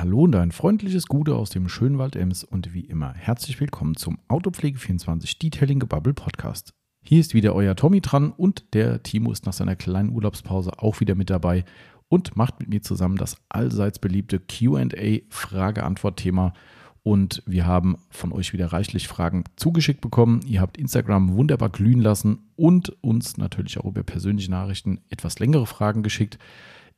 Hallo und ein freundliches Gute aus dem schönen Wald Ems und wie immer herzlich willkommen zum Autopflege24 Detailing Gebubble Podcast. Hier ist wieder euer Tommy dran und der Timo ist nach seiner kleinen Urlaubspause auch wieder mit dabei und macht mit mir zusammen das allseits beliebte QA Frage-Antwort-Thema. Und wir haben von euch wieder reichlich Fragen zugeschickt bekommen. Ihr habt Instagram wunderbar glühen lassen und uns natürlich auch über persönliche Nachrichten etwas längere Fragen geschickt.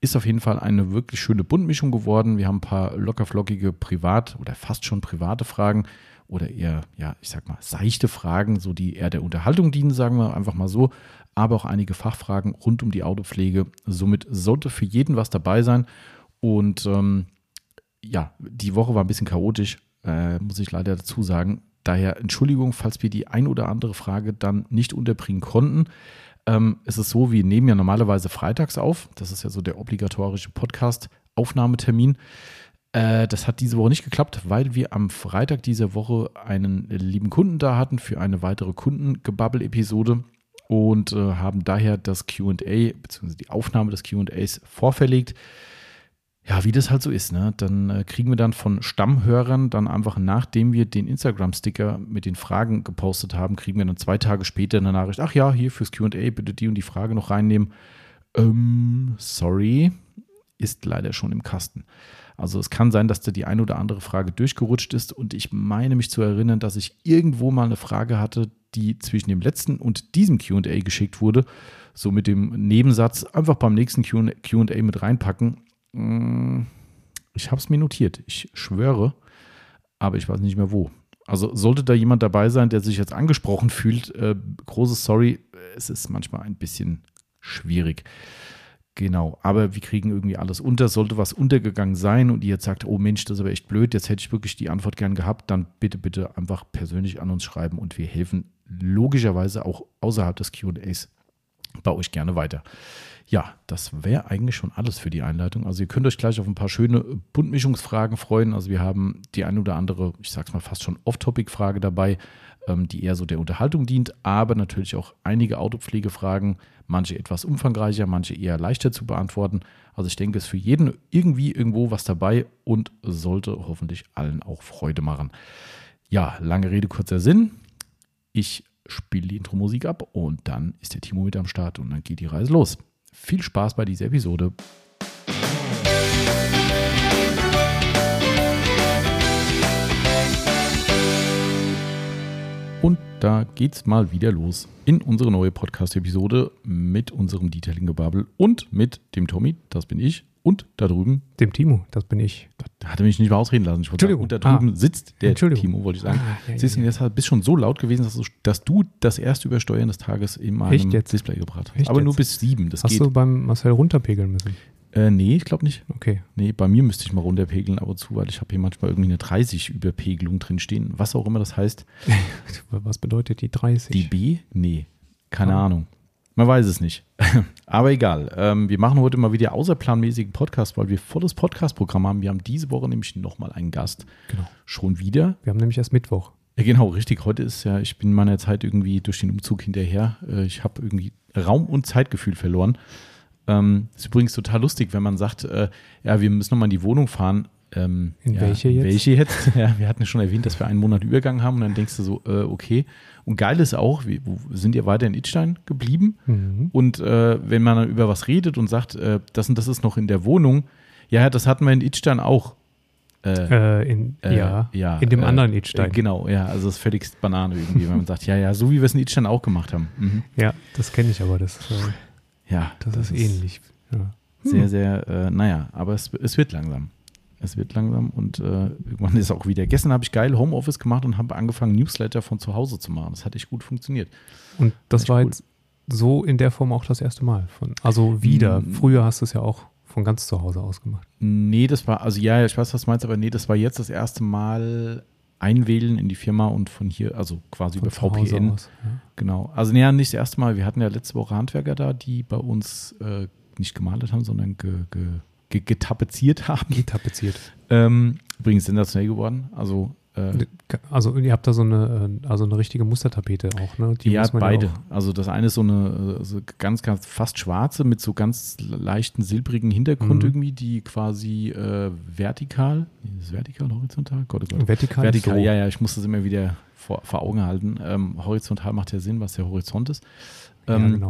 Ist auf jeden Fall eine wirklich schöne Buntmischung geworden. Wir haben ein paar lockerflockige Privat- oder fast schon private Fragen oder eher, ja, ich sag mal, seichte Fragen, so die eher der Unterhaltung dienen, sagen wir einfach mal so. Aber auch einige Fachfragen rund um die Autopflege. Somit sollte für jeden was dabei sein. Und ähm, ja, die Woche war ein bisschen chaotisch, äh, muss ich leider dazu sagen. Daher Entschuldigung, falls wir die ein oder andere Frage dann nicht unterbringen konnten. Ähm, es ist so, wir nehmen ja normalerweise freitags auf. Das ist ja so der obligatorische Podcast-Aufnahmetermin. Äh, das hat diese Woche nicht geklappt, weil wir am Freitag dieser Woche einen lieben Kunden da hatten für eine weitere Kundengebabbel-Episode und äh, haben daher das QA bzw. die Aufnahme des QAs vorverlegt ja, wie das halt so ist, ne? Dann äh, kriegen wir dann von Stammhörern dann einfach, nachdem wir den Instagram-Sticker mit den Fragen gepostet haben, kriegen wir dann zwei Tage später eine Nachricht, ach ja, hier fürs QA bitte die und die Frage noch reinnehmen. Ähm, sorry, ist leider schon im Kasten. Also es kann sein, dass da die ein oder andere Frage durchgerutscht ist und ich meine mich zu erinnern, dass ich irgendwo mal eine Frage hatte, die zwischen dem letzten und diesem QA geschickt wurde. So mit dem Nebensatz einfach beim nächsten QA mit reinpacken. Mm, ich habe es mir notiert, ich schwöre, aber ich weiß nicht mehr wo. Also sollte da jemand dabei sein, der sich jetzt angesprochen fühlt, äh, großes Sorry, es ist manchmal ein bisschen schwierig. Genau, aber wir kriegen irgendwie alles unter. Sollte was untergegangen sein und ihr jetzt sagt, oh Mensch, das ist aber echt blöd, jetzt hätte ich wirklich die Antwort gern gehabt, dann bitte, bitte einfach persönlich an uns schreiben und wir helfen logischerweise auch außerhalb des QAs bei euch gerne weiter. Ja, das wäre eigentlich schon alles für die Einleitung. Also ihr könnt euch gleich auf ein paar schöne Buntmischungsfragen freuen. Also wir haben die ein oder andere, ich sag's mal fast schon Off-Topic-Frage dabei, ähm, die eher so der Unterhaltung dient, aber natürlich auch einige Autopflegefragen, manche etwas umfangreicher, manche eher leichter zu beantworten. Also ich denke, es ist für jeden irgendwie irgendwo was dabei und sollte hoffentlich allen auch Freude machen. Ja, lange Rede, kurzer Sinn. Ich spiele die Intro-Musik ab und dann ist der Timo mit am Start und dann geht die Reise los. Viel Spaß bei dieser Episode. Und da geht's mal wieder los in unsere neue Podcast-Episode mit unserem Detailing-Gebabel und mit dem Tommy, das bin ich, und da drüben. Dem Timo, das bin ich. Da hat er mich nicht mal ausreden lassen. Entschuldigung. und da drüben ah. sitzt der Timo, wollte ich sagen. Ah, ja, Siehst du, ja. bist schon so laut gewesen, dass du, dass du, das erste Übersteuern des Tages in meinem Display gebracht hast. Echt Aber jetzt? nur bis sieben. Das hast geht. du beim Marcel runterpegeln müssen? Äh, nee, ich glaube nicht. Okay. Nee, bei mir müsste ich mal runterpegeln ab und zu, weil ich habe hier manchmal irgendwie eine 30 Überpegelung drin stehen. Was auch immer das heißt. Was bedeutet die 30? Die B? Nee, keine ah. Ahnung. Man weiß es nicht. Aber egal. Ähm, wir machen heute mal wieder außerplanmäßigen Podcast, weil wir volles Podcast-Programm haben. Wir haben diese Woche nämlich nochmal einen Gast. Genau. Schon wieder. Wir haben nämlich erst Mittwoch. Ja, genau, richtig. Heute ist ja, ich bin meiner Zeit irgendwie durch den Umzug hinterher. Äh, ich habe irgendwie Raum- und Zeitgefühl verloren. Ähm, ist übrigens total lustig, wenn man sagt, äh, ja, wir müssen nochmal in die Wohnung fahren. Ähm, in ja, welche jetzt? Welche jetzt? Ja, wir hatten schon erwähnt, dass wir einen Monat Übergang haben und dann denkst du so, äh, okay. Und geil ist auch, wir sind ja weiter in Idstein geblieben mhm. und äh, wenn man dann über was redet und sagt, äh, das und das ist noch in der Wohnung, ja, das hatten wir in Idstein auch. Äh, in, äh, ja, ja, in dem äh, anderen Idstein. genau, ja, also das ist völlig Banane irgendwie, wenn man sagt, ja, ja, so wie wir es in Idstein auch gemacht haben. Mhm. Ja, das kenne ich aber, das, ja, das, das ist, ist ähnlich. Ja. Sehr, sehr, naja, aber es, es wird langsam. Es wird langsam und äh, irgendwann ist auch wieder. Gestern habe ich geil Homeoffice gemacht und habe angefangen, Newsletter von zu Hause zu machen. Das hat echt gut funktioniert. Und das war cool. jetzt so in der Form auch das erste Mal. Von, also wieder. Mhm. Früher hast du es ja auch von ganz zu Hause aus gemacht. Nee, das war, also ja, ich weiß, was du meinst, aber nee, das war jetzt das erste Mal einwählen in die Firma und von hier, also quasi von über VPN. Aus, ja. Genau. Also nee, nicht das erste Mal. Wir hatten ja letzte Woche Handwerker da, die bei uns äh, nicht gemalt haben, sondern ge, ge getapeziert haben. Getapeziert. Ähm, übrigens sensationell geworden. Also Äh, also ihr habt da so eine, äh, also eine richtige Mustertapete auch, ne? Die ja, beide. Ja also das eine ist so eine so ganz, ganz fast schwarze mit so ganz leichten silbrigen Hintergrund mhm. irgendwie, die quasi äh, vertikal, ist es vertikal, horizontal? Gott, oh Gott. Vertikal, vertikal so. ja, ja, ich muss das immer wieder vor, vor Augen halten. Ähm, horizontal macht ja Sinn, was der Horizont ist. Ähm, ja, genau.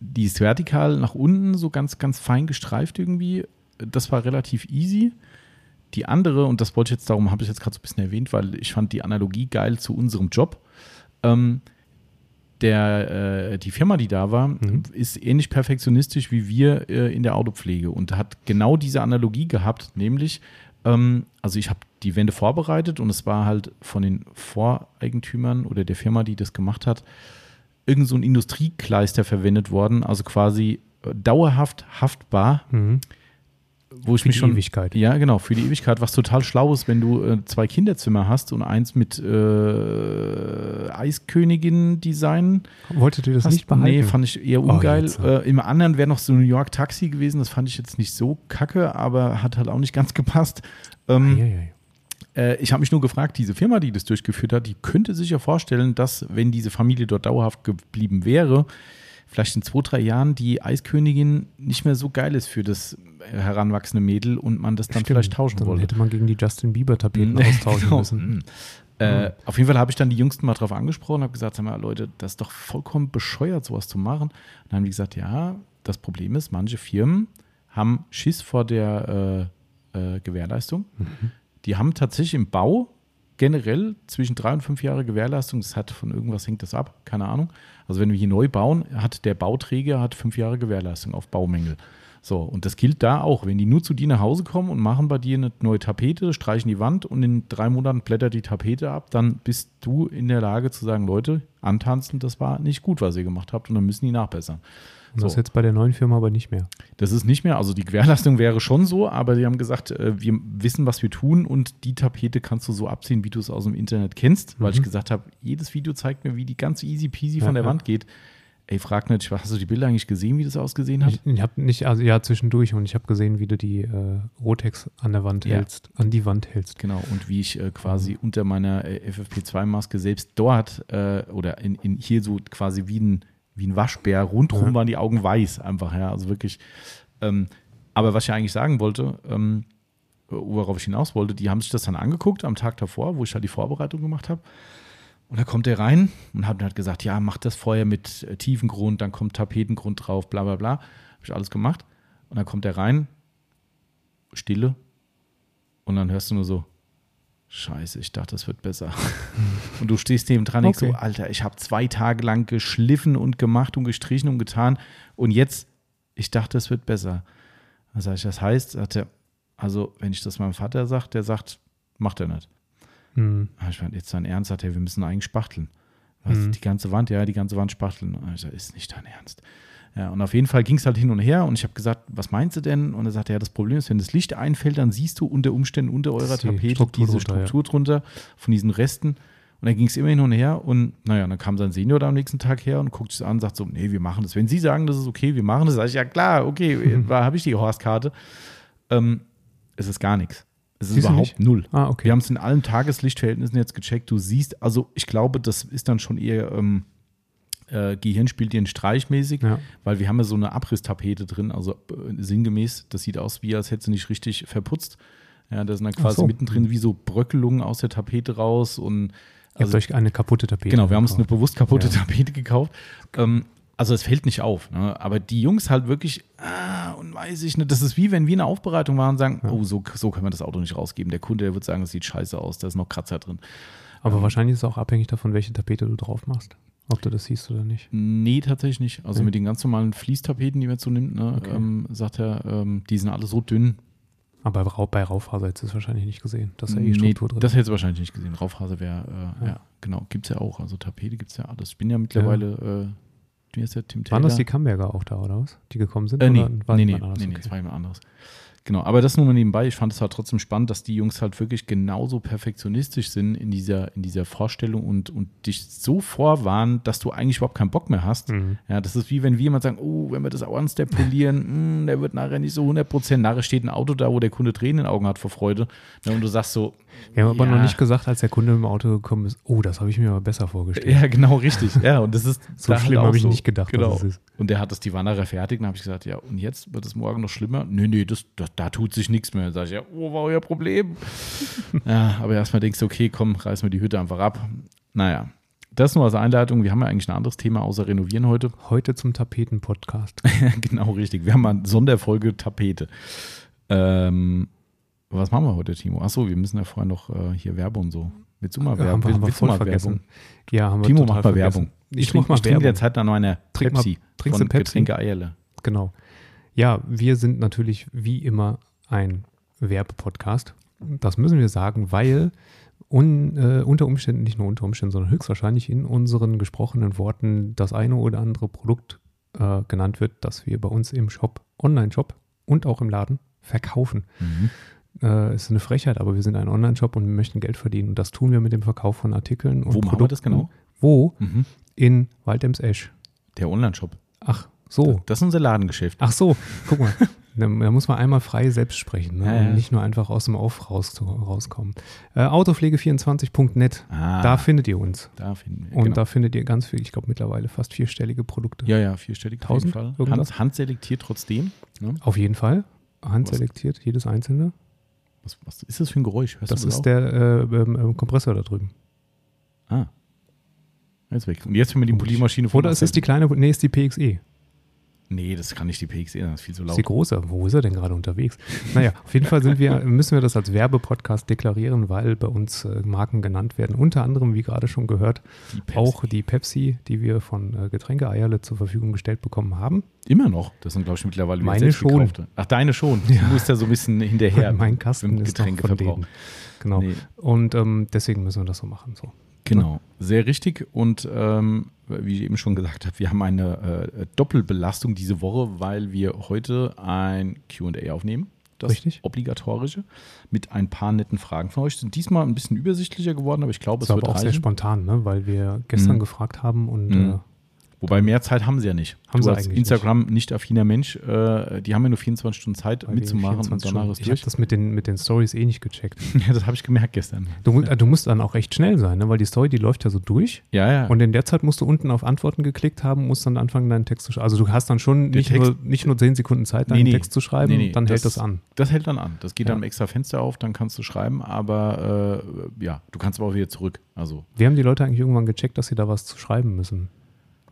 Die ist vertikal nach unten, so ganz, ganz fein gestreift irgendwie. Das war relativ easy. Die andere, und das wollte ich jetzt, darum habe ich jetzt gerade so ein bisschen erwähnt, weil ich fand die Analogie geil zu unserem Job. Ähm, der, äh, die Firma, die da war, mhm. ist ähnlich perfektionistisch wie wir äh, in der Autopflege und hat genau diese Analogie gehabt, nämlich, ähm, also ich habe die Wände vorbereitet und es war halt von den Voreigentümern oder der Firma, die das gemacht hat, irgend so ein Industriekleister verwendet worden, also quasi äh, dauerhaft haftbar. Mhm wo ich für mich schon. Ewigkeit. Ja, genau, für die Ewigkeit, was total schlau ist, wenn du äh, zwei Kinderzimmer hast und eins mit äh, Eiskönigin-Design. Wolltet ihr das hast, nicht behalten? Nee, fand ich eher oh, ungeil. Oh, äh, Im anderen wäre noch so ein New York Taxi gewesen, das fand ich jetzt nicht so kacke, aber hat halt auch nicht ganz gepasst. Ähm, ei, ei, ei. Äh, ich habe mich nur gefragt, diese Firma, die das durchgeführt hat, die könnte sich ja vorstellen, dass, wenn diese Familie dort dauerhaft geblieben wäre, vielleicht in zwei, drei Jahren die Eiskönigin nicht mehr so geil ist für das heranwachsende Mädel und man das dann Stimmt, vielleicht tauschen dann wollte. hätte man gegen die Justin Bieber-Tapeten austauschen genau. müssen. Mhm. Äh, auf jeden Fall habe ich dann die Jüngsten mal drauf angesprochen, habe gesagt, sag mal, Leute, das ist doch vollkommen bescheuert, sowas zu machen. Und dann haben die gesagt, ja, das Problem ist, manche Firmen haben Schiss vor der äh, äh, Gewährleistung. Mhm. Die haben tatsächlich im Bau generell zwischen drei und fünf Jahre Gewährleistung. Das hat von irgendwas hängt das ab, keine Ahnung. Also wenn wir hier neu bauen, hat der Bauträger hat fünf Jahre Gewährleistung auf Baumängel. So, und das gilt da auch. Wenn die nur zu dir nach Hause kommen und machen bei dir eine neue Tapete, streichen die Wand und in drei Monaten blättert die Tapete ab, dann bist du in der Lage zu sagen, Leute, antanzen, das war nicht gut, was ihr gemacht habt und dann müssen die nachbessern. Und das so. jetzt bei der neuen Firma aber nicht mehr. Das ist nicht mehr, also die Gewährleistung wäre schon so, aber sie haben gesagt, äh, wir wissen, was wir tun und die Tapete kannst du so abziehen, wie du es aus dem Internet kennst, weil mhm. ich gesagt habe, jedes Video zeigt mir, wie die ganz easy peasy ja, von der ja. Wand geht. Ey, frag nicht, hast du die Bilder eigentlich gesehen, wie das ausgesehen hat? Ich, ich habe nicht, also ja, zwischendurch und ich habe gesehen, wie du die äh, Rotex an der Wand ja. hältst, an die Wand hältst. Genau, und wie ich äh, quasi unter meiner äh, FFP2-Maske selbst dort äh, oder in, in hier so quasi wie ein wie ein Waschbär. Rundrum ja. waren die Augen weiß einfach, ja. Also wirklich. Ähm, aber was ich eigentlich sagen wollte, ähm, worauf ich hinaus wollte, die haben sich das dann angeguckt am Tag davor, wo ich halt die Vorbereitung gemacht habe. Und da kommt er rein und hat halt gesagt, ja, mach das vorher mit äh, Tiefengrund, dann kommt Tapetengrund drauf, bla bla bla. Habe ich alles gemacht. Und dann kommt er rein, Stille. Und dann hörst du nur so, Scheiße, ich dachte, das wird besser. und du stehst neben dran okay. so, Alter, ich habe zwei Tage lang geschliffen und gemacht und gestrichen und getan. Und jetzt, ich dachte, es wird besser. Dann sage ich, das heißt, sagt er, also, wenn ich das meinem Vater sage, der sagt, macht er nicht. Mhm. Ich meine, jetzt dein Ernst, sagt er, wir müssen eigentlich spachteln. Was, mhm. Die ganze Wand, ja, die ganze Wand spachteln. Sage, ist nicht dein Ernst. Ja, und auf jeden Fall ging es halt hin und her und ich habe gesagt, was meinst du denn? Und er sagte, ja, das Problem ist, wenn das Licht einfällt, dann siehst du unter Umständen unter eurer die Tapete Struktur diese drunter, Struktur ja. drunter von diesen Resten. Und dann ging es immer hin und her und naja, dann kam sein Senior da am nächsten Tag her und guckt es an und sagt so, nee, wir machen das. Wenn Sie sagen, das ist okay, wir machen das, sage ich, ja klar, okay, mhm. habe ich die Horstkarte. Ähm, es ist gar nichts. Es ist siehst überhaupt null. Ah, okay. Wir haben es in allen Tageslichtverhältnissen jetzt gecheckt. Du siehst, also ich glaube, das ist dann schon eher ähm, äh, Gehirn spielt dir streichmäßig, ja. weil wir haben ja so eine Abrisstapete drin, also äh, sinngemäß, das sieht aus wie, als hätte sie nicht richtig verputzt. Ja, da sind dann quasi so. mittendrin wie so Bröckelungen aus der Tapete raus und Ihr also, habt euch eine kaputte Tapete Genau, wir haben uns eine bewusst kaputte ja. Tapete gekauft. Ähm, also es fällt nicht auf. Ne? Aber die Jungs halt wirklich, ah, weiß ich nicht, das ist wie wenn wir in einer Aufbereitung waren und sagen, ja. oh, so, so können wir das Auto nicht rausgeben. Der Kunde, der wird sagen, es sieht scheiße aus, da ist noch Kratzer drin. Aber ähm, wahrscheinlich ist es auch abhängig davon, welche Tapete du drauf machst. Ob du das siehst oder nicht? Nee, tatsächlich nicht. Also okay. mit den ganz normalen Fließtapeten, die man so nimmt, ne, okay. ähm, sagt er, ähm, die sind alle so dünn. Aber bei Raufaser hättest du es wahrscheinlich nicht gesehen. Das ist ja eh Struktur nee, drin. Das hättest du wahrscheinlich nicht gesehen. Raufaser wäre, äh, ja. ja. genau, gibt es ja auch. Also Tapete gibt es ja alles. Ich bin ja mittlerweile, ja. Äh, wie heißt der, Tim Taylor. Waren das die Camberger auch da, oder was? Die gekommen sind? Äh, nee, oder nee, nee, nee, nee, okay. das war jemand anderes. Genau, aber das nur mal nebenbei. Ich fand es halt trotzdem spannend, dass die Jungs halt wirklich genauso perfektionistisch sind in dieser, in dieser Vorstellung und, und dich so vorwarnen, dass du eigentlich überhaupt keinen Bock mehr hast. Mhm. Ja, das ist wie wenn wir jemand sagen, oh, wenn wir das One-Step polieren, mh, der wird nachher nicht so 100 Prozent. Nachher steht ein Auto da, wo der Kunde Tränen in den Augen hat vor Freude. Ja, und du sagst so, Wir haben aber Ja. noch nicht gesagt, als der Kunde im Auto gekommen ist, oh, das habe ich mir aber besser vorgestellt. Ja, genau, richtig. Ja, und das ist So da halt schlimm auch habe ich so. nicht gedacht, Genau. dass es ist. Und der hat das die Wanderer fertig. Dann habe ich gesagt, ja, und jetzt wird es morgen noch schlimmer? Nee, nee, das, das, da tut sich nichts mehr. Dann sage ich, ja, oh, war euer Problem. ja, aber erstmal denkst du, okay, komm, reiß mir die Hütte einfach ab. Naja, das nur als Einleitung. Wir haben ja eigentlich ein anderes Thema außer Renovieren heute. Heute zum Tapeten-Podcast. genau, richtig. Wir haben mal eine Sonderfolge Tapete. Ähm, was machen wir heute, Timo? Achso, wir müssen ja vorher noch äh, hier Werbung und so. Willst du mal Haben Werbung? wir, haben wir Willst du voll vergessen. Werbung? Ja, haben wir Timo, total mach mal. Werbung. Ich, trinke mach mal ich trinke Werbung. derzeit noch eine Trink mal- Pepsi. trinkst von Pepsi? Getränke Eierle. Genau. Ja, wir sind natürlich wie immer ein Werbepodcast. Das müssen wir sagen, weil un, äh, unter Umständen, nicht nur unter Umständen, sondern höchstwahrscheinlich in unseren gesprochenen Worten das eine oder andere Produkt äh, genannt wird, das wir bei uns im Shop, Online-Shop und auch im Laden verkaufen. Mhm. Äh, ist eine Frechheit, aber wir sind ein Online-Shop und wir möchten Geld verdienen. Und das tun wir mit dem Verkauf von Artikeln und Wo machen wir das Produkten. genau? Wo? Mhm. In Waldems-Esch. Der Online-Shop. Ach, so. Das ist unser Ladengeschäft. Ach so, guck mal. Da, muss man einmal frei selbst sprechen ne? Ja, ja. und nicht nur einfach aus dem Auf raus, rauskommen. Äh, Autopflege24.net, Ah, da findet ihr uns. da finden wir. Und genau. da findet ihr ganz viel, ich glaube mittlerweile fast vierstellige Produkte. ja, ja, vierstellig auf jeden 1000 Fall. irgendwas? Hand, handselektiert trotzdem. Ne? Auf jeden Fall. Handselektiert, jedes einzelne. Was, was ist das für ein Geräusch? Hörst Das du ist der äh, ähm, ähm, Kompressor da drüben. Ah. Jetzt weg. Und jetzt, wenn wir die Polymaschine von Oder es ist die kleine, nee, ist die PXE. Nee, das kann nicht die PXE, das ist viel zu Ist laut. die große. Wo ist er denn gerade unterwegs? Naja, auf jeden Fall wir, müssen wir das als Werbepodcast deklarieren, weil bei uns äh, Marken genannt werden. Unter anderem, wie gerade schon gehört, Die auch die Pepsi, die wir von äh, Getränke Eierle zur Verfügung gestellt bekommen haben. Immer noch. Das sind, glaube ich, mittlerweile Meine schon. gekaufte. Ach, deine schon. Du musst ja so ein bisschen hinterher. mein Kasten ist noch von denen. Genau. Nee, Und ähm, deswegen müssen wir das so machen. So. Genau. Sehr richtig. Und ähm, wie ich eben schon gesagt habe, wir haben eine äh, Doppelbelastung diese Woche, weil wir heute ein QA aufnehmen. Das Richtig. obligatorische. Mit ein paar netten Fragen von euch. Sind diesmal ein bisschen übersichtlicher geworden, aber ich glaube, Das es war wird aber auch sehr reichen. spontan, ne? weil wir gestern Mhm. gefragt haben und Mhm. äh, Wobei mehr Zeit haben sie ja nicht. Haben du sie als Instagram nicht affiner Mensch, äh, die haben ja nur 24 Stunden Zeit wir mitzumachen und 24 danach Stunden- ist Ich habe durch. das mit den, mit den Stories eh nicht gecheckt. Ja, das habe ich gemerkt gestern. Du, äh, du musst dann auch recht schnell sein, ne? weil die Story, die läuft ja so durch. Ja, ja. Und in der Zeit musst du unten auf Antworten geklickt haben, musst dann anfangen, deinen Text zu schreiben. Also du hast dann schon nicht, Text- nur, nicht nur 10 Sekunden Zeit, deinen Nee. Text zu schreiben, Nee, nee, dann hält das- das an. das hält dann an. Das geht Ja. dann im extra Fenster auf, dann kannst du schreiben, aber äh, ja, du kannst aber auch wieder zurück. Also, Wie haben die Leute eigentlich irgendwann gecheckt, dass sie da was zu schreiben müssen?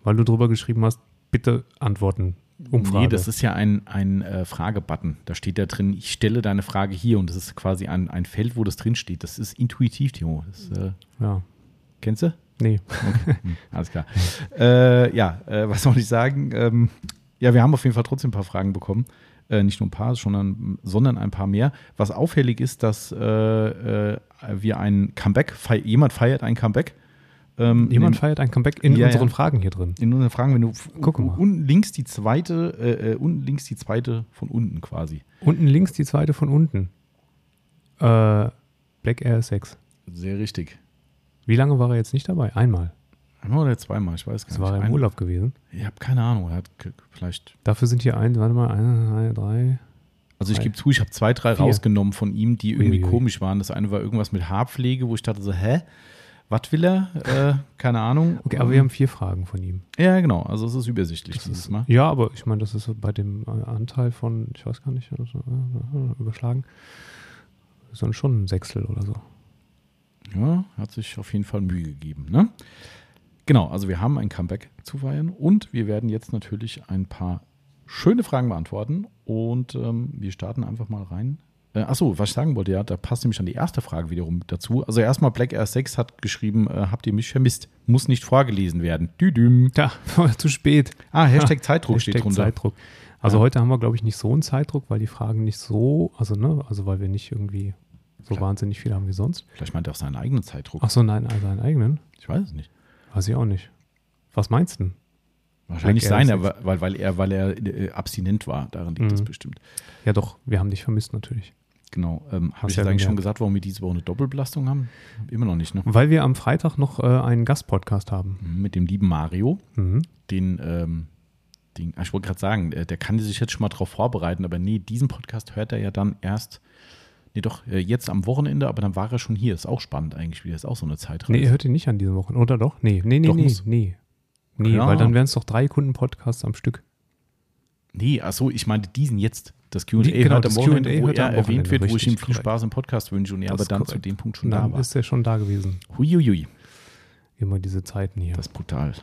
Weil du drüber geschrieben hast, bitte antworten. Umfrage. nee, das ist ja ein, ein äh, Fragebutton. Da steht da drin, ich stelle deine Frage hier und das ist quasi ein, ein Feld, wo das drin steht. Das ist intuitiv, Timo. Das, äh, ja. kennst du? Nee. Hm, alles klar. äh, ja, äh, was soll ich sagen? Ähm, ja, wir haben auf jeden Fall trotzdem ein paar Fragen bekommen. Äh, nicht nur ein paar, sondern, sondern ein paar mehr. Was auffällig ist, dass äh, wir ein Comeback, jemand feiert ein Comeback. Ähm, Jemand in, feiert ein Comeback in Ja, unseren ja. Fragen hier drin. in unseren Fragen, wenn du Guck mal. unten links die zweite, äh, äh, unten links die zweite von unten quasi. Unten links die zweite von unten. Äh, Black Air 6. Sehr richtig. Wie lange war er jetzt nicht dabei? Einmal. Einmal oder zweimal, ich weiß gar Das nicht. war er im Ein- Urlaub gewesen. Ich habe keine Ahnung. Er hat vielleicht Dafür sind hier ein, warte mal, eine, zwei, drei. Also ich Drei. gebe zu, ich habe zwei, drei Vier. rausgenommen von ihm, die irgendwie Uiuiui. komisch waren. Das eine war irgendwas mit Haarpflege, wo ich dachte so, hä? Was will er? Äh, keine Ahnung. Okay, aber wir haben vier Fragen von ihm. Ja, genau. Also es ist übersichtlich Das dieses ist, Mal. ja, aber ich meine, das ist bei dem äh, Anteil von, ich weiß gar nicht, also, äh, überschlagen. Ist dann schon ein Sechstel oder so. Ja, hat sich auf jeden Fall Mühe gegeben. Ne? Genau, also wir haben ein Comeback zu feiern und wir werden jetzt natürlich ein paar schöne Fragen beantworten und ähm, wir starten einfach mal rein. Äh, achso, was ich sagen wollte, ja, da passt nämlich an die erste Frage wiederum dazu. Also erstmal Black Air 6 hat geschrieben, äh, habt ihr mich vermisst? Muss nicht vorgelesen werden. Düdüm. Ja, zu spät. Ah, Hashtag Zeitdruck steht Hashtag drunter. Zeitdruck. Also Ja. heute haben wir, glaube ich, nicht so einen Zeitdruck, weil die Fragen nicht so, also ne, also weil wir nicht irgendwie so Klar. wahnsinnig viel haben wie sonst. Vielleicht meint er auch seinen eigenen Zeitdruck. Ach so, nein, also einen eigenen. Ich weiß es nicht. Weiß ich auch nicht. Was meinst du denn? Wahrscheinlich seiner, 6. weil, weil er, weil er äh, abstinent war. Daran liegt das Mhm. bestimmt. Ja doch, wir haben dich vermisst natürlich. Genau. Ähm, Habe Hast ich ja jetzt eigentlich schon gesagt, warum wir diese Woche eine Doppelbelastung haben? Immer noch nicht, ne? Weil wir am Freitag noch äh, einen Gastpodcast haben. Mit dem lieben Mario, Mhm. den, ähm, den ah, ich wollte gerade sagen, äh, der kann sich jetzt schon mal drauf vorbereiten, aber nee, diesen Podcast hört er ja dann erst Nee, doch, äh, jetzt am Wochenende, aber dann war er schon hier. Ist auch spannend eigentlich wieder. Ist auch so eine Zeitreise. Nee, er hört ihn nicht an diesem Wochenende, oder doch? Nee, nee, nee, Doch, nee, nee. Nee, Ja. weil dann wären es doch drei Kunden-Podcasts am Stück. Nee, achso, ich meinte diesen jetzt. Das Q&A Die- genau, das Q&A wo er erwähnt wird, wo ich ihm viel korrekt. Spaß im Podcast wünsche und er aber dann zu korrekt. dem Punkt schon Und da dann war. ist er schon da gewesen. Huiuiui, Immer diese Zeiten hier. das ist brutal.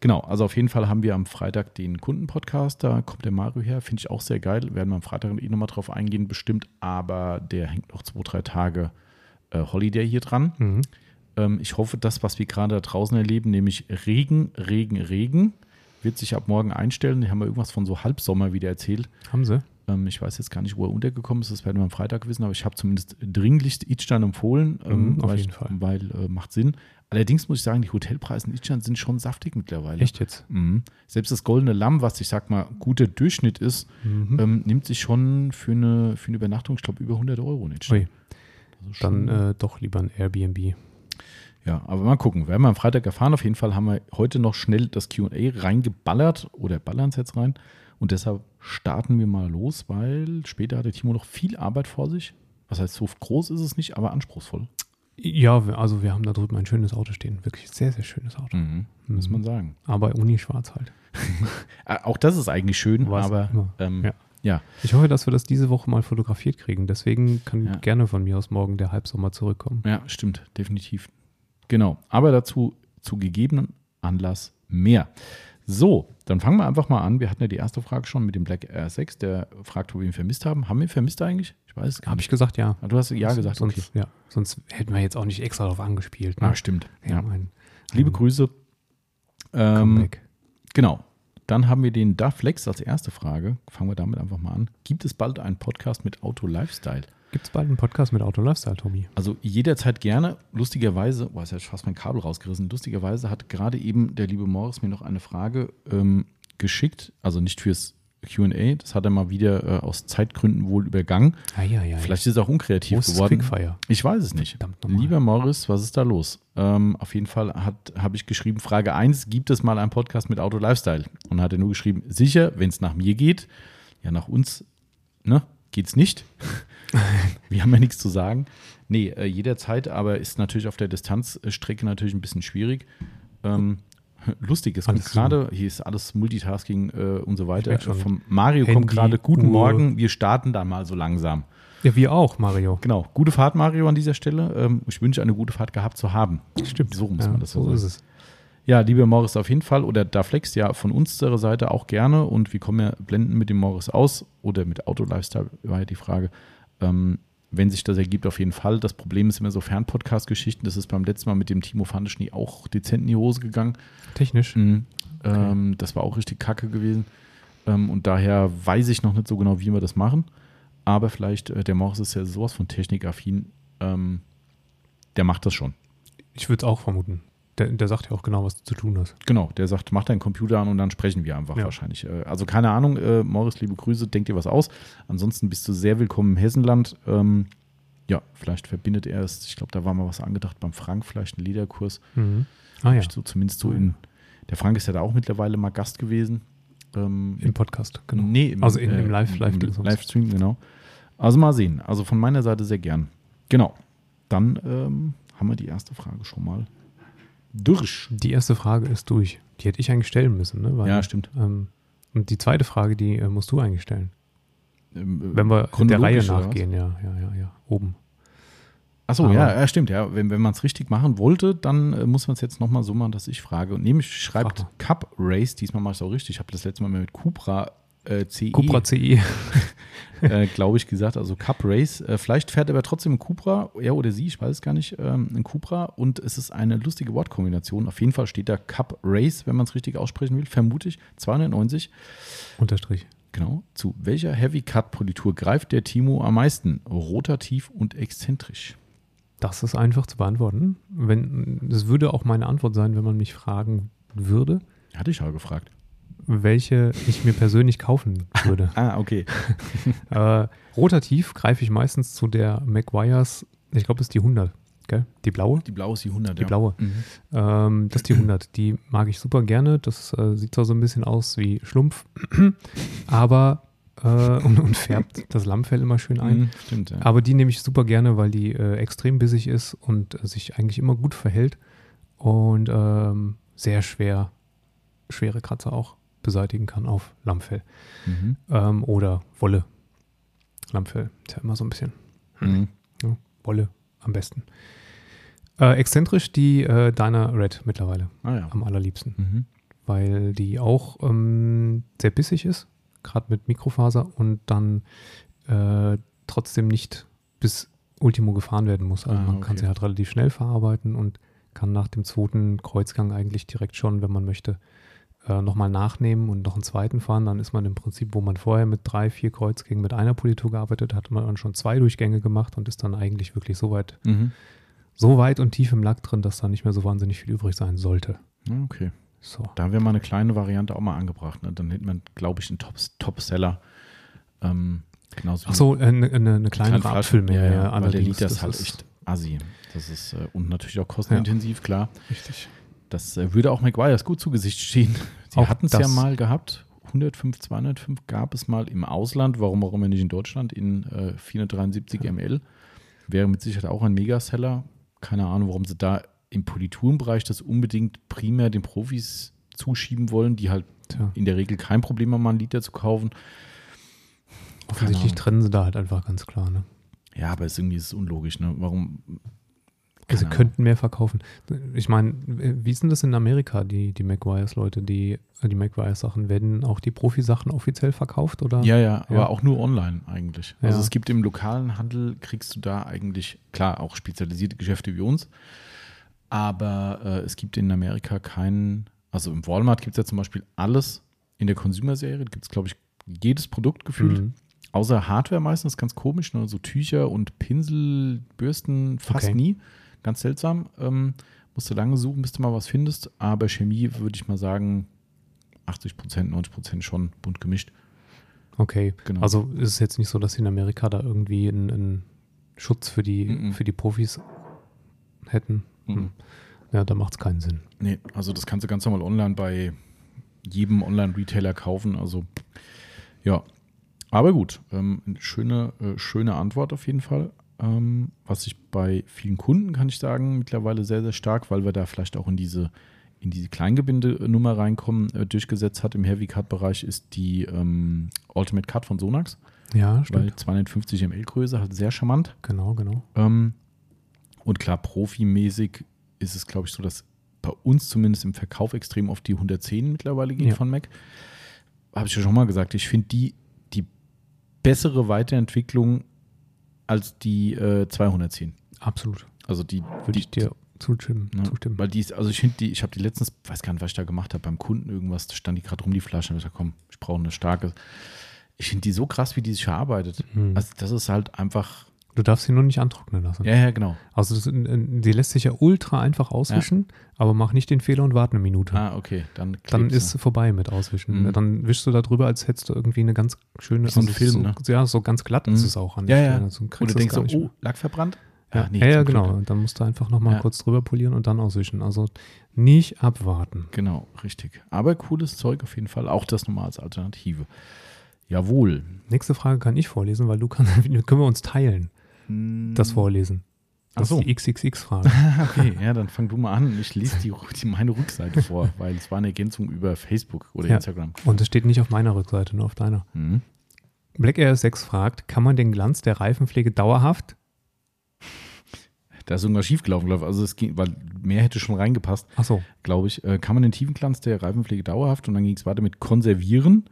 Genau, also auf jeden Fall haben wir am Freitag den Kundenpodcast, da kommt der Mario her, finde ich auch sehr geil. Werden wir am Freitag eh nochmal drauf eingehen, bestimmt, aber der hängt noch zwei, drei Tage äh, Holiday hier dran. mhm. Ähm, ich hoffe, das, was wir gerade da draußen erleben, nämlich Regen, Regen, Regen, wird sich ab morgen einstellen. Die haben wir irgendwas von so Halbsommer wieder erzählt. Haben sie? Ähm, ich weiß jetzt gar nicht, wo er untergekommen ist, das werden wir am Freitag wissen, aber ich habe zumindest dringlichst Idstein empfohlen, ähm, Mhm, auf weil, jeden Fall. weil äh, macht Sinn. Allerdings muss ich sagen, die Hotelpreise in Idstein sind schon saftig mittlerweile. Echt jetzt? Mhm. Selbst das Goldene Lamm, was ich sag mal guter Durchschnitt ist, Mhm. ähm, nimmt sich schon für eine, für eine Übernachtung, ich glaube, über 100 Euro nicht. Ui, Also dann äh, doch lieber ein Airbnb. Ja, aber mal gucken. Werden wir am Freitag erfahren. Auf jeden Fall haben wir heute noch schnell das QA reingeballert oder ballern es jetzt rein. Und deshalb starten wir mal los, weil später hat der Timo noch viel Arbeit vor sich. Was heißt, so groß ist es nicht, aber anspruchsvoll. Ja, also wir haben da drüben ein schönes Auto stehen. Wirklich sehr, sehr schönes Auto. Mhm. Muss man sagen. Aber Uni schwarz halt. Äh, auch das ist eigentlich schön, Was aber ähm, Ja. ja. Ich hoffe, dass wir das diese Woche mal fotografiert kriegen. Deswegen kann Ja. gerne von mir aus morgen der Halbsommer zurückkommen. Ja, stimmt, definitiv. Genau, aber dazu zu gegebenen Anlass mehr. So, dann fangen wir einfach mal an. Wir hatten ja die erste Frage schon mit dem Black Air 6, der fragt, ob wir ihn vermisst haben. Haben wir ihn vermisst eigentlich? Ich weiß es gar Habe ich gesagt, ja. Ah, Du hast ja gesagt, sonst, okay. ja. Sonst hätten wir jetzt auch nicht extra darauf angespielt. Ne? Ah, stimmt. ja, Ja. Liebe ein Grüße. Ähm, genau. Dann haben wir den Daflex als erste Frage. Fangen wir damit einfach mal an. Gibt es bald einen Podcast mit Auto Lifestyle? Gibt es bald einen Podcast mit Auto Lifestyle, Tommy? Also jederzeit gerne. Lustigerweise, boah, ist ja fast mein Kabel rausgerissen. Lustigerweise hat gerade eben der liebe Morris mir noch eine Frage ähm, geschickt. Also nicht fürs QA. Das hat er mal wieder äh, aus Zeitgründen wohl übergangen. Ah, ja, ja. Vielleicht ist er auch unkreativ geworden. Quickfire? Ich weiß es nicht. Lieber Morris, was ist da los? Ähm, auf jeden Fall habe ich geschrieben, Frage 1, gibt es mal einen Podcast mit Auto Lifestyle? Und hat er nur geschrieben, sicher, wenn es nach mir geht. Ja, nach uns ne, geht es nicht. Wir haben ja nichts zu sagen. Nee, äh, jederzeit, aber ist natürlich auf der Distanzstrecke natürlich ein bisschen schwierig. Ähm, lustig, es kommt gerade, hier ist alles Multitasking äh, und so weiter. Vom Mario kommt Handy, gerade, guten Uhr. Morgen, wir starten da mal so langsam. Ja, wir auch, Mario. Genau, gute Fahrt, Mario, an dieser Stelle. Ähm, ich wünsche, eine gute Fahrt gehabt zu haben. Stimmt. So muss ja, man das so so sagen. ist es. Ja, lieber Morris, auf jeden Fall. Oder Daflex, ja, von unserer Seite auch gerne. Und wir kommen ja blenden mit dem Morris aus. Oder mit Auto Lifestyle war ja die Frage. Ähm, wenn sich das ergibt, auf jeden Fall. Das Problem ist immer so Fern-Podcast-Geschichten. Das ist beim letzten Mal mit dem Timo Fandeschny auch dezent in die Hose gegangen. Technisch. Mhm. Ähm, das war auch richtig kacke gewesen. Ähm, und daher weiß ich noch nicht so genau, wie wir das machen. Aber vielleicht, äh, der Morris ist ja sowas von technikaffin. Ähm, der macht das schon. Ich würde es auch vermuten. Der, der sagt ja auch genau, was du zu tun hast. Genau, der sagt, mach deinen Computer an und dann sprechen wir einfach Ja. wahrscheinlich. Äh, Also keine Ahnung, äh, Morris, liebe Grüße, denk dir was aus. Ansonsten bist du sehr willkommen im Hessenland. Ähm, ja, vielleicht verbindet er es. Ich glaube, da war mal was angedacht beim Frank, vielleicht ein Liederkurs. Mhm. Ah ja, So, zumindest so in. Der Frank ist ja da auch mittlerweile mal Gast gewesen. Ähm, im Podcast, genau. Nee, im, Also in- äh, im Live- Live- im Dingsbums. Livestream, genau. Also mal sehen. Also von meiner Seite sehr gern. Genau. Dann ähm, haben wir die erste Frage schon mal durch. Die erste Frage ist durch. Die hätte ich eigentlich stellen müssen, ne? Weil, Ja, stimmt. Ähm, und die zweite Frage, die äh, musst du eigentlich stellen. Ähm, äh, Wenn wir der Reihe nachgehen, ja, ja, ja, ja. Oben. Achso, ja, ja, stimmt. Ja. Wenn, wenn man es richtig machen wollte, dann äh, muss man es jetzt nochmal so machen, dass ich frage. Und nämlich schreibt Cup Race, diesmal mache ich es auch richtig. Ich habe das letzte Mal mit Cupra äh, CE, Cupra CE. äh, glaube ich, gesagt. Also Cup Race. Äh, vielleicht fährt aber trotzdem ein Cupra, er oder sie, ich weiß es gar nicht, ähm, ein Cupra. Und es ist eine lustige Wortkombination. Auf jeden Fall steht da Cup Race, wenn man es richtig aussprechen will, vermute ich. 290. Unterstrich. Genau. Zu welcher Heavy Cut Politur greift der Timo am meisten? Rotativ und exzentrisch. Das ist einfach zu beantworten. Wenn, das würde auch meine Antwort sein, wenn man mich fragen würde, Hatte ich ja gefragt. Welche ich mir persönlich kaufen würde. Ah, okay. äh, rotativ greife ich meistens zu der McGuire's, ich glaube, das ist die 100, gell? Die blaue? Die blaue ist die 100. Die ja. blaue. Mhm. Ähm, das ist die 100. Die mag ich super gerne. Das äh, sieht zwar so ein bisschen aus wie Schlumpf, aber äh, und, und färbt das Lammfell immer schön ein. Mhm, stimmt, ja. Aber die nehme ich super gerne, weil die äh, extrem bissig ist und sich eigentlich immer gut verhält und ähm, sehr schwer, schwere Kratzer auch beseitigen kann auf Lammfell Mhm. ähm, oder Wolle. Lammfell ist ja immer so ein bisschen Mhm. ja, Wolle am besten. Äh, exzentrisch die äh, Dana Red mittlerweile Ah ja. am allerliebsten, Mhm. weil die auch ähm, sehr bissig ist, gerade mit Mikrofaser und dann äh, trotzdem nicht bis Ultimo gefahren werden muss. Also Ah, man kann okay. sie halt relativ schnell verarbeiten und kann nach dem zweiten Kreuzgang eigentlich direkt schon, wenn man möchte, äh, nochmal nachnehmen und noch einen zweiten fahren. Dann ist man im Prinzip, wo man vorher mit drei, vier Kreuzgängen mit einer Politur gearbeitet hat, hat man dann schon zwei Durchgänge gemacht und ist dann eigentlich wirklich so weit, Mhm. so weit und tief im Lack drin, dass da nicht mehr so wahnsinnig viel übrig sein sollte. Ja, okay. So. Da wäre mal eine kleine Variante auch mal angebracht. Ne? Dann hätte man, glaube ich, einen Top- Top-Seller. ähm, genauso Ach so, äh, eine, eine, eine kleinere Flaschen. Abfüllmenge. Ja, ja, weil der Liter ist das halt echt assi. Das ist äh, und natürlich auch kostenintensiv, klar. richtig. Das äh, würde auch McGuire's gut zu Gesicht stehen. Sie hatten es ja mal gehabt. 105, 205 gab es mal im Ausland. Warum auch immer nicht in Deutschland in äh, 473 ml. Wäre mit Sicherheit auch ein Megaseller. Keine Ahnung, warum sie da im Politurenbereich das unbedingt primär den Profis zuschieben wollen, die halt Tja, in der Regel kein Problem haben, mal einen Liter zu kaufen. offensichtlich trennen sie da halt einfach ganz klar. Ne? Ja, aber es irgendwie ist es unlogisch. Ne? Warum? Sie Keine Ahnung. könnten mehr verkaufen. Ich meine, wie ist denn das in Amerika, die, die McGuire's-Leute, die, äh, die McGuire's-Sachen? Werden auch die Profisachen offiziell verkauft? Oder? Ja, ja, aber Ja. auch nur online eigentlich. Also Ja. es gibt im lokalen Handel, kriegst du da eigentlich, klar, auch spezialisierte Geschäfte wie uns, aber äh, es gibt in Amerika keinen, also im Walmart gibt es ja zum Beispiel alles in der Consumer-Serie, gibt es, glaube ich, jedes Produkt gefühlt, Mhm. außer Hardware meistens, ganz komisch, ne? so Tücher und Pinsel, Bürsten fast Okay. nie, ganz seltsam. Ähm, musst du lange suchen, bis du mal was findest, aber Chemie würde ich mal sagen, 80 Prozent, 90 Prozent schon bunt gemischt. Okay. Genau. Also ist es jetzt nicht so, dass sie in Amerika da irgendwie einen, Schutz für die, Mhm. für die Profis hätten. Mhm. Ja, da macht es keinen Sinn. Nee, also das kannst du ganz normal online bei jedem Online-Retailer kaufen. Also ja, aber gut, ähm, eine schöne, äh, schöne Antwort auf jeden Fall. Ähm, was ich bei vielen Kunden, kann ich sagen, mittlerweile sehr, sehr stark, weil wir da vielleicht auch in diese, in diese Kleingebinde-Nummer reinkommen, äh, durchgesetzt hat im Heavy Cut-Bereich, ist die ähm, Ultimate Cut von Sonax, Ja, weil stimmt. 250 ml Größe, halt sehr charmant. Genau, genau. Ähm, und klar, profimäßig ist es, glaube ich, so, dass bei uns zumindest im Verkauf extrem auf die 110 mittlerweile geht Ja. von Mac. Habe ich ja schon mal gesagt, ich finde die die bessere Weiterentwicklung als die äh, 210. Absolut. Also die, Würde ich dir zustimmen. ne, zustimmen. Weil die ist, also ich finde die, ich habe die letztens, weiß gar nicht, was ich da gemacht habe, beim Kunden irgendwas, da stand die gerade rum, die Flasche, und ich gesagt, komm, ich brauche eine starke. Ich finde die so krass, wie die sich verarbeitet. Mhm. Also das ist halt einfach, du darfst sie nur nicht antrocknen lassen. ja, ja, genau. Also das, die lässt sich ja ultra einfach auswischen, aber mach nicht den Fehler und warte eine Minute. Ah, okay, dann Dann ist ne? vorbei mit Auswischen. Mhm. Dann wischst du da drüber, als hättest du irgendwie eine ganz schöne Wie so ein Film, so, ne? Ja, so ganz glatt Mhm. ist es auch an Ja, ja. Also, Oder denkst du, oh. Lack verbrannt? Ja, nee, ja, ja, genau. Und dann musst du einfach nochmal Ja. kurz drüber polieren und dann auswischen. Also nicht abwarten. Genau, richtig. Aber cooles Zeug auf jeden Fall. Auch das nochmal als Alternative. Jawohl. Nächste Frage kann ich vorlesen, weil du kannst, können wir uns teilen, das Vorlesen. Ach Das so. ist die XXX-Frage. Okay, ja, dann fang du mal an. Ich lese die, die, meine Rückseite vor, weil es war eine Ergänzung über Facebook oder Ja. Instagram. und es steht nicht auf meiner Rückseite, nur auf deiner. Mhm. Black Air 6 fragt, kann man den Glanz der Reifenpflege dauerhaft Da ist irgendwas schiefgelaufen, glaube ich. Also es ging, weil mehr hätte schon reingepasst, Achso, glaube ich. Äh, kann man den Tiefenglanz der Reifenpflege dauerhaft und dann ging es weiter mit Konservieren.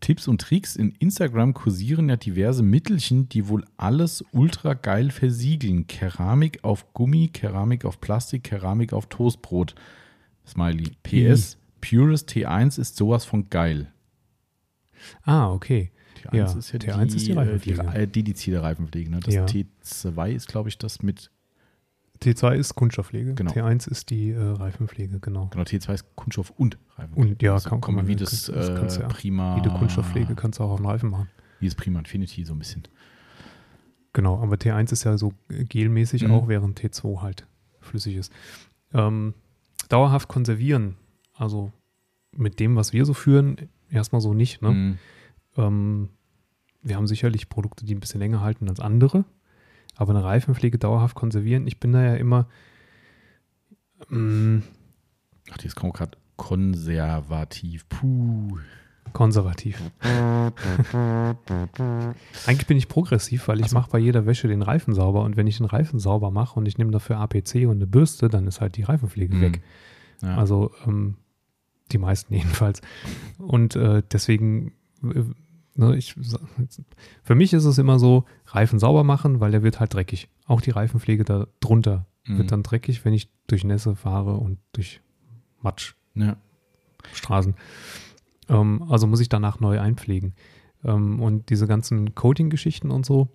Tipps und Tricks. In Instagram kursieren ja diverse Mittelchen, die wohl alles ultra geil versiegeln. Keramik auf Gummi, Keramik auf Plastik, Keramik auf Toastbrot. Smiley. PS, Purest T1 ist sowas von geil. ah, okay. T1 Ja, ist ja T1 die, ist die äh, Reifenpflege. Die, äh, dedizierte Reifenpflege. Ne? Das Ja. T2 ist, glaube ich, das mit. T2 ist Kunststoffpflege, Genau. T1 ist die äh, Reifenpflege, genau. Genau, T2 ist Kunststoff und Reifenpflege. Und ja, Also kann, kann man wie das, das kannst äh, ja. Prima. Jede Kunststoffpflege kannst du auch auf den Reifen machen. Wie das Prima Infinity so ein bisschen. Genau, aber T1 ist ja so gelmäßig Mhm. auch, während T2 halt flüssig ist. Ähm, dauerhaft konservieren, also mit dem, was wir so führen, erstmal so nicht. Ne? Mhm. Ähm, wir haben sicherlich Produkte, die ein bisschen länger halten als andere, aber eine Reifenpflege dauerhaft konservieren, ich bin da ja immer. Mm, Ach, jetzt kommt gerade konservativ. Puh. Konservativ. Eigentlich bin ich progressiv, weil ich also, mache bei jeder Wäsche den Reifen sauber und wenn ich den Reifen sauber mache und ich nehme dafür APC und eine Bürste, dann ist halt die Reifenpflege mhm. weg. Ja. Also ähm, die meisten jedenfalls. Und äh, deswegen, ich, für mich ist es immer so, Reifen sauber machen, weil der wird halt dreckig. Auch die Reifenpflege da drunter mhm. wird dann dreckig, wenn ich durch Nässe fahre und durch Matsch. Ja. Straßen. Ähm, also muss ich danach neu einpflegen. Ähm, und diese ganzen Coating-Geschichten und so,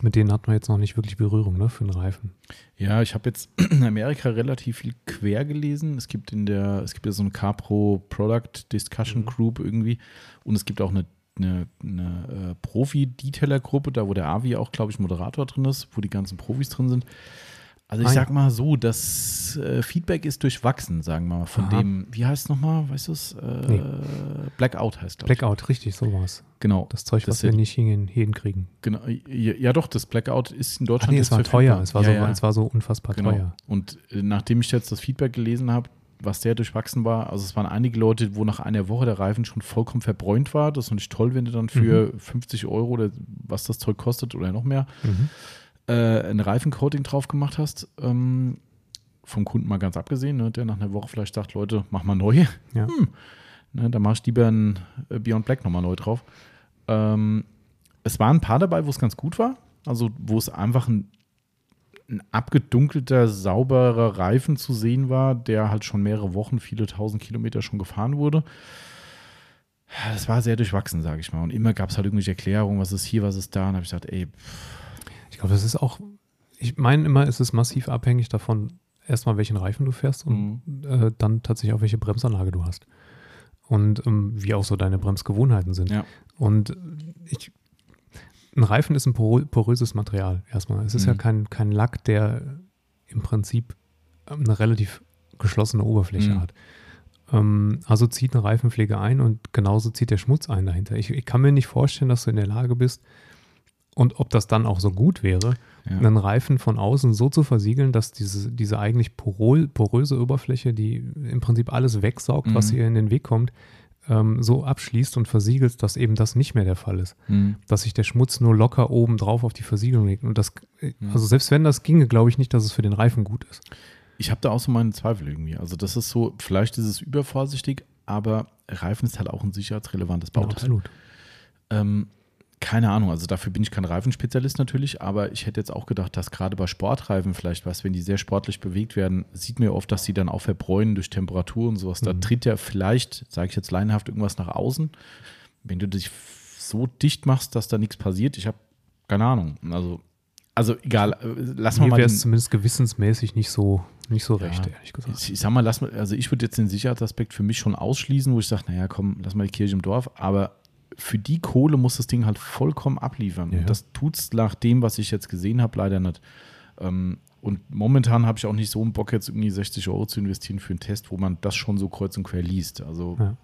mit denen hat man jetzt noch nicht wirklich Berührung, ne, für einen Reifen. Ja, ich habe jetzt in Amerika relativ viel quer gelesen. Es gibt in der, es gibt ja so eine CarPro Product Discussion mhm. Group irgendwie und es gibt auch eine, eine, eine äh, Profi-Detailer-Gruppe, da wo der Avi auch, glaube ich, Moderator drin ist, wo die ganzen Profis drin sind. Also ich ah, sag mal so, das äh, Feedback ist durchwachsen, sagen wir mal, von Aha. dem, wie heißt es nochmal, weißt du es? Äh, nee. Blackout heißt das. Blackout, richtig, so war es. Genau. Das Zeug, das was wir nicht hinkriegen. Genau, ja, ja, doch, das Blackout ist in Deutschland. Ach nee, es war teuer, es war, ja, so, ja. es war so unfassbar genau. teuer. Und äh, nachdem ich jetzt das Feedback gelesen habe, was sehr durchwachsen war, also es waren einige Leute, wo nach einer Woche der Reifen schon vollkommen verbräunt war. Das ist natürlich toll, wenn du dann für mhm. 50 Euro oder was das Zeug kostet oder noch mehr. Mhm äh, ein Reifencoating drauf gemacht hast, ähm, vom Kunden mal ganz abgesehen, ne, der nach einer Woche vielleicht sagt, Leute, mach mal neu. Ja. Hm. Ne, da mach ich lieber ein äh, Beyond Black nochmal neu drauf. Ähm, es waren ein paar dabei, wo es ganz gut war. Also wo es einfach ein, ein abgedunkelter, sauberer Reifen zu sehen war, der halt schon mehrere Wochen, viele tausend Kilometer schon gefahren wurde. Das war sehr durchwachsen, sage ich mal. Und immer gab es halt irgendwelche Erklärungen, was ist hier, was ist da. Und habe ich gesagt, ey, pff, glaube, das ist auch, ich meine immer, es ist massiv abhängig davon, erstmal welchen Reifen du fährst und mhm. äh, dann tatsächlich auch welche Bremsanlage du hast. Und ähm, wie auch so deine Bremsgewohnheiten sind. Ja. Und ich, ein Reifen ist ein poröses Material erstmal. Es ist mhm. ja kein, kein Lack, der im Prinzip eine relativ geschlossene Oberfläche mhm. hat. Ähm, also zieht eine Reifenpflege ein und genauso zieht der Schmutz ein dahinter. Ich, ich, kann mir nicht vorstellen, dass du in der Lage bist, und ob das dann auch so gut wäre, ja. einen Reifen von außen so zu versiegeln, dass diese, diese eigentlich poröse Oberfläche, die im Prinzip alles wegsaugt, mhm. was ihr in den Weg kommt, ähm, so abschließt und versiegelt, dass eben das nicht mehr der Fall ist. Mhm. Dass sich der Schmutz nur locker oben drauf auf die Versiegelung legt. Und das, mhm. also selbst wenn das ginge, glaube ich nicht, dass es für den Reifen gut ist. Ich habe da auch so meine Zweifel irgendwie. Also das ist so, vielleicht ist es übervorsichtig, aber Reifen ist halt auch ein sicherheitsrelevantes Bauteil. Absolut. Ähm, keine Ahnung, also dafür bin ich kein Reifenspezialist natürlich, aber ich hätte jetzt auch gedacht, dass gerade bei Sportreifen vielleicht was, wenn die sehr sportlich bewegt werden, sieht man ja oft, dass sie dann auch verbräunen durch Temperatur und sowas. Mhm. Da tritt ja vielleicht, sage ich jetzt leinhaft, irgendwas nach außen. Wenn du dich so dicht machst, dass da nichts passiert, ich habe keine Ahnung. Also, also egal, äh, lass mal. Mir wäre es zumindest gewissensmäßig nicht so, nicht so ja, recht, ehrlich gesagt. Ich, ich sag mal, lass mal, also ich würde jetzt den Sicherheitsaspekt für mich schon ausschließen, wo ich sage, naja, komm, lass mal die Kirche im Dorf, aber für die Kohle muss das Ding halt vollkommen abliefern. Ja. Und das tut es nach dem, was ich jetzt gesehen habe, leider nicht. Ähm, und momentan habe ich auch nicht so einen Bock, jetzt irgendwie 60 Euro zu investieren für einen Test, wo man das schon so kreuz und quer liest. Also ja.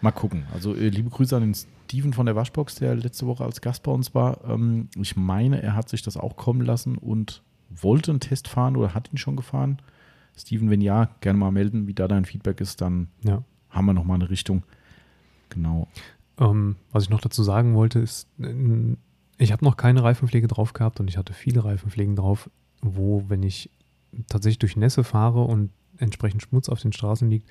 mal gucken. Also äh, liebe Grüße an den Steven von der Waschbox, der letzte Woche als Gast bei uns war. Ähm, ich meine, er hat sich das auch kommen lassen und wollte einen Test fahren oder hat ihn schon gefahren. Steven, wenn ja, gerne mal melden, wie da dein Feedback ist, dann ja. haben wir nochmal eine Richtung. Genau. Ähm, was ich noch dazu sagen wollte, ist, ich habe noch keine Reifenpflege drauf gehabt und ich hatte viele Reifenpflegen drauf, wo, wenn ich tatsächlich durch Nässe fahre und entsprechend Schmutz auf den Straßen liegt,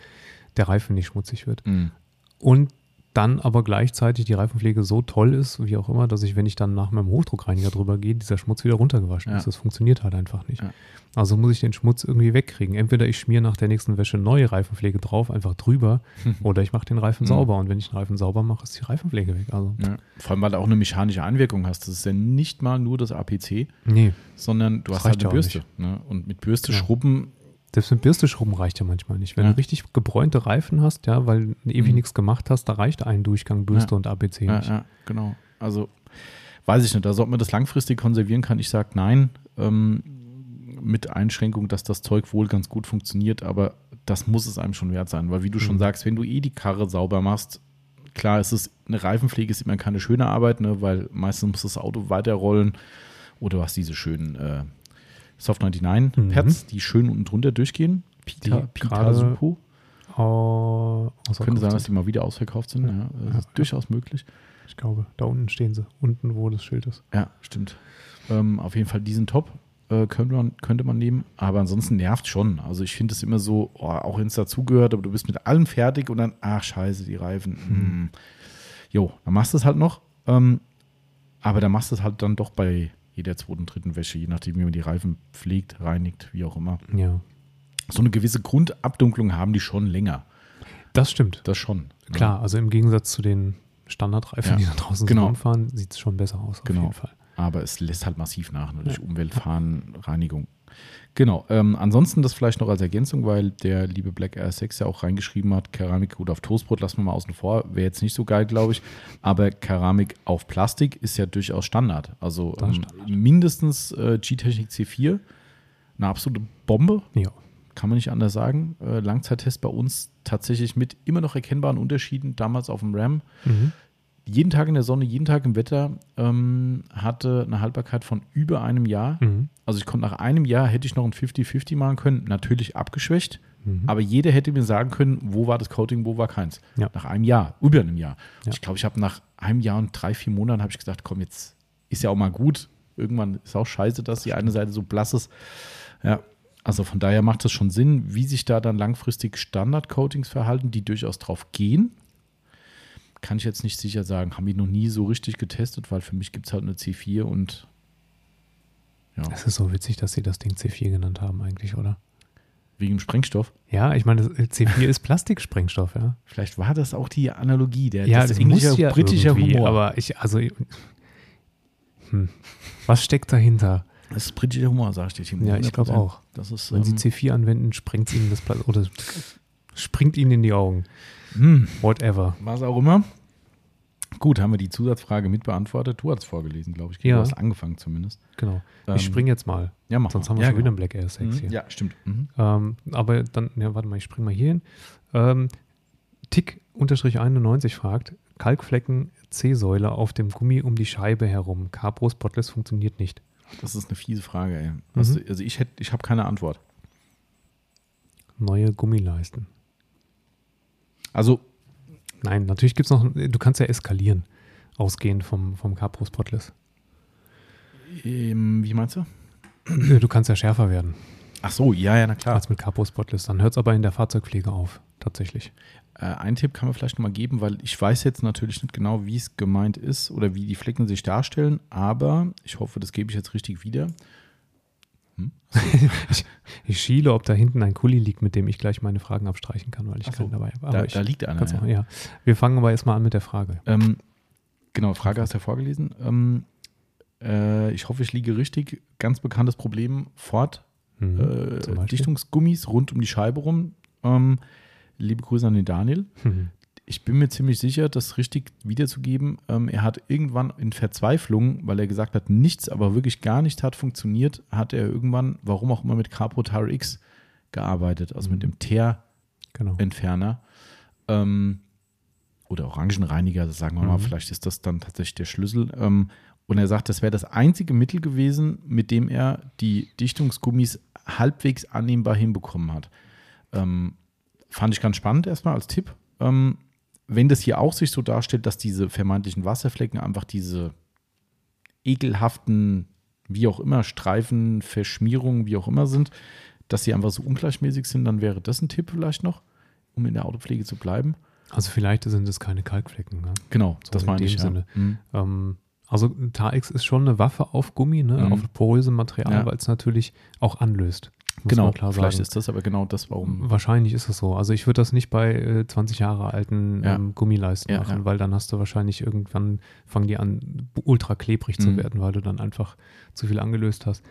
der Reifen nicht schmutzig wird. Mhm. Und dann aber gleichzeitig die Reifenpflege so toll ist, wie auch immer, dass ich, wenn ich dann nach meinem Hochdruckreiniger drüber gehe, dieser Schmutz wieder runtergewaschen ja. ist. Das funktioniert halt einfach nicht. Ja. Also muss ich den Schmutz irgendwie wegkriegen. Entweder ich schmiere nach der nächsten Wäsche neue Reifenpflege drauf, einfach drüber, oder ich mache den Reifen mhm. sauber. Und wenn ich den Reifen sauber mache, ist die Reifenpflege weg. Also. Ja. Vor allem, weil du auch eine mechanische Einwirkung hast. Das ist ja nicht mal nur das APC, nee. sondern du das hast halt eine Bürste. Ne? Und mit Bürste schrubben selbst mit Bürste schrubben reicht ja manchmal nicht. Wenn ja. du richtig gebräunte Reifen hast, ja, weil du ewig mhm. nichts gemacht hast, da reicht ein Durchgang Bürste ja. und ABC nicht. Ja, genau. Also weiß ich nicht. Also ob man das langfristig konservieren kann, ich sage nein. Ähm, mit Einschränkung, dass das Zeug wohl ganz gut funktioniert, aber das muss es einem schon wert sein, weil wie du mhm. schon sagst, wenn du eh die Karre sauber machst, klar, es ist, eine Reifenpflege ist immer keine schöne Arbeit, ne, weil meistens muss das Auto weiterrollen oder du hast diese schönen äh, Soft 99 Mhm. Pads, die schön unten drunter durchgehen. Pita, Die Pita Supo. Oh, Könnte sein, dass die mal wieder ausverkauft sind. Ja. Ja, das Ja, ist ja. durchaus möglich. Ich glaube, da unten stehen sie. Unten, wo das Schild ist. Ja, stimmt. Ähm, auf jeden Fall diesen Top äh, könnte, man, könnte man nehmen, aber ansonsten nervt schon. Also ich finde es immer so, oh, auch wenn es dazugehört, aber du bist mit allem fertig und dann, ach scheiße, die Reifen. Hm. Jo, dann machst du es halt noch. Ähm, aber dann machst du es halt dann doch bei jeder zweiten, dritten Wäsche, je nachdem, wie man die Reifen pflegt, reinigt, wie auch immer. Ja, So eine gewisse Grundabdunklung haben die schon länger. das stimmt. Das schon. ne? Klar, also im Gegensatz zu den Standardreifen, Ja, die da draußen genau. rumfahren, sieht es schon besser aus, auf Genau. jeden Fall. aber es lässt halt massiv nach ne, durch Umweltfahren, Reinigung. Genau. Ähm, ansonsten das vielleicht noch als Ergänzung, weil der liebe Black Air 6 ja auch reingeschrieben hat, Keramik gut auf Toastbrot lassen wir mal außen vor, wäre jetzt nicht so geil, glaube ich. Aber Keramik auf Plastik ist ja durchaus Standard. Also ähm, Standard. mindestens äh, G-Technik C4, eine absolute Bombe, Ja, kann man nicht anders sagen. Äh, Langzeittest bei uns tatsächlich mit immer noch erkennbaren Unterschieden. Damals auf dem RAM mhm. Jeden Tag in der Sonne, jeden Tag im Wetter, ähm, hatte eine Haltbarkeit von über einem Jahr. Mhm. Also ich konnte nach einem Jahr, hätte ich noch ein 50-50 machen können, natürlich abgeschwächt, Mhm. aber jeder hätte mir sagen können, wo war das Coating, wo war keins. Ja. Nach einem Jahr, über einem Jahr. Ja. Ich glaube, ich habe nach einem Jahr und drei, vier Monaten habe ich gesagt, komm, jetzt ist ja auch mal gut. Irgendwann ist auch scheiße, dass die eine Seite so blass ist. Ja, also von daher macht es schon Sinn, wie sich da dann langfristig Standard-Coatings verhalten, die durchaus drauf gehen. Kann ich jetzt nicht sicher sagen, haben die noch nie so richtig getestet, weil für mich gibt es halt eine C4 und ja, Es ist so witzig, dass sie das Ding C4 genannt haben eigentlich, oder? wegen Sprengstoff. Ja, ich meine, das- C4 ist Plastiksprengstoff, ja. Vielleicht war das auch die Analogie, der ja, das das englische, muss ja britische irgendwie, Humor. aber ich, also, hm. was steckt dahinter? das ist britischer Humor, sag ich dir, Timo. Ja, ich glaube 100%. auch. Ist, Wenn sie ähm, C4 anwenden, sprengt ihnen das Plas oder springt ihnen in die Augen. Hm, Whatever. was auch immer. Gut, haben wir die Zusatzfrage mit beantwortet. Du hast es vorgelesen, glaube ich. Ja. Du hast angefangen zumindest. Genau. Ähm, ich springe jetzt mal. Ja, mach Sonst mal. haben wir ja, schon wieder genau. einen Black Air 6 Mhm, hier. Ja, stimmt. Mhm. Ähm, aber dann, ja, warte mal, ich springe mal hier hin. Ähm, Tick-91 fragt, Kalkflecken C-Säule auf dem Gummi um die Scheibe herum. Cabro Spotless funktioniert nicht. Das ist eine fiese Frage, ey. Hast Mhm. du- Also ich hätte, ich habe keine Antwort. Neue Gummileisten. Also, Nein, natürlich gibt es noch, du kannst ja eskalieren, ausgehend vom, vom Cabro Spotless. ähm, wie meinst du? Äh, Du kannst ja schärfer werden Ach so, ja, ja, na klar. als mit Cabro Spotless. Dann hört es aber in der Fahrzeugpflege auf, tatsächlich. Äh, einen Tipp kann man vielleicht noch mal geben, weil ich weiß jetzt natürlich nicht genau, wie es gemeint ist oder wie die Flecken sich darstellen, aber ich hoffe, das gebe ich jetzt richtig wieder. Ich schiele, ob da hinten ein Kuli liegt, mit dem ich gleich meine Fragen abstreichen kann, weil ich so, keinen dabei habe. Da, da liegt einer. Ja. ja. Wir fangen aber erstmal an mit der Frage. Ähm, genau, Frage hast du ja vorgelesen. Ähm, äh, ich hoffe, ich liege richtig. Ganz bekanntes Problem, Ford, Mhm, äh. Dichtungsgummis rund um die Scheibe rum. Ähm, liebe Grüße an den Daniel. Mhm. Ich bin mir ziemlich sicher, das richtig wiederzugeben. Ähm, er hat irgendwann in Verzweiflung, weil er gesagt hat, nichts, aber wirklich gar nichts hat funktioniert, hat er irgendwann, warum auch immer, mit Capro Tire X gearbeitet, also mit dem Teer-Entferner. Genau. Ähm, oder Orangenreiniger, sagen wir mal, Mhm. vielleicht ist das dann tatsächlich der Schlüssel. Ähm, und er sagt, das wäre das einzige Mittel gewesen, mit dem er die Dichtungsgummis halbwegs annehmbar hinbekommen hat. Ähm, fand ich ganz spannend erstmal als Tipp. Ähm, wenn das hier auch sich so darstellt, dass diese vermeintlichen Wasserflecken einfach diese ekelhaften, wie auch immer, Streifen, Verschmierungen, wie auch immer sind, dass sie einfach so ungleichmäßig sind, dann wäre das ein Tipp vielleicht noch, um in der Autopflege zu bleiben. Also vielleicht sind es keine Kalkflecken. Ne? Genau, So das in meine ich. Ja. Sinne. Mhm. Ähm, also Tax ist schon eine Waffe auf Gummi, ne? Mhm. auf porösem Material, Ja. weil es natürlich auch anlöst. Muss Genau, klar vielleicht sagen. ist das aber genau das, warum. Wahrscheinlich ist es so. Also ich würde das nicht bei äh, 20 Jahre alten Ja. ähm, Gummileisten Ja, machen, ja. weil dann hast du wahrscheinlich irgendwann, fangen die an, ultra klebrig zu Mhm. werden, weil du dann einfach zu viel angelöst hast.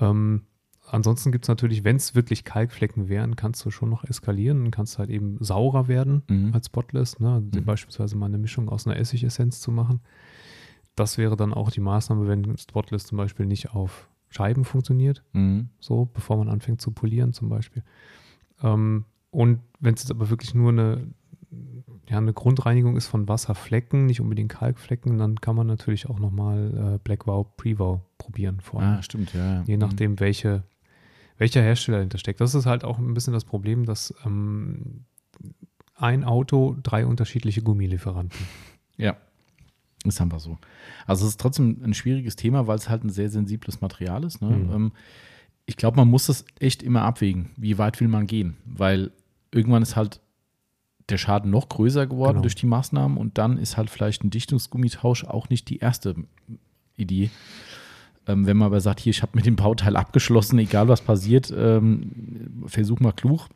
Ähm, ansonsten gibt es natürlich, wenn es wirklich Kalkflecken wären, kannst du schon noch eskalieren und kannst halt eben saurer werden Mhm. als Spotless, ne? Mhm. beispielsweise mal eine Mischung aus einer Essigessenz zu machen. Das wäre dann auch die Maßnahme, wenn Spotless zum Beispiel nicht auf Scheiben funktioniert, Mhm. so bevor man anfängt zu polieren zum Beispiel. Ähm, und wenn es jetzt aber wirklich nur eine ja, eine Grundreinigung ist von Wasserflecken, nicht unbedingt Kalkflecken. Dann kann man natürlich auch nochmal äh, Black Wow, Pre-Wow probieren vorher. Ah, stimmt, ja. Je nachdem, welche, welcher Hersteller dahinter steckt. Das ist halt auch ein bisschen das Problem, dass ähm, ein Auto drei unterschiedliche Gummilieferanten. Ja, ist einfach so. Also es ist trotzdem ein schwieriges Thema, weil es halt ein sehr sensibles Material ist. Ne? Mhm. Ähm, ich glaube, man muss das echt immer abwägen. Wie weit will man gehen? Weil irgendwann ist halt der Schaden noch größer geworden Genau. durch die Maßnahmen und dann ist halt vielleicht ein Dichtungsgummitausch auch nicht die erste Idee. Ähm, wenn man aber sagt, hier, ich habe mit dem Bauteil abgeschlossen, egal was passiert, ähm, versuch mal klug,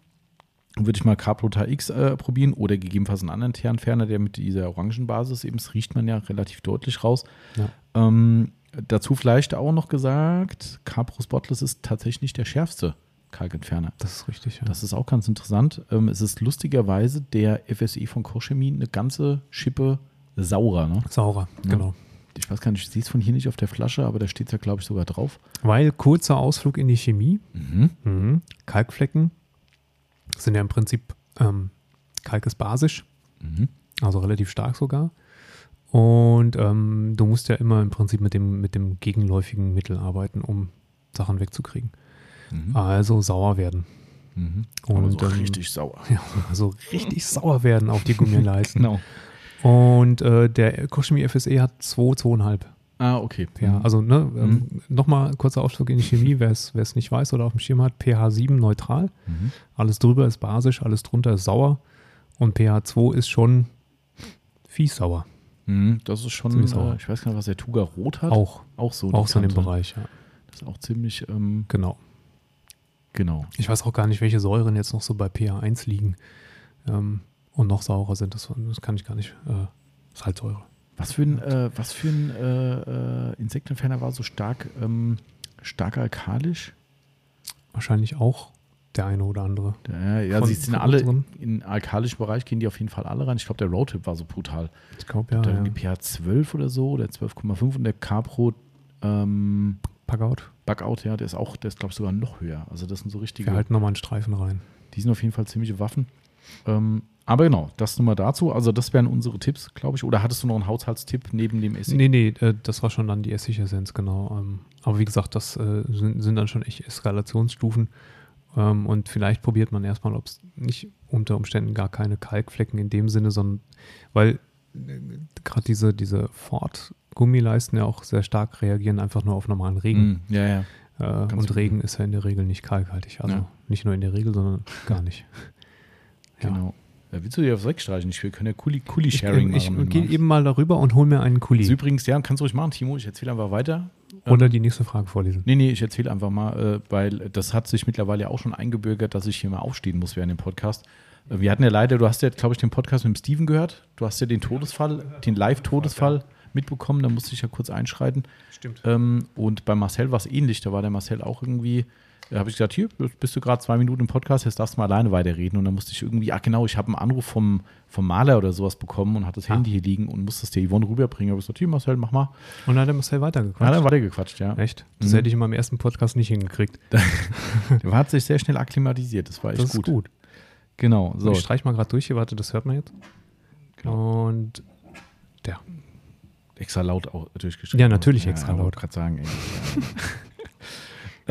würde ich mal Carplota X äh, probieren oder gegebenenfalls einen anderen Ternferner, der mit dieser Orangenbasis eben, das riecht man ja relativ deutlich raus. Ja. Ähm, dazu vielleicht auch noch gesagt, Capro Spotless ist tatsächlich nicht der schärfste Kalkentferner. Das ist richtig, ja. Das ist auch ganz interessant. Ähm, es ist lustigerweise der FSE von Kochemie eine ganze Schippe saurer. Ne? Saurer, Ja. genau. Ich weiß gar nicht, ich sehe es von hier nicht auf der Flasche, aber da steht es ja, glaube ich, sogar drauf. Weil kurzer Ausflug in die Chemie. Mhm. Mhm. Kalkflecken sind ja im Prinzip, ähm, Kalk ist basisch, Mhm. also relativ stark sogar. Und ähm, du musst ja immer im Prinzip mit dem, mit dem gegenläufigen Mittel arbeiten, um Sachen wegzukriegen. Mhm. Also sauer werden. Mhm. Und, so ähm, richtig sauer. Ja, also richtig sauer werden auf die Gummeleisten. Genau. Und äh, der Kochchemie FSE hat 2, 2,5 Ah, okay. Ja, Mhm. also ne, ähm, nochmal kurzer Ausflug in die Chemie, wer es nicht weiß oder auf dem Schirm hat, pH 7 neutral, Mhm. alles drüber ist basisch, alles drunter ist sauer und pH 2 ist schon fies sauer. Mhm. Das ist schon, sauer. äh, ich weiß gar nicht, was der Tuga Rot hat. Auch, auch so. auch so in dem. Bereich, ja. Das ist auch ziemlich, ähm, Genau. genau. Ich weiß auch gar nicht, welche Säuren jetzt noch so bei pH 1 liegen ähm, und noch saurer sind. Das, das kann ich gar nicht. Äh, Salzsäure. Was für ein, äh, was für ein äh, äh, Insektenferner war so stark, ähm, stark alkalisch? Wahrscheinlich auch der eine oder andere. Ja, ja Von- sie sind alle unseren? in alkalischen Bereich, gehen die auf jeden Fall alle rein. Ich glaube, der Roadtip war so brutal. Ich glaube, ja. der ja. pH 12 oder so, oder 12,5 und der Capro ähm, Packout. Bugout, ja, der ist auch, der ist, glaube ich, sogar noch höher. Also das sind so richtige, Wir halten nochmal einen Streifen rein. die sind auf jeden Fall ziemliche Waffen. Ähm, aber genau, das nur mal dazu. Also das wären unsere Tipps, glaube ich. Oder hattest du noch einen Haushaltstipp neben dem Essig? Nee, nee, äh, das war schon dann die Essigessenz, genau. Ähm, aber wie gesagt, das äh, sind, sind dann schon echt Eskalationsstufen. Ähm, und vielleicht probiert man erstmal, ob es nicht unter Umständen gar keine Kalkflecken in dem Sinne, sondern weil äh, gerade diese, diese Ford-Gummileisten ja auch sehr stark reagieren, einfach nur auf normalen Regen. Mm, ja, ja. Ganz und gut. Regen ist ja in der Regel nicht kalkhaltig. Also Ja. nicht nur in der Regel, sondern gar nicht. Genau. Ja, willst du dir was wegstreichen? Ich will, können ja Kuli, Ich, Kuli-Sharing ich, machen. ich gehe eben mal darüber und hole mir einen Das ist Kuli. übrigens, ja, kannst du ruhig machen, Timo. Ich erzähle einfach weiter. Oder Ähm, die nächste Frage vorlesen. Nee, nee, ich erzähle einfach mal, äh, weil das hat sich mittlerweile auch schon eingebürgert, dass ich hier mal aufstehen muss während dem Podcast. Äh, wir hatten ja leider, du hast ja, glaube ich, den Podcast mit dem Steven gehört. Du hast ja den Todesfall, den Live-Todesfall mitbekommen. Da musste ich ja kurz einschreiten. Stimmt. Ähm, und bei Marcel war es ähnlich. Da war der Marcel auch irgendwie, da habe ich gesagt, hier, bist du gerade zwei Minuten im Podcast, jetzt darfst du mal alleine weiterreden. Und dann musste ich irgendwie, ach genau, ich habe einen Anruf vom, vom Maler oder sowas bekommen und hatte das Ah. Handy hier liegen und musste es der Yvonne rüberbringen. Aber ich gesagt, hier, Marcel, mach mal. Und dann hat der Marcel Ja, weitergequatscht. dann war der gequatscht, ja. Echt? Das Mhm. hätte ich in meinem ersten Podcast nicht hingekriegt. Der hat sich sehr schnell akklimatisiert. Das war echt Das ist gut. gut. Genau, so. Ich streich mal gerade durch hier, warte, das hört man jetzt. Genau. Und der. Extra laut auch durchgeschrieben. Ja, natürlich extra laut. wollte gerade sagen, ey.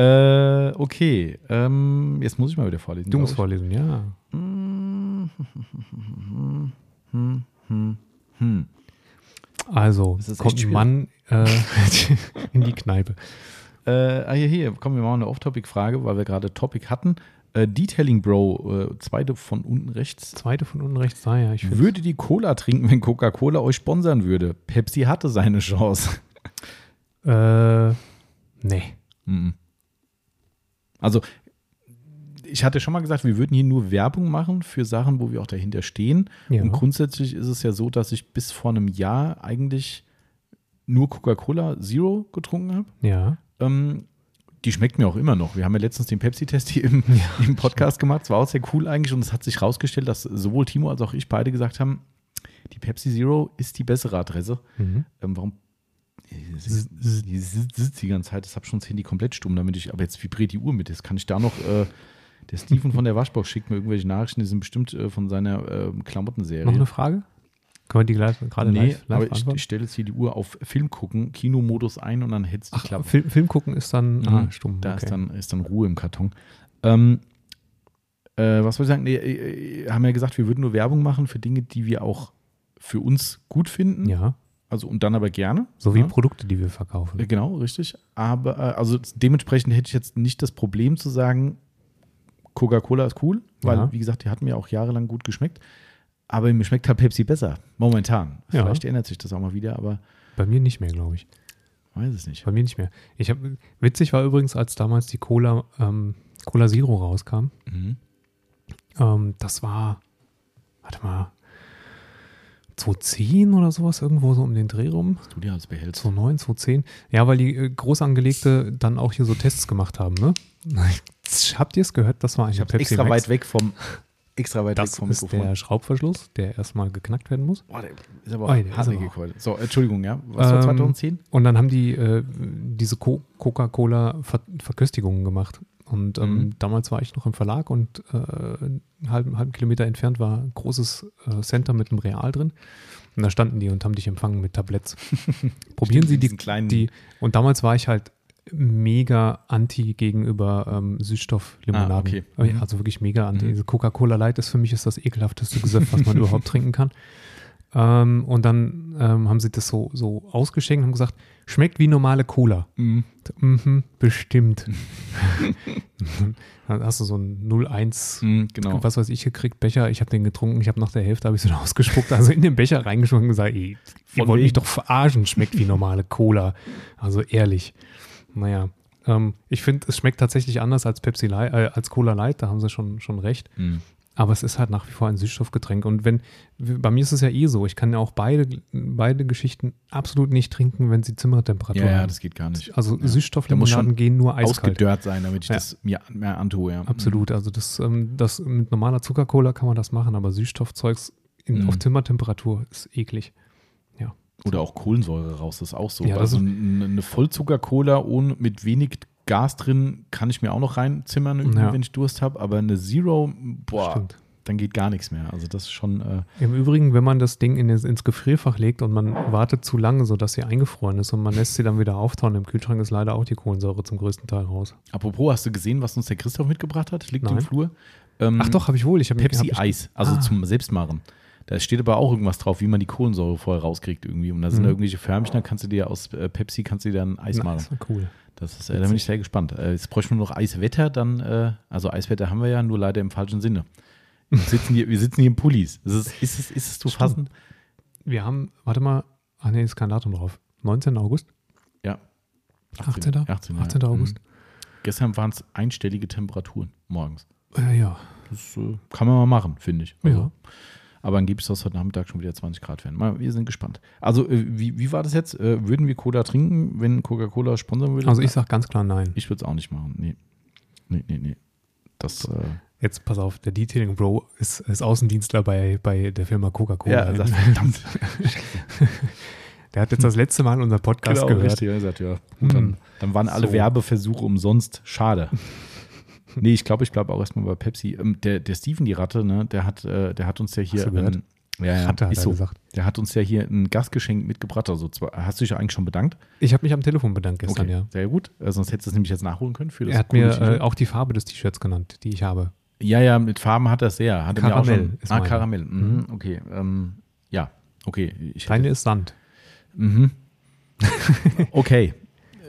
äh, okay. Ähm, jetzt muss ich mal wieder vorlesen. Du musst ich. vorlesen, ja. Also, kommt ein. Mann äh, in die Kneipe. Äh, ah, hier, hier, kommen wir mal eine Off-Topic-Frage, weil wir gerade Topic hatten. Äh, Detailing Bro, äh, zweite von unten rechts. Zweite von unten rechts, ah ja, ich. Würde die Cola trinken, wenn Coca-Cola euch sponsern würde? Pepsi hatte seine Chance. Äh, nee. Mhm. Also, ich hatte schon mal gesagt, wir würden hier nur Werbung machen für Sachen, wo wir auch dahinter stehen. Ja. Und grundsätzlich ist es ja so, dass ich bis vor einem Jahr eigentlich nur Coca-Cola Zero getrunken habe. Ja. Ähm, die schmeckt mir auch immer noch. Wir haben ja letztens den Pepsi-Test hier im, im Podcast gemacht. Es war auch sehr cool eigentlich und es hat sich rausgestellt, dass sowohl Timo als auch ich beide gesagt haben, die Pepsi Zero ist die bessere Adresse. Mhm. Ähm, warum? Die sitzt die ganze Zeit. Das habe schon das Handy komplett stumm, damit ich, aber jetzt vibriert die Uhr mit. Jetzt kann ich da noch äh, Der Steven von der Waschbox schickt mir irgendwelche Nachrichten, die sind bestimmt äh, von seiner äh, Klamottenserie. Noch eine Frage? Können wir die gleich, gerade nee, live, live aber ich, beantworten? ich stelle jetzt hier die Uhr auf Film gucken, Kinomodus ein und dann hetzt die Ach, Klappe. Film, Film gucken ist dann Mhm. ah, stumm. Da okay. ist, dann, ist dann Ruhe im Karton. Ähm, äh, was soll ich sagen? Nee, äh, äh, haben ja gesagt, wir würden nur Werbung machen für Dinge, die wir auch für uns gut finden. ja, Also und dann aber gerne. so wie ja. Produkte, die wir verkaufen. Äh, Genau, richtig. Aber äh, also dementsprechend hätte ich jetzt nicht das Problem zu sagen, Coca-Cola ist cool, weil, Ja. wie gesagt, die hat mir auch jahrelang gut geschmeckt. Aber mir schmeckt halt Pepsi besser, momentan. Ja. Vielleicht ändert sich das auch mal wieder, aber Bei mir nicht mehr, glaube ich. weiß es nicht. Bei mir nicht mehr. Ich hab, witzig war übrigens, als damals die Cola, ähm, Cola Zero rauskam. Mhm. Ähm, das war, warte mal, 2010 oder sowas, irgendwo so um den Dreh rum. Du dir als behältst. 2009, 2010. Ja, weil die äh, Großangelegte dann auch hier so Tests gemacht haben, ne? Habt ihr es gehört? Das war eine Ich Pepsi extra Max. weit weg vom extra weit Das weg vom ist Mikrofon. der Schraubverschluss, der erstmal geknackt werden muss. Boah, der ist aber Oh, der hartnäckig heute. So, Entschuldigung, ja. Was war Ähm, 2010? Und dann haben die äh, diese Co Coca-Cola-Verköstigungen gemacht. Und ähm, Mhm. damals war ich noch im Verlag und äh, einen halben, halben Kilometer entfernt war ein großes äh, Center mit einem Real drin. Und da standen die und haben dich empfangen mit Tabletts. Probieren Sie die, kleinen die. Und damals war ich halt mega anti gegenüber ähm, Süßstofflimonaden. Ah, okay. Aber Mhm. Also wirklich mega anti. Mhm. Coca-Cola Light ist für mich ist das ekelhafteste Gesöff, was man überhaupt trinken kann. Ähm, und dann ähm, haben sie das so, so ausgeschenkt und haben gesagt, schmeckt wie normale Cola. Mhm. Mhm, bestimmt. dann hast du so ein 01, Mhm, genau. was weiß ich, gekriegt, Becher. Ich habe den getrunken, ich habe nach der Hälfte habe ich so ausgespuckt, also in den Becher reingeschwungen und gesagt, ey, ihr wollt mich doch verarschen, schmeckt wie normale Cola. Also ehrlich. Naja, ähm, ich finde, es schmeckt tatsächlich anders als Pepsi Light, äh, als Cola Light, da haben sie schon, schon recht. Mhm. Aber es ist halt nach wie vor ein Süßstoffgetränk. Und wenn, bei mir ist es ja eh so, ich kann ja auch beide, beide Geschichten absolut nicht trinken, wenn sie Zimmertemperatur Ja, ja, haben. das geht gar nicht. Also ja. Süßstofflimonaden gehen nur eiskalt. ausgedörrt sein, damit ich Ja. das mir mehr antue, ja. Absolut. Also das, ähm, das mit normaler Zuckercola kann man das machen, aber Süßstoffzeugs in, Mhm. auf Zimmertemperatur ist eklig. Oder auch Kohlensäure raus, das ist auch so. Ja, also eine eine Vollzucker-Cola ohne, mit wenig Gas drin kann ich mir auch noch reinzimmern, Ja. wenn ich Durst habe. Aber eine Zero, boah, Stimmt. dann geht gar nichts mehr. Also das ist schon, äh, Im Übrigen, wenn man das Ding in, ins Gefrierfach legt und man wartet zu lange, sodass sie eingefroren ist und man lässt sie dann wieder auftauen, im Kühlschrank ist leider auch die Kohlensäure zum größten Teil raus. apropos, hast du gesehen, was uns der Christoph mitgebracht hat? Liegt im Nein. Flur. Ähm, Ach doch, habe ich wohl. Ich hab, Pepsi hab ich, Eis, also Ah. zum Selbstmachen. Da steht aber auch irgendwas drauf, wie man die Kohlensäure vorher rauskriegt irgendwie. Und da sind Mhm. da irgendwelche Förmchen, da kannst du dir aus äh, Pepsi kannst du dir dann Eis machen. das war cool. Das ist, äh, da bin ich sehr gespannt. Äh, jetzt bräuchten wir noch Eiswetter, dann, äh, also Eiswetter haben wir ja, nur leider im falschen Sinne. Wir sitzen hier, wir sitzen hier im Pullis. Ist es, ist es, ist es zu Stimmt. fassen? Wir haben, warte mal, ach nee, ist kein Datum drauf. 19. August? Ja. 18. 18. 18. August. Mhm. Gestern waren es einstellige Temperaturen morgens. Äh, ja. Das äh, kann man mal machen, finde ich. Also, Ja. Aber angeblich soll es heute Nachmittag schon wieder 20 Grad werden. Mal, wir sind gespannt. Also, äh, wie, wie war das jetzt? Äh, würden wir Cola trinken, wenn Coca-Cola sponsern würde? Also ich sag ganz klar nein. Ich würde es auch nicht machen. Nee. Nee, nee, nee. Das, äh, Jetzt pass auf, der Detailing Bro ist, ist Außendienstler bei, bei der Firma Coca-Cola. ja, das, verdammt. der hat jetzt das letzte Mal unseren Podcast genau, gehört. richtig. Er sagt, ja. Hm. Dann, dann waren alle. Werbeversuche umsonst. Schade. nee, ich glaube, ich bleibe auch erstmal bei Pepsi. Ähm, der, der Steven, die Ratte, ne, der hat, äh, der hat uns ja hier. Hast du gehört? ähm, ja, ja, Hatte, hat ist so. gesagt. Der hat uns ja hier ein Gastgeschenk mitgebracht. Also zwar, hast du dich ja eigentlich schon bedankt? Ich habe mich am Telefon bedankt gestern, ja. Sehr gut. Äh, sonst hättest du es nämlich jetzt nachholen können für das Er hat mir äh, auch die Farbe des T-Shirts genannt, die ich habe. Ja, ja, mit Farben hat er es sehr. Hat er mir auch Karamell schon. ist ah, meine. Karamell. Mhm, okay. Ähm, ja, okay. Ich Deine ist Sand. mhm. okay.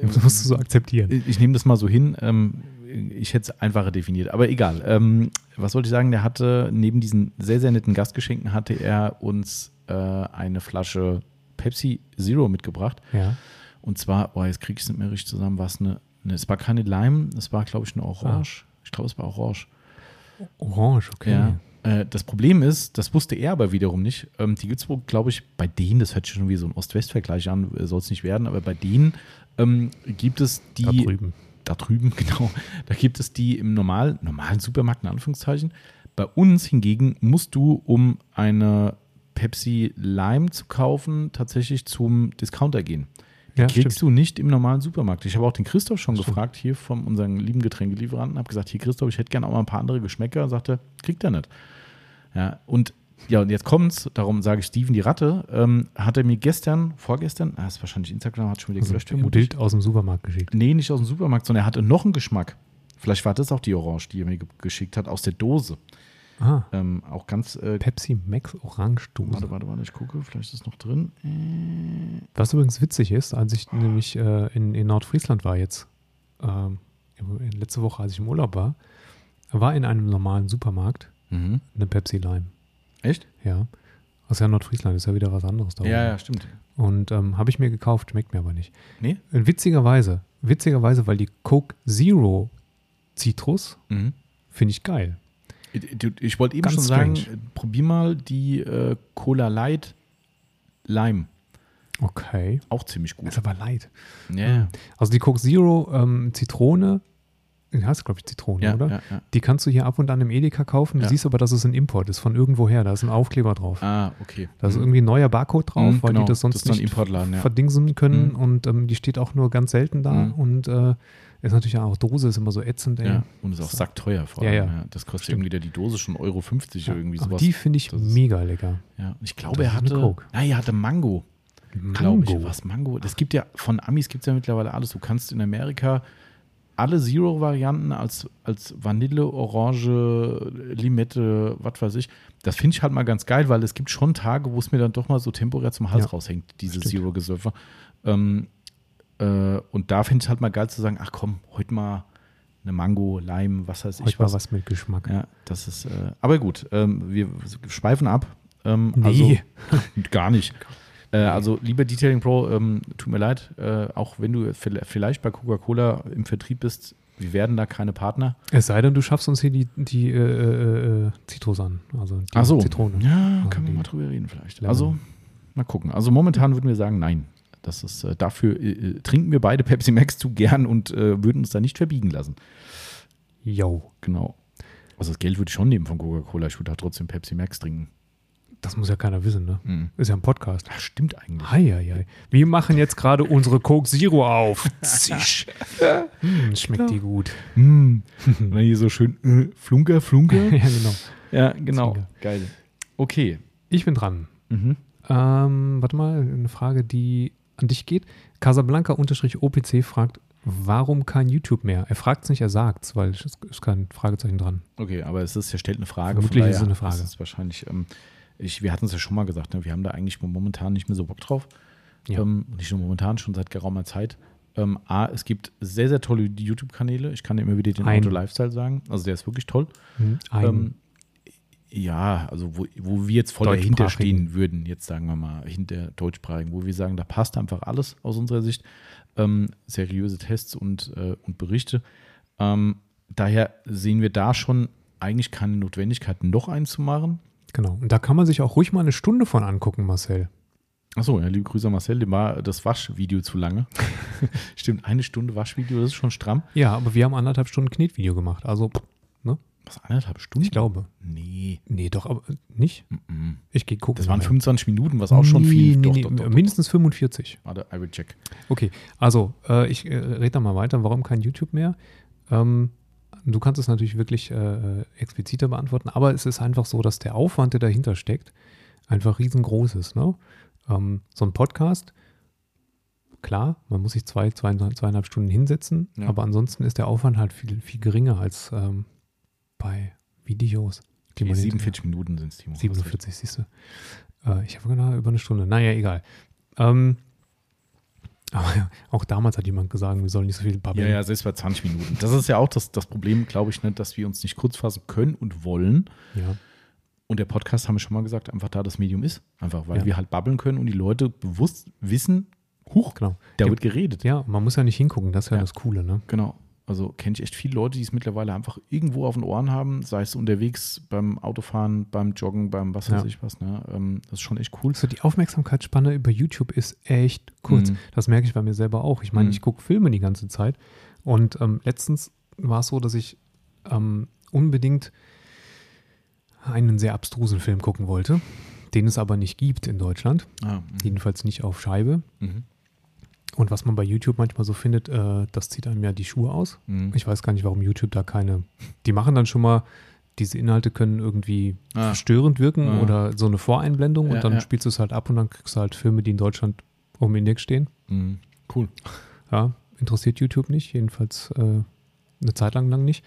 Das musst du so akzeptieren. Ich nehme das mal so hin. Ähm, ich hätte es einfacher definiert, aber egal. Ähm, was wollte ich sagen? Der hatte neben diesen sehr, sehr netten Gastgeschenken hatte er uns äh, eine Flasche Pepsi Zero mitgebracht. Ja. Und zwar, oh, jetzt kriege ich es nicht mehr richtig zusammen, war es eine, eine, es war keine Lime, es war, glaube ich, eine Orange. Ich glaube, es war Orange. Orange, okay. Ja. Äh, das Problem ist, das wusste er aber wiederum nicht. Ähm, die gibt es wohl, glaube ich, bei denen, das hört sich schon wie so ein Ost-West-Vergleich an, soll es nicht werden, aber bei denen ähm, gibt es die. Da drüben. Da drüben, genau. Da gibt es die im normal, normalen Supermarkt, in Anführungszeichen. Bei uns hingegen musst du, um eine Pepsi Lime zu kaufen, tatsächlich zum Discounter gehen. Ja, kriegst stimmt. du nicht im normalen Supermarkt. Ich habe auch den Christoph schon Stimmt. gefragt, hier von unserem lieben Getränkelieferanten, habe gesagt, hier Christoph, ich hätte gerne auch mal ein paar andere Geschmäcker. Sagte, kriegt er nicht. Ja, und ja, und jetzt kommt's, darum sage ich Steven die Ratte, ähm, hat er mir gestern, vorgestern, ah, ist wahrscheinlich Instagram, hat schon wieder Also gelöscht, ein. Bild aus dem Supermarkt geschickt. Nee, nicht aus dem Supermarkt, sondern er hatte noch einen Geschmack. Vielleicht war das auch die Orange, die er mir ge geschickt hat, aus der Dose. Ah, Ähm, auch ganz, äh, Pepsi Max Orange Dose. warte, warte, warte, ich gucke, vielleicht ist es noch drin. Äh, Was übrigens witzig ist, als ich nämlich äh, in, in Nordfriesland war jetzt, ähm, letzte Woche, als ich im Urlaub war, war in einem normalen Supermarkt mhm. eine Pepsi Lime. Echt? Ja. Ist ja Nordfriesland, ist ja wieder was anderes da. Ja, ja, stimmt. Und ähm, habe ich mir gekauft, schmeckt mir aber nicht. Nee? Und witzigerweise, witzigerweise, weil die Coke Zero Citrus Mhm. finde ich geil. Du, Ich wollte eben Ganz schon sagen, strange. äh, probier mal die äh, Cola Light Lime. Okay. Auch ziemlich gut. Ist aber leid. Ja, Also die Coke Zero ähm, Zitrone, die heißt glaube ich Zitrone, ja, oder? ja, ja. Die kannst du hier ab und an im Edeka kaufen. Du siehst aber, dass es ein Import ist, von irgendwoher. Da ist ein Aufkleber drauf. Ah, okay. Da ist Mhm. irgendwie ein neuer Barcode drauf, Mhm, weil genau. die das sonst Das nicht verdingsen können. Mhm. Und ähm, die steht auch nur ganz selten da. Mhm. Und äh, ist natürlich auch Dose, ist immer so ätzend. Ey. Ja, und ist auch So. sackteuer vor allem. ja. Ja, Das kostet Stimmt. irgendwie der- die Dose schon Euro 50 Ja, oder irgendwie aber sowas. die finde ich Das mega lecker. ja, ich glaube, er hatte. Coke. Nein, er hatte Mango, glaube ich. Mango. Was Mango? Das gibt ja, von Amis gibt es ja mittlerweile alles. Du kannst in Amerika alle Zero-Varianten als, als Vanille, Orange, Limette, was weiß ich. Das finde ich halt mal ganz geil, weil es gibt schon Tage, wo es mir dann doch mal so temporär zum Hals Ja, raushängt, diese. Zero-Gesöffe. Ähm, äh, und da finde ich halt mal geil zu sagen, ach komm, heute mal eine Mango, Lime, was weiß ich Heute mal was. was mit Geschmack. Ja, das ist, äh, aber gut, ähm, wir schweifen ab. Ähm, Nee. Also, gar nicht. Äh, also, lieber Detailing Pro, ähm, tut mir leid, äh, auch wenn du vi- vielleicht bei Coca-Cola im Vertrieb bist, wir werden da keine Partner. Es sei denn, du schaffst uns hier die, die äh, äh, äh, Zitrus an. Also die Ach so. Zitrone. Ja, Also können wir mal drüber reden vielleicht. Lemon. Also, mal gucken. Also, momentan würden wir sagen, nein. Das ist, äh, dafür äh, trinken wir beide Pepsi Max zu gern und äh, würden uns da nicht verbiegen lassen. Yo. Genau. Also, das Geld würde ich schon nehmen von Coca-Cola. Ich würde halt trotzdem Pepsi Max trinken. Das muss ja keiner wissen, ne? Mhm. Ist ja ein Podcast. Ach, stimmt eigentlich. Heieiei. Wir machen jetzt gerade unsere Coke Zero auf. Zisch. Hm, schmeckt die gut. Mm. Dann hier so schön äh, Flunker, Flunker. ja, genau. ja, genau. Zinger. Geil. Okay. Ich bin dran. Mhm. Ähm, warte mal, eine Frage, die an dich geht. Casablanca-OPC fragt, warum kein YouTube mehr? Er fragt es nicht, er sagt es, weil es ist kein Fragezeichen dran. Okay, aber es ist, er stellt eine Frage. Vermutlich ist es eine Frage. ist es wahrscheinlich, ähm, ich, wir hatten es ja schon mal gesagt, ne, wir haben da eigentlich momentan nicht mehr so Bock drauf. Ja. Ähm, nicht nur momentan, schon seit geraumer Zeit. Ähm, A, es gibt sehr, sehr tolle YouTube-Kanäle. Ich kann immer wieder den Ein. Auto Lifestyle sagen. Also der ist wirklich toll. Hm, Ein, Ähm, ja, also wo, wo wir jetzt voll dahinter stehen würden, jetzt sagen wir mal, hinter deutschsprachigen, wo wir sagen, da passt einfach alles aus unserer Sicht. Ähm, seriöse Tests und, äh, und Berichte. Ähm, daher sehen wir da schon eigentlich keine Notwendigkeit, noch einen zu machen. Genau. Und da kann man sich auch ruhig mal eine Stunde von angucken, Marcel. Achso, ja, liebe Grüße an Marcel, dem war das Waschvideo zu lange. Stimmt, eine Stunde Waschvideo, das ist schon stramm. Ja, aber wir haben anderthalb Stunden Knetvideo gemacht. Also, Was, anderthalb Stunden? ich glaube. Nee. Nee, doch, aber nicht. mhm. Ich gehe gucken. Das waren mal. 25 Minuten, was auch schon viel. Nee, Doch, nee, doch, doch. mindestens 45. Warte, I will check. Okay, also äh, ich äh, rede da mal weiter. Warum kein YouTube mehr? Ähm, du kannst es natürlich wirklich äh, expliziter beantworten, aber es ist einfach so, dass der Aufwand, der dahinter steckt, einfach riesengroß ist. Ne? Ähm, so ein Podcast, klar, man muss sich zwei, zwei zweieinhalb Stunden hinsetzen, Ja. aber ansonsten ist der Aufwand halt viel, viel geringer als ähm, bei Videos. Die Okay, man 47 Minuten sind es, Timo. Hast recht. 47, siehst du. Äh, ich habe genau über eine Stunde. Naja, egal. Ähm, aber auch damals hat jemand gesagt, wir sollen nicht so viel babbeln. Ja, ja, selbst bei 20 Minuten. Das ist ja auch das, das Problem, glaube ich, nicht, dass wir uns nicht kurz fassen können und wollen. ja. Und der Podcast, haben wir schon mal gesagt, einfach da das Medium ist. Einfach, weil Ja. wir halt babbeln können und die Leute bewusst wissen, huch, genau. da Ja. wird geredet. Ja, man muss ja nicht hingucken, das ist ja, Ja. das Coole, ne? Genau. Also kenne ich echt viele Leute, die es mittlerweile einfach irgendwo auf den Ohren haben, sei es unterwegs, beim Autofahren, beim Joggen, beim was weiß Ja. ich was. Ne? Ähm, das ist schon echt cool. So, die Aufmerksamkeitsspanne über YouTube ist echt kurz. Mhm. Das merke ich bei mir selber auch. Ich meine, Mhm. ich gucke Filme die ganze Zeit. Und ähm, letztens war es so, dass ich ähm, unbedingt einen sehr abstrusen Film gucken wollte, den es aber nicht gibt in Deutschland. Ah, Jedenfalls nicht auf Scheibe. mhm. Und was man bei YouTube manchmal so findet, äh, das zieht einem ja die Schuhe aus. Mhm. Ich weiß gar nicht, warum YouTube da keine. Die machen dann schon mal, diese Inhalte können irgendwie Ah. verstörend wirken Ah. oder so eine Voreinblendung Ja, und dann ja. spielst du es halt ab und dann kriegst du halt Filme, die in Deutschland um Index stehen. Mhm. Cool. Ja, interessiert YouTube nicht, jedenfalls äh, eine Zeit lang lang nicht.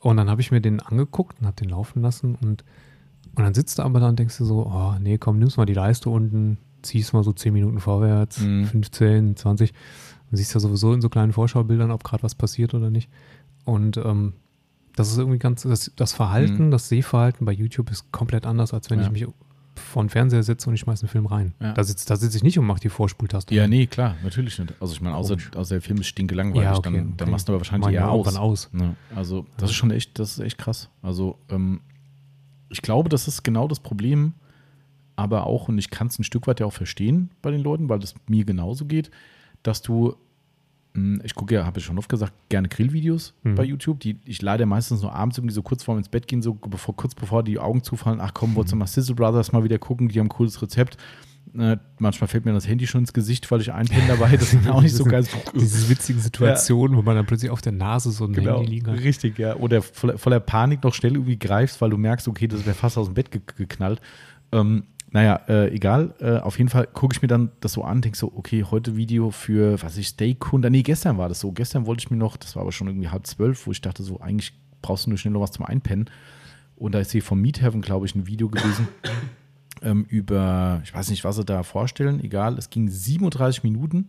Und dann habe ich mir den angeguckt und habe den laufen lassen und, und dann sitzt du aber da und denkst du so, oh nee, komm, nimmst mal die Leiste unten, ziehst mal so 10 Minuten vorwärts, Mhm. 15, 20. Du siehst ja sowieso in so kleinen Vorschau-Bildern, ob gerade was passiert oder nicht. Und ähm, das ist irgendwie ganz, das, das Verhalten, Mhm. das Sehverhalten bei YouTube ist komplett anders, als wenn Ja. ich mich vor den Fernseher setze und ich schmeiße einen Film rein. Ja. Da sitze da sitz ich nicht und mache die Vorspultaste. Ja, nee, klar, natürlich nicht. Also ich meine, außer, außer der Film ist stinkelangweilig, Ja, okay, dann, dann okay. machst du aber wahrscheinlich eher aus. aus. Ja, also das ist schon echt, das ist echt krass. Also ähm, ich glaube, das ist genau das Problem, aber auch, und ich kann es ein Stück weit ja auch verstehen bei den Leuten, weil das mir genauso geht, dass du, mh, ich gucke ja, habe ich schon oft gesagt, gerne Grillvideos Mhm. bei YouTube, die ich leider meistens nur abends irgendwie so kurz vorm ins Bett gehen, so bevor, kurz bevor die Augen zufallen, ach komm, wolltest du mal Sizzle Brothers mal wieder gucken, die haben ein cooles Rezept. Äh, manchmal fällt mir das Handy schon ins Gesicht, weil ich einpenne dabei, das ist auch nicht so geil. Diese witzigen Situationen, wo man dann plötzlich auf der Nase so ein Genau, Handy liegen hat. richtig, ja. Oder voller, voller Panik noch schnell irgendwie greifst, weil du merkst, okay, das wäre fast aus dem Bett ge geknallt. Ähm, naja, äh, egal. Äh, auf jeden Fall gucke ich mir dann das so an, denke so, okay, heute Video für, was ich, Steakkunde. Nee, gestern war das so. Gestern wollte ich mir noch, das war aber schon irgendwie halb zwölf, wo ich dachte so, eigentlich brauchst du nur schnell noch was zum Einpennen. Und da ist hier vom Meat Heaven, glaube ich, ein Video gewesen ähm, über, ich weiß nicht, was sie da vorstellen, egal. Es ging 37 Minuten.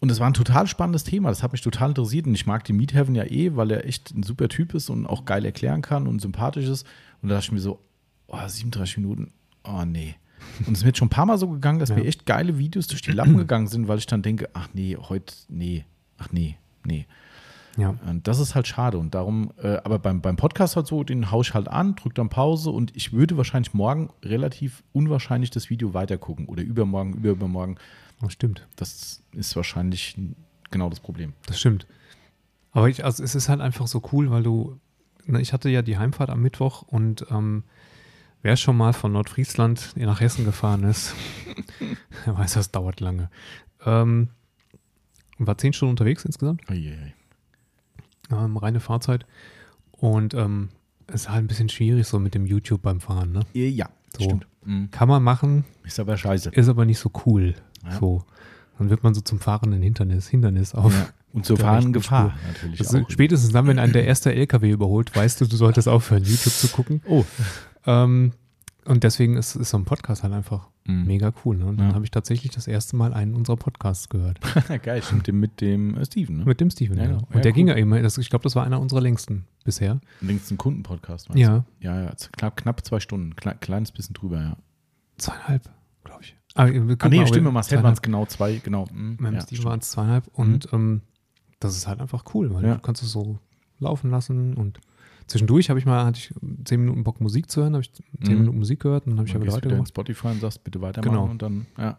Und es war ein total spannendes Thema. Das hat mich total interessiert. Und ich mag den Meat Heaven ja eh, weil er echt ein super Typ ist und auch geil erklären kann und sympathisch ist. Und da dachte ich mir so, oh, 37 Minuten, oh nee. Und es ist mir jetzt schon ein paar Mal so gegangen, dass Ja. mir echt geile Videos durch die Lappen gegangen sind, weil ich dann denke, ach nee, heute, nee, ach nee, nee. Ja. Und das ist halt schade. Und darum, äh, aber beim, beim Podcast halt so, den haue ich halt an, drücke dann Pause und ich würde wahrscheinlich morgen relativ unwahrscheinlich das Video weitergucken oder übermorgen, übermorgen. Das stimmt. Das ist wahrscheinlich genau das Problem. Das stimmt. Aber ich, also es ist halt einfach so cool, weil du, ne, ich hatte ja die Heimfahrt am Mittwoch und ähm, wer schon mal von Nordfriesland nach Hessen gefahren ist, der weiß, das dauert lange. Ähm, war zehn Stunden unterwegs insgesamt, Eieiei. ähm, reine Fahrzeit. Und ähm, es ist halt ein bisschen schwierig so mit dem YouTube beim Fahren. Ne? Äh, Ja, So. stimmt. Mhm. Kann man machen, Ist aber scheiße. ist aber nicht so cool. Ja. So. Dann wird man so zum fahrenden Hindernis, Hindernis auf. Ja. Und zur fahrenden Gefahr Spur. natürlich Also spätestens dann, wenn ein der erste LKW überholt, weißt du, du solltest aufhören, YouTube zu gucken. Oh. Ähm, und deswegen ist, ist so ein Podcast halt einfach Mhm. mega cool. Ne? Und dann Ja. habe ich tatsächlich das erste Mal einen unserer Podcasts gehört. Geil, stimmt, mit dem äh, Steven, ne? Mit dem Steven. Ja, Ja, ja. Und Ja, der cool. ging ja immer, das, ich glaube, das war einer unserer längsten bisher. Links ein Kundenpodcast. meinst Ja, du? Ja, ja, knapp, knapp zwei Stunden. Kle kleines bisschen drüber, ja. zweieinhalb, glaube ich. Ah, wir Ah, nee, mal, stimmt, aber Marcel waren es genau zwei, genau. mhm, Mit dem Steven waren es zweieinhalb. Und ähm, das ist halt einfach cool, weil du kannst es so laufen lassen und zwischendurch habe ich mal, hatte ich zehn Minuten Bock Musik zu hören, habe ich zehn Mhm. Minuten Musik gehört und dann habe ich in weitergemacht. Spotify und sagst, bitte weitermachen Genau. und dann, ja,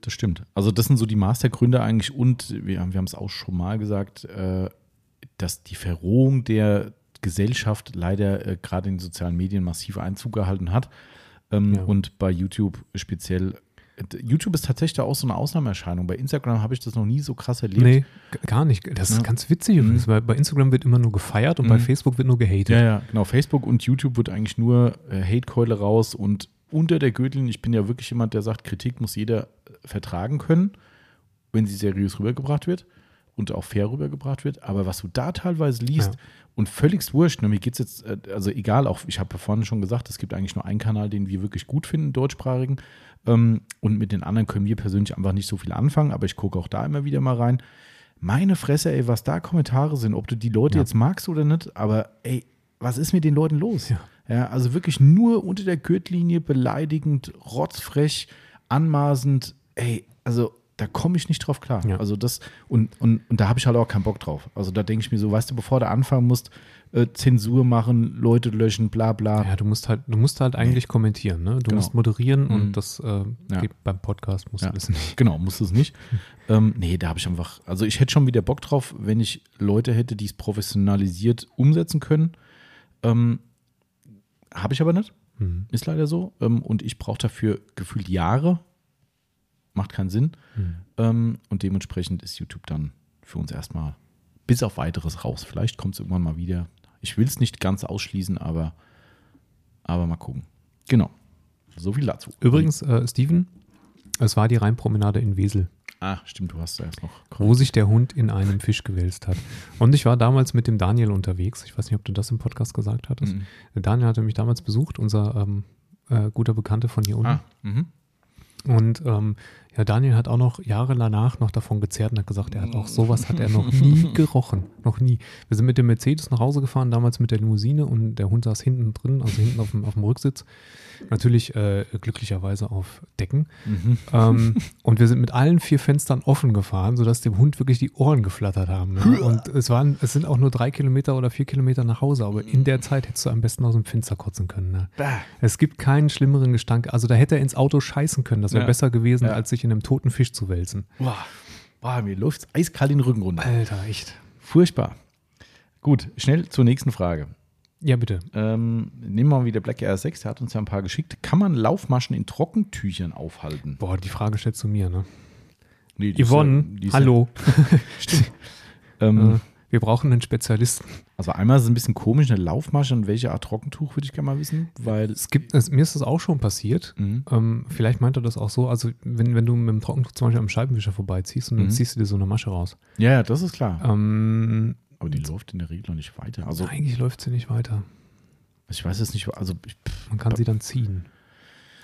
das stimmt. Also das sind so die Mastergründe eigentlich und wir, haben- wir haben es auch schon mal gesagt, äh, dass die Verrohung der Gesellschaft leider äh, gerade in den sozialen Medien massiv Einzug gehalten hat ähm, Ja. und bei YouTube speziell. YouTube ist tatsächlich auch so eine Ausnahmeerscheinung. Bei Instagram habe ich das noch nie so krass erlebt. Nee, gar nicht. Das Ja. ist ganz witzig übrigens, weil bei Instagram wird immer nur gefeiert und bei Mhm. Facebook wird nur gehatet. Ja, ja, genau. Facebook und YouTube wird eigentlich nur äh, Hatekeule raus und unter der Gürtellinie, ich bin ja wirklich jemand, der sagt, Kritik muss jeder äh, vertragen können, wenn sie seriös rübergebracht wird und auch fair rübergebracht wird. Aber was du da teilweise liest Ja. Und völligst wurscht, ne, mir geht es jetzt, äh, also egal, auch ich habe ja vorhin schon gesagt, es gibt eigentlich nur einen Kanal, den wir wirklich gut finden, deutschsprachigen. Ähm, und mit den anderen können wir persönlich einfach nicht so viel anfangen, aber ich gucke auch da immer wieder mal rein. Meine Fresse, ey, was da Kommentare sind, ob du die Leute Ja. jetzt magst oder nicht, aber ey, was ist mit den Leuten los? Ja. Ja, also wirklich nur unter der Gürtellinie beleidigend, rotzfrech, anmaßend, ey, also da komme ich nicht drauf klar. Ja. Also das, und, und, und da habe ich halt auch keinen Bock drauf. Also da denke ich mir so, weißt du, bevor du anfangen musst, äh, Zensur machen, Leute löschen, bla bla. Ja, du musst halt, du musst halt eigentlich kommentieren, ne? Du Genau. musst moderieren Mhm. und das äh, Ja. geht beim Podcast musst Ja. du das nicht. Genau, muss es nicht. ähm, nee, da habe ich einfach, also ich hätte schon wieder Bock drauf, wenn ich Leute hätte, die es professionalisiert umsetzen können. Ähm, habe ich aber nicht. Mhm. Ist leider so. Ähm, und ich brauche dafür gefühlt Jahre. Macht keinen Sinn. Hm. Ähm, und dementsprechend ist YouTube dann für uns erstmal bis auf weiteres raus. Vielleicht kommt es irgendwann mal wieder. Ich will es nicht ganz ausschließen, aber, aber mal gucken. Genau. So viel dazu. Übrigens, äh, Steven, es war die Rheinpromenade in Wesel, Ah, stimmt, du hast da erst noch. wo sich der Hund in einem Fisch gewälzt hat. Und ich war damals mit dem Daniel unterwegs. Ich weiß nicht, ob du das im Podcast gesagt hattest. Mhm. Daniel hatte mich damals besucht, unser ähm, äh, guter Bekannter von hier unten. Ah, mhm. Und ähm, ja, Daniel hat auch noch Jahre danach noch davon gezerrt und hat gesagt, er hat auch sowas hat er noch nie gerochen. Noch nie. Wir sind mit dem Mercedes nach Hause gefahren, damals mit der Limousine und der Hund saß hinten drin, also hinten auf dem, auf dem Rücksitz. Natürlich äh, glücklicherweise auf Decken. Mhm. Ähm, und wir sind mit allen vier Fenstern offen gefahren, sodass dem Hund wirklich die Ohren geflattert haben. Ne? Und es waren, es sind auch nur drei Kilometer oder vier Kilometer nach Hause, aber in der Zeit hättest du am besten aus dem Fenster kotzen können. Ne? Es gibt keinen schlimmeren Gestank. Also da hätte er ins Auto scheißen können. Das wäre Ja. besser gewesen, Ja. als sich in einem toten Fisch zu wälzen. Boah. Boah, mir läuft eiskalt den Rücken runter. Alter, echt. Furchtbar. Gut, schnell zur nächsten Frage. Ja, bitte. Ähm, nehmen wir mal wieder Black Air 6, der hat uns ja ein paar geschickt. Kann man Laufmaschen in Trockentüchern aufhalten? Boah, die Frage stellst du mir, ne? Nee, die ist Yvonne, ja- die ist hallo. Stimmt. ähm, Äh, wir brauchen einen Spezialisten. Also einmal ist es ein bisschen komisch, eine Laufmasche und welche Art Trockentuch würde ich gerne mal wissen, weil Es gibt, es, mir ist das auch schon passiert. Mhm. Ähm, vielleicht meint er das auch so, also wenn, wenn du mit dem Trockentuch zum Beispiel am Scheibenwischer vorbeiziehst und dann Mhm. ziehst du dir so eine Masche raus. ja, ja, das ist klar. Ähm, Aber die läuft in der Regel noch nicht weiter. Also eigentlich läuft sie nicht weiter. ich weiß jetzt nicht, also ich, Man kann sie dann ziehen,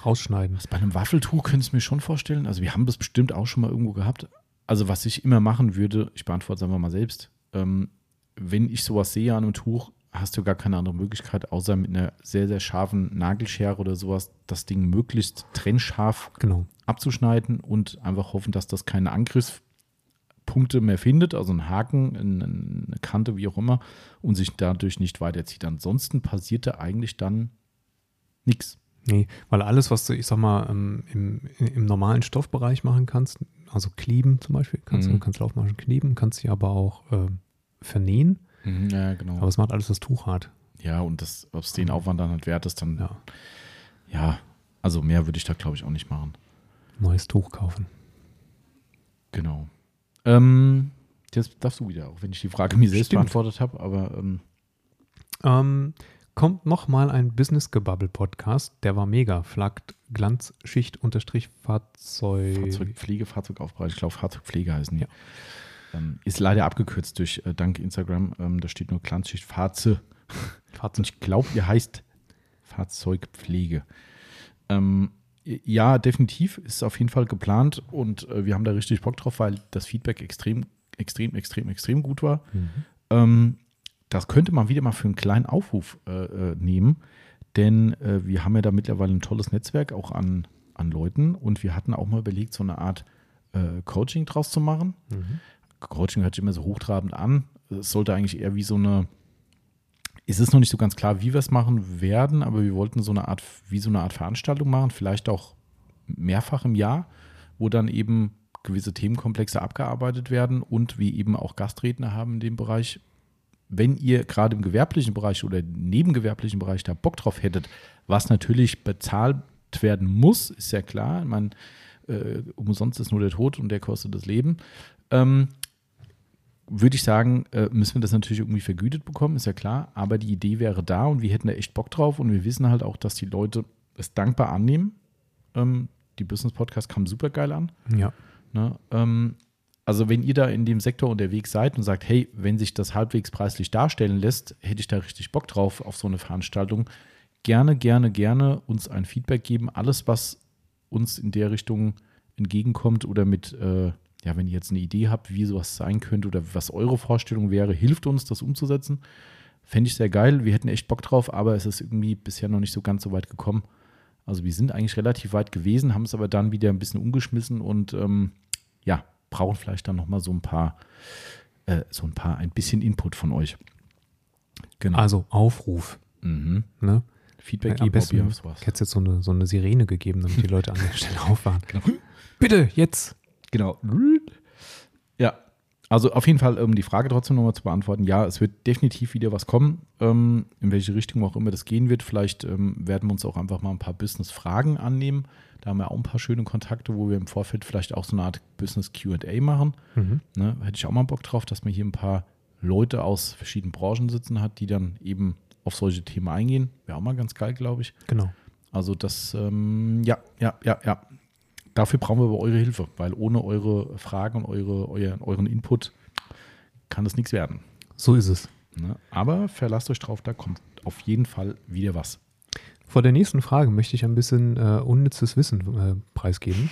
rausschneiden. bei einem Waffeltuch könnte ich es mir schon vorstellen. Also wir haben das bestimmt auch schon mal irgendwo gehabt. Also was ich immer machen würde, ich beantworte es einfach mal selbst. Ähm, wenn ich sowas sehe an einem Tuch, hast du gar keine andere Möglichkeit, außer mit einer sehr, sehr scharfen Nagelschere oder sowas, das Ding möglichst trennscharf Genau. abzuschneiden und einfach hoffen, dass das keine Angriffspunkte mehr findet, also einen Haken, ein- eine Kante, wie auch immer, und sich dadurch nicht weiterzieht. Ansonsten passiert da eigentlich dann nichts. Nee, weil alles, was du, ich sag mal, ähm, im, im normalen Stoffbereich machen kannst, also kleben zum Beispiel, kannst Mhm. du kannst Laufmaschen kleben, kannst sie aber auch ähm, vernähen, Ja, genau. aber es macht alles das Tuch hart. ja, und das, ob es den Aufwand dann halt wert ist, dann, ja, Ja, also mehr würde ich da, glaube ich, auch nicht machen. neues Tuch kaufen. Genau. Ähm, jetzt darfst du wieder, auch wenn ich die Frage mir selbst Stimmt. beantwortet habe, aber ähm, Ähm, kommt noch mal ein Business-Gebubble-Podcast, der war mega, flaggt Glanzschicht-Fahrzeug. Fahrzeugpflege, Fahrzeugaufbereitung, ich glaube, Fahrzeugpflege heißen die. Ja. Ähm, ist leider abgekürzt durch äh, dank Instagram. Ähm, da steht nur Glanzschicht Fahrzeug. Und Fahrzeug. ich glaube, ihr heißt Fahrzeugpflege. Ähm, ja, definitiv ist auf jeden Fall geplant und äh, wir haben da richtig Bock drauf, weil das Feedback extrem, extrem, extrem, extrem gut war. Mhm. Das könnte man wieder mal für einen kleinen Aufruf äh, äh, nehmen, denn äh, wir haben ja da mittlerweile ein tolles Netzwerk auch an, an Leuten und wir hatten auch mal überlegt, so eine Art äh, Coaching draus zu machen. Mhm. Coaching hört sich immer so hochtrabend an. Es sollte eigentlich eher wie so eine, es ist noch nicht so ganz klar, wie wir es machen werden, aber wir wollten so eine Art, wie so eine Art Veranstaltung machen, vielleicht auch mehrfach im Jahr, wo dann eben gewisse Themenkomplexe abgearbeitet werden und wir eben auch Gastredner haben in dem Bereich. Wenn ihr gerade im gewerblichen Bereich oder nebengewerblichen Bereich da Bock drauf hättet, was natürlich bezahlt werden muss, ist ja klar. Meine, äh, umsonst ist nur der Tod und der kostet das Leben. Ähm, würde ich sagen, äh, müssen wir das natürlich irgendwie vergütet bekommen, ist ja klar. Aber die Idee wäre da und wir hätten da echt Bock drauf und wir wissen halt auch, dass die Leute es dankbar annehmen. Ähm, die Business Podcast kam super geil an. Ja. Ne? Ähm, also wenn ihr da in dem Sektor unterwegs seid und sagt, hey, wenn sich das halbwegs preislich darstellen lässt, hätte ich da richtig Bock drauf auf so eine Veranstaltung. Gerne, gerne, gerne uns ein Feedback geben. Alles, was uns in der Richtung entgegenkommt oder mit, äh, ja, wenn ihr jetzt eine Idee habt, wie sowas sein könnte oder was eure Vorstellung wäre, hilft uns, das umzusetzen. Fände ich sehr geil. Wir hätten echt Bock drauf, aber es ist irgendwie bisher noch nicht so ganz so weit gekommen. Also wir sind eigentlich relativ weit gewesen, haben es aber dann wieder ein bisschen umgeschmissen und ähm, ja, brauchen vielleicht dann nochmal so ein paar, äh, so ein paar, ein bisschen Input von euch. Genau. Also Aufruf. mhm. Ne? Feedback Am geben, ob besten ihr was. hätte es jetzt so eine, so eine Sirene gegeben, damit die Leute an der Stelle aufwachen. Genau. Bitte, jetzt. Genau. Also auf jeden Fall, um die Frage trotzdem nochmal zu beantworten, ja, es wird definitiv wieder was kommen, ähm, in welche Richtung auch immer das gehen wird. Vielleicht ähm, werden wir uns auch einfach mal ein paar Business-Fragen annehmen. Da haben wir auch ein paar schöne Kontakte, wo wir im Vorfeld vielleicht auch so eine Art Business QA machen. Mhm. Ne? Hätte ich auch mal Bock drauf, dass man hier ein paar Leute aus verschiedenen Branchen sitzen hat, die dann eben auf solche Themen eingehen. Wäre auch mal ganz geil, glaube ich. Genau. Also das, ähm, ja, ja, ja, ja. Dafür brauchen wir aber eure Hilfe, weil ohne eure Fragen und eure, euer, euren Input kann das nichts werden. So ist es. Ne? Aber verlasst euch drauf, da kommt auf jeden Fall wieder was. Vor der nächsten Frage möchte ich ein bisschen äh, unnützes Wissen äh, preisgeben.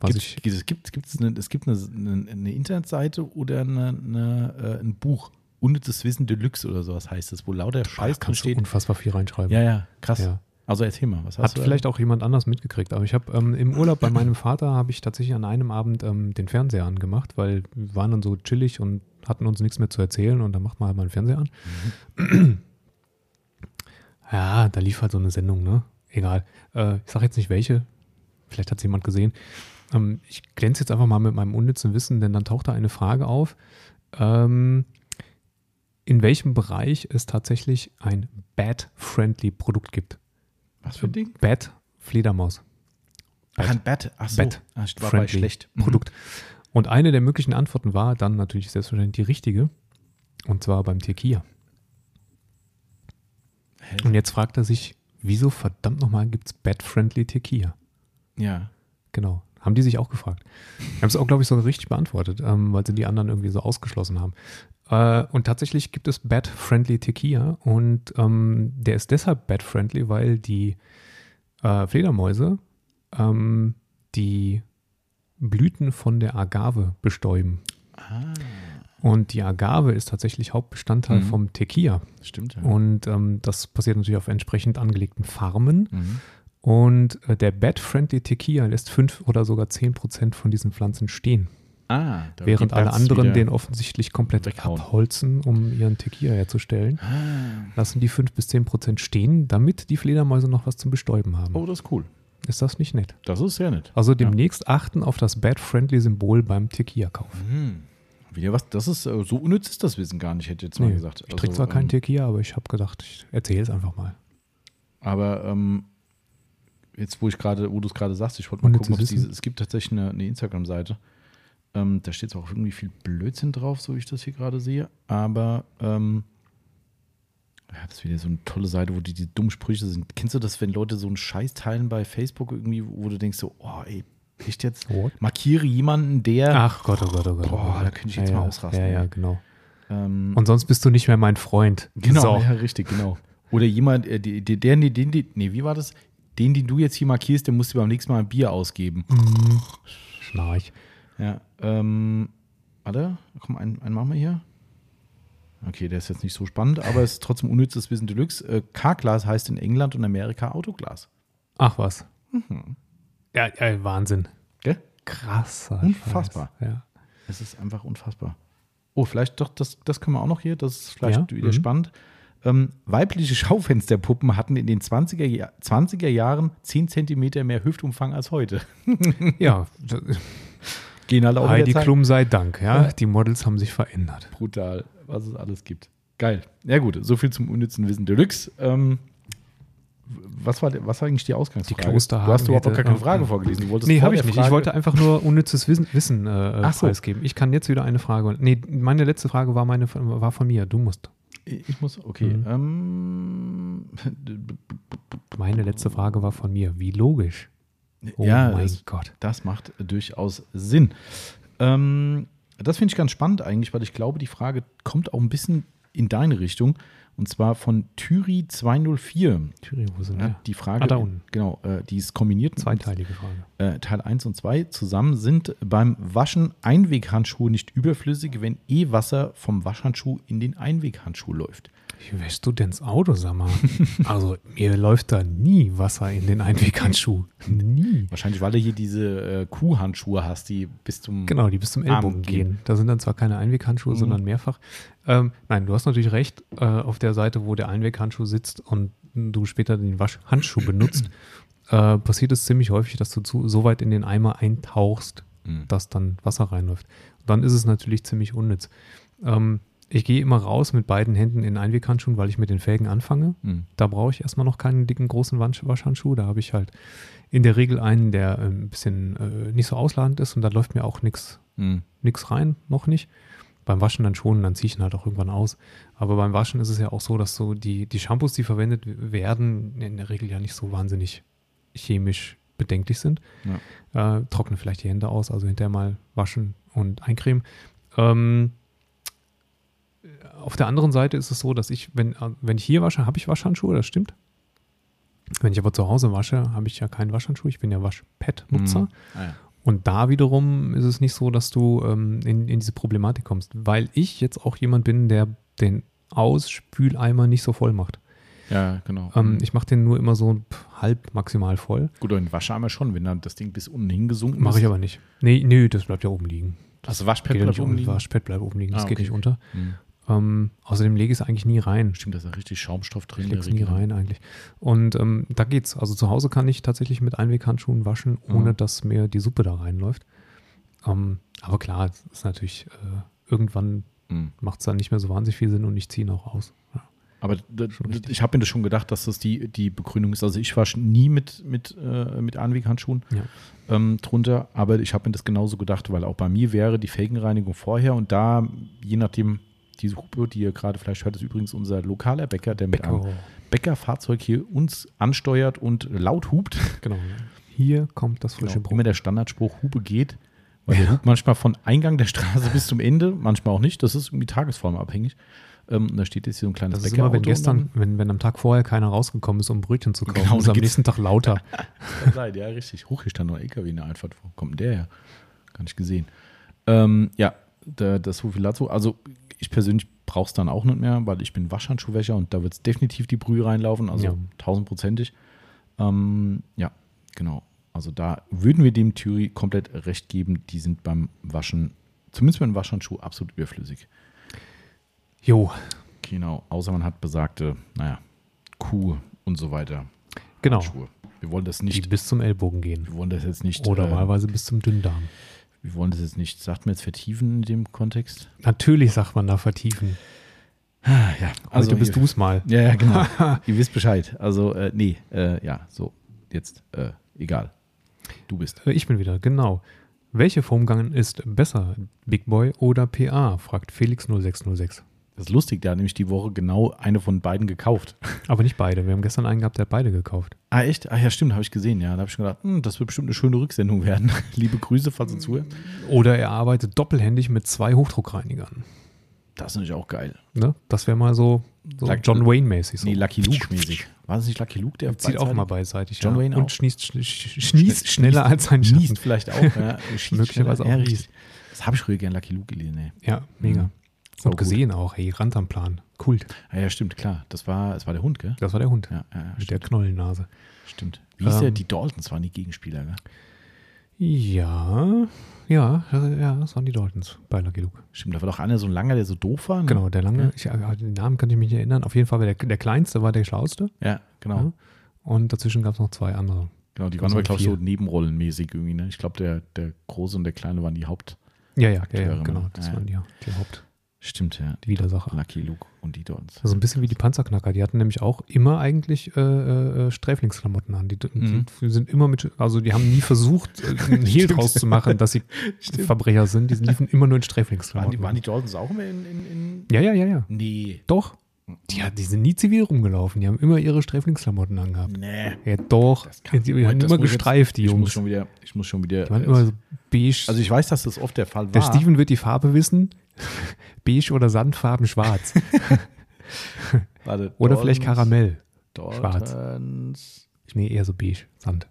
Was ich, Gibt, es gibt, gibt's eine, es gibt eine, eine, eine Internetseite oder eine, eine, äh, ein Buch, Unnützes Wissen Deluxe oder sowas heißt es, wo lauter Scheiß drin kannst du steht. unfassbar viel reinschreiben. Ja, ja, krass. Ja. Also erzähl mal, was hast Hat du? da? vielleicht auch jemand anders mitgekriegt, aber ich habe ähm, im Urlaub bei meinem Vater habe ich tatsächlich an einem Abend ähm, den Fernseher angemacht, weil wir waren dann so chillig und hatten uns nichts mehr zu erzählen und dann macht man halt mal den Fernseher an. Mhm. ja, da lief halt so eine Sendung, ne? Egal. Äh, ich sage jetzt nicht welche, vielleicht hat es jemand gesehen. Ähm, ich glänze jetzt einfach mal mit meinem unnützen Wissen, denn dann taucht da eine Frage auf. Ähm, in welchem Bereich es tatsächlich ein Bat-friendly Produkt gibt? Was für ein Ding? Bat, Fledermaus. Ach, ein Bett. Ach so. Bat. Ah, ich war bei schlecht. Mhm. Produkt. Und eine der möglichen Antworten war dann natürlich selbstverständlich die richtige. Und zwar beim Tequila. Hä? Und jetzt fragt er sich, wieso verdammt nochmal gibt es Bat-Friendly Tequila? Ja. Genau. Haben die sich auch gefragt. Haben es auch, glaube ich, sogar richtig beantwortet, ähm, weil sie die anderen irgendwie so ausgeschlossen haben. Äh, und tatsächlich gibt es Bat-Friendly Tequila und ähm, der ist deshalb Bat-Friendly, weil die äh, Fledermäuse ähm, die Blüten von der Agave bestäuben. Ah, Und die Agave ist tatsächlich Hauptbestandteil Mhm. vom Tequila. stimmt ja. Und ähm, das passiert natürlich auf entsprechend angelegten Farmen. Mhm. Und äh, der Bat-Friendly Tequila lässt 5 oder sogar 10 Prozent von diesen Pflanzen stehen. Ah, da während alle anderen den offensichtlich komplett weghauen. abholzen, um ihren Tequila herzustellen. Ah. Lassen die 5 bis 10 Prozent stehen, damit die Fledermäuse noch was zum Bestäuben haben. Oh, das ist cool. Ist das nicht nett? Das ist sehr nett. Also demnächst achten auf das Bat-Friendly-Symbol beim Tequila-Kauf. Mhm. Wieder was, das ist, äh, so unnütz ist das Wissen gar nicht, hätte ich jetzt mal Nee, gesagt. Ich trinke zwar keinen ähm, Tequila, aber ich habe gedacht, ich erzähle es einfach mal. Aber ähm, jetzt, wo ich gerade, wo du es gerade sagst, ich wollte mal gucken, ob es diese, es gibt tatsächlich eine, eine Instagram-Seite. Ähm, da steht zwar auch irgendwie viel Blödsinn drauf, so wie ich das hier gerade sehe, aber ähm, ja, das ist wieder so eine tolle Seite, wo die, die dummen Sprüche sind. Kennst du das, wenn Leute so einen Scheiß teilen bei Facebook irgendwie, wo du denkst so, oh ey, echt jetzt? What? Markiere jemanden, der Ach Gott, oh Gott, oh Gott. Boah, oh Gott. da könnte ich jetzt ja, mal ausrasten, Ja, ja, genau. ähm, Und sonst bist du nicht mehr mein Freund. Genau, So. ja, richtig, genau. Oder jemand, äh, der, den, den, nee, wie war das? Den, den du jetzt hier markierst, der musst du beim nächsten Mal ein Bier ausgeben. Mhm. Schnarch. Ja, ähm, warte, komm, einen, einen machen wir hier. Okay, der ist jetzt nicht so spannend, aber es ist trotzdem unnützes Wissen Deluxe. Äh, K-Glas heißt in England und Amerika Autoglas. Ach was. Mhm. Ja, ja, Wahnsinn. Gell? Krasser. Unfassbar. Scheiß. Ja. Es ist einfach unfassbar. Oh, vielleicht doch, das, das können wir auch noch hier, das ist vielleicht Ja, wieder mhm. spannend. Ähm, weibliche Schaufensterpuppen hatten in den 20er, Jahr- 20er Jahren 10 Zentimeter mehr Hüftumfang als heute. ja, Gehen halt auch Heidi. Klum sei Dank, ja. Ja. Die Models haben sich verändert. Brutal, was es alles gibt. Geil. Ja gut, so viel zum unnützen Wissen Deluxe. Ähm, was, war, was war eigentlich die Ausgangsfrage? Die Klosterhagen du hast überhaupt hätte- gar keine Frage vorgelesen. Du Nee, habe ich nicht. Frage- Ich wollte einfach nur unnützes Wissen, Wissen äh, so. preisgeben. Ich kann jetzt wieder eine Frage. Nee, meine letzte Frage war, meine, war von mir. Du musst. Ich muss, okay. Mhm. Ähm, Meine letzte Frage war von mir. Wie logisch. Oh ja, mein das, Gott. das macht durchaus Sinn. Ähm, das finde ich ganz spannend eigentlich, weil ich glaube, die Frage kommt auch ein bisschen in deine Richtung. Und zwar von Thyri 204. Thüringen, wo sind Ja, wir? die Frage, Ah, da unten. genau, äh, die ist kombiniert. Zweiteilige Frage. äh, Teil 1 und 2 zusammen sind beim Waschen Einweghandschuhe nicht überflüssig, wenn eh Wasser vom Waschhandschuh in den Einweghandschuh läuft. Wie wäschst du denn das Auto, sag mal? also, mir läuft da nie Wasser in den Einweghandschuh. Nie. Wahrscheinlich, weil du hier diese äh, Kuhhandschuhe hast, die bis zum. Genau, die bis zum Ellbogen gehen. gehen. Da sind dann zwar keine Einweghandschuhe, Mhm. sondern mehrfach. Ähm, nein, du hast natürlich recht, äh, auf der Seite, wo der Einweghandschuh sitzt und du später den Waschhandschuh benutzt, äh, passiert es ziemlich häufig, dass du zu, so weit in den Eimer eintauchst, Mhm. dass dann Wasser reinläuft. Dann ist es natürlich ziemlich unnütz. Ähm, ich gehe immer raus mit beiden Händen in Einweghandschuhen, weil ich mit den Felgen anfange. Mhm. Da brauche ich erstmal noch keinen dicken, großen Wasch- Waschhandschuh. Da habe ich halt in der Regel einen, der äh, ein bisschen äh, nicht so ausladend ist und da läuft mir auch nichts Mhm. nix rein, noch nicht. Beim Waschen dann schon, dann ziehe ich ihn halt auch irgendwann aus. Aber beim Waschen ist es ja auch so, dass so die, die Shampoos, die verwendet werden, in der Regel ja nicht so wahnsinnig chemisch bedenklich sind. Äh, trocknen vielleicht die Hände aus, also hinterher mal waschen und eincremen. Ähm, auf der anderen Seite ist es so, dass ich, wenn, äh, wenn ich hier wasche, habe ich Waschhandschuhe, das stimmt. Wenn ich aber zu Hause wasche, habe ich ja keinen Waschhandschuh. Ich bin ja Waschpad-Nutzer. Mhm. Ah, ja. Und da wiederum ist es nicht so, dass du ähm, in, in diese Problematik kommst, weil ich jetzt auch jemand bin, der den Ausspüleimer nicht so voll macht. ja, genau. Ähm, Mhm. ich mache den nur immer so halb maximal voll. Gut, und Wascheimer schon, wenn dann das Ding bis unten hingesunken Mache ist. ich aber nicht. Nee, nee, das bleibt ja oben liegen. Also Waschpad Geht bleibt oben liegen? Waschpad bleibt oben liegen, das Ah, geht okay. nicht unter. Mhm. Ähm, außerdem lege ich es eigentlich nie rein. Stimmt, da ist ja richtig Schaumstoff drin. Ich lege es nie rein eigentlich. Und ähm, da geht's. Also zu Hause kann ich tatsächlich mit Einweghandschuhen waschen, ohne Mhm. dass mir die Suppe da reinläuft. Ähm, aber klar, es ist natürlich, äh, irgendwann Mhm. macht es dann nicht mehr so wahnsinnig viel Sinn und ich ziehe ihn auch aus. Ja. Aber ich habe mir das schon gedacht, dass das die, die Begründung ist. Also ich wasche nie mit, mit, äh, mit Einweghandschuhen Ja. ähm, drunter, aber ich habe mir das genauso gedacht, weil auch bei mir wäre die Felgenreinigung vorher und da, je nachdem, diese Hupe, die ihr gerade vielleicht hört, ist übrigens unser lokaler Bäcker, der mit einem Bäcker. Bäckerfahrzeug hier uns ansteuert und laut hupt. Genau. Hier kommt das frische Genau, Brot. immer der Standardspruch, Hupe geht. Weil der hupt manchmal von Eingang der Straße bis zum Ende, manchmal auch nicht. Das ist irgendwie tagesformabhängig. Ähm, da steht jetzt hier so ein kleines Das ist immer, wenn gestern, wenn, wenn am Tag vorher keiner rausgekommen ist, um Brötchen zu kaufen, Genau, ist am nächsten Tag lauter. Sein, ja, richtig. Hoch, hier stand noch ein LKW in der Einfahrt. Wo kommt denn der her? Gar nicht gesehen. Ähm, ja, da, das so viel dazu. Also, ich persönlich brauche es dann auch nicht mehr, weil ich bin Waschhandschuhwäscher und da wird es definitiv die Brühe reinlaufen, also Ja. tausendprozentig. Ähm, ja, genau. Also, da würden wir dem Thüri komplett recht geben. Die sind beim Waschen, zumindest beim Waschhandschuh, absolut überflüssig. Jo, Genau, außer man hat besagte, naja, Kuh und so weiter. genau. Handschuhe. Wir wollen das Die nicht, bis zum Ellbogen gehen. wir wollen das jetzt nicht. Oder äh, wahlweise bis zum Dünndarm. Wir wollen das jetzt nicht, sagt man jetzt vertiefen in dem Kontext? Natürlich sagt man da vertiefen. Ja, Also bist ihr, du es mal. Ja, ja, genau. ihr wisst Bescheid. Also, äh, nee, äh, ja, so, jetzt, äh, egal. Du bist. Äh, Ich bin wieder, genau. Welche Foamgang ist besser, Big Boy oder PA? fragt Felix 0606. Das ist lustig, der hat nämlich die Woche genau eine von beiden gekauft. Aber nicht beide. Wir haben gestern einen gehabt, der hat beide gekauft. Ah, echt? Ah, ja, stimmt, habe ich gesehen, ja. Da habe ich schon gedacht, hm, das wird bestimmt eine schöne Rücksendung werden. Liebe Grüße, falls du zuhörst. Oder er arbeitet doppelhändig mit zwei Hochdruckreinigern. Das ist natürlich auch geil. Ne? Das wäre mal so, so Lucky- John Wayne-mäßig. So. Nee, Lucky Luke-mäßig. War es nicht Lucky Luke, der Zieht auch mal beidseitig. John ja. Wayne Und auch. schnießt, schnie- schnießt schneller als sein Schatten. vielleicht auch. Ja. Schießt Möglicherweise auch. Das habe ich früher gern Lucky Luke gelesen, ey. Ja, mega. Mhm. Sau Und gut. gesehen auch. Hey, Rand am Plan. Kult. Ah, ja, stimmt, klar. Das war, das war der Hund, gell? Das war der Hund. Ja, ja, ja Mit der stimmt. Knollennase. stimmt. Wie Ähm, der? Die Daltons waren die Gegenspieler, gell? Ja, ja, ja, das waren die Daltons bei Lucky Luke. Stimmt, da war doch einer so ein langer, der so doof war. Ne? Genau, der lange, ich, äh, den Namen kann ich mich nicht erinnern. Auf jeden Fall war der, der kleinste war der schlauste. Ja, genau. Ja. Und dazwischen gab es noch zwei andere. Genau, die waren aber, glaube ich, so nebenrollenmäßig irgendwie. Ne? Ich glaube, der, der Große und der Kleine waren die Haupt. Ja, ja, ja, ja ne? genau. Das Ja, waren die, die Haupt. Stimmt, ja. Die Widersacher. Lucky Luke und die Daltons. Also ein bisschen wie die Panzerknacker. Die hatten nämlich auch immer eigentlich äh, äh, Sträflingsklamotten an. Die, Mhm. die sind immer mit, also die haben nie versucht, äh, einen Hehl draus zu machen, dass sie Stimmt. Verbrecher sind. Die liefen immer nur in Waren Sträflingsklamotten. die, waren die Daltons auch immer in, in, in ja, ja, ja, ja. Nee. Doch. Die, die sind nie zivil rumgelaufen. Die haben immer ihre Sträflingsklamotten angehabt. Nee. Ja, doch. Die, haben immer gestreift, die Ich muss Jungs. schon wieder, ich muss schon wieder. Die waren äh, immer so beige. also ich weiß, dass das oft der Fall war. der Steven wird die Farbe wissen. beige oder Sandfarben schwarz. Warte, Oder vielleicht Daltons- Karamell. Schwarz. Daltons, Nee, eher so beige. Sand.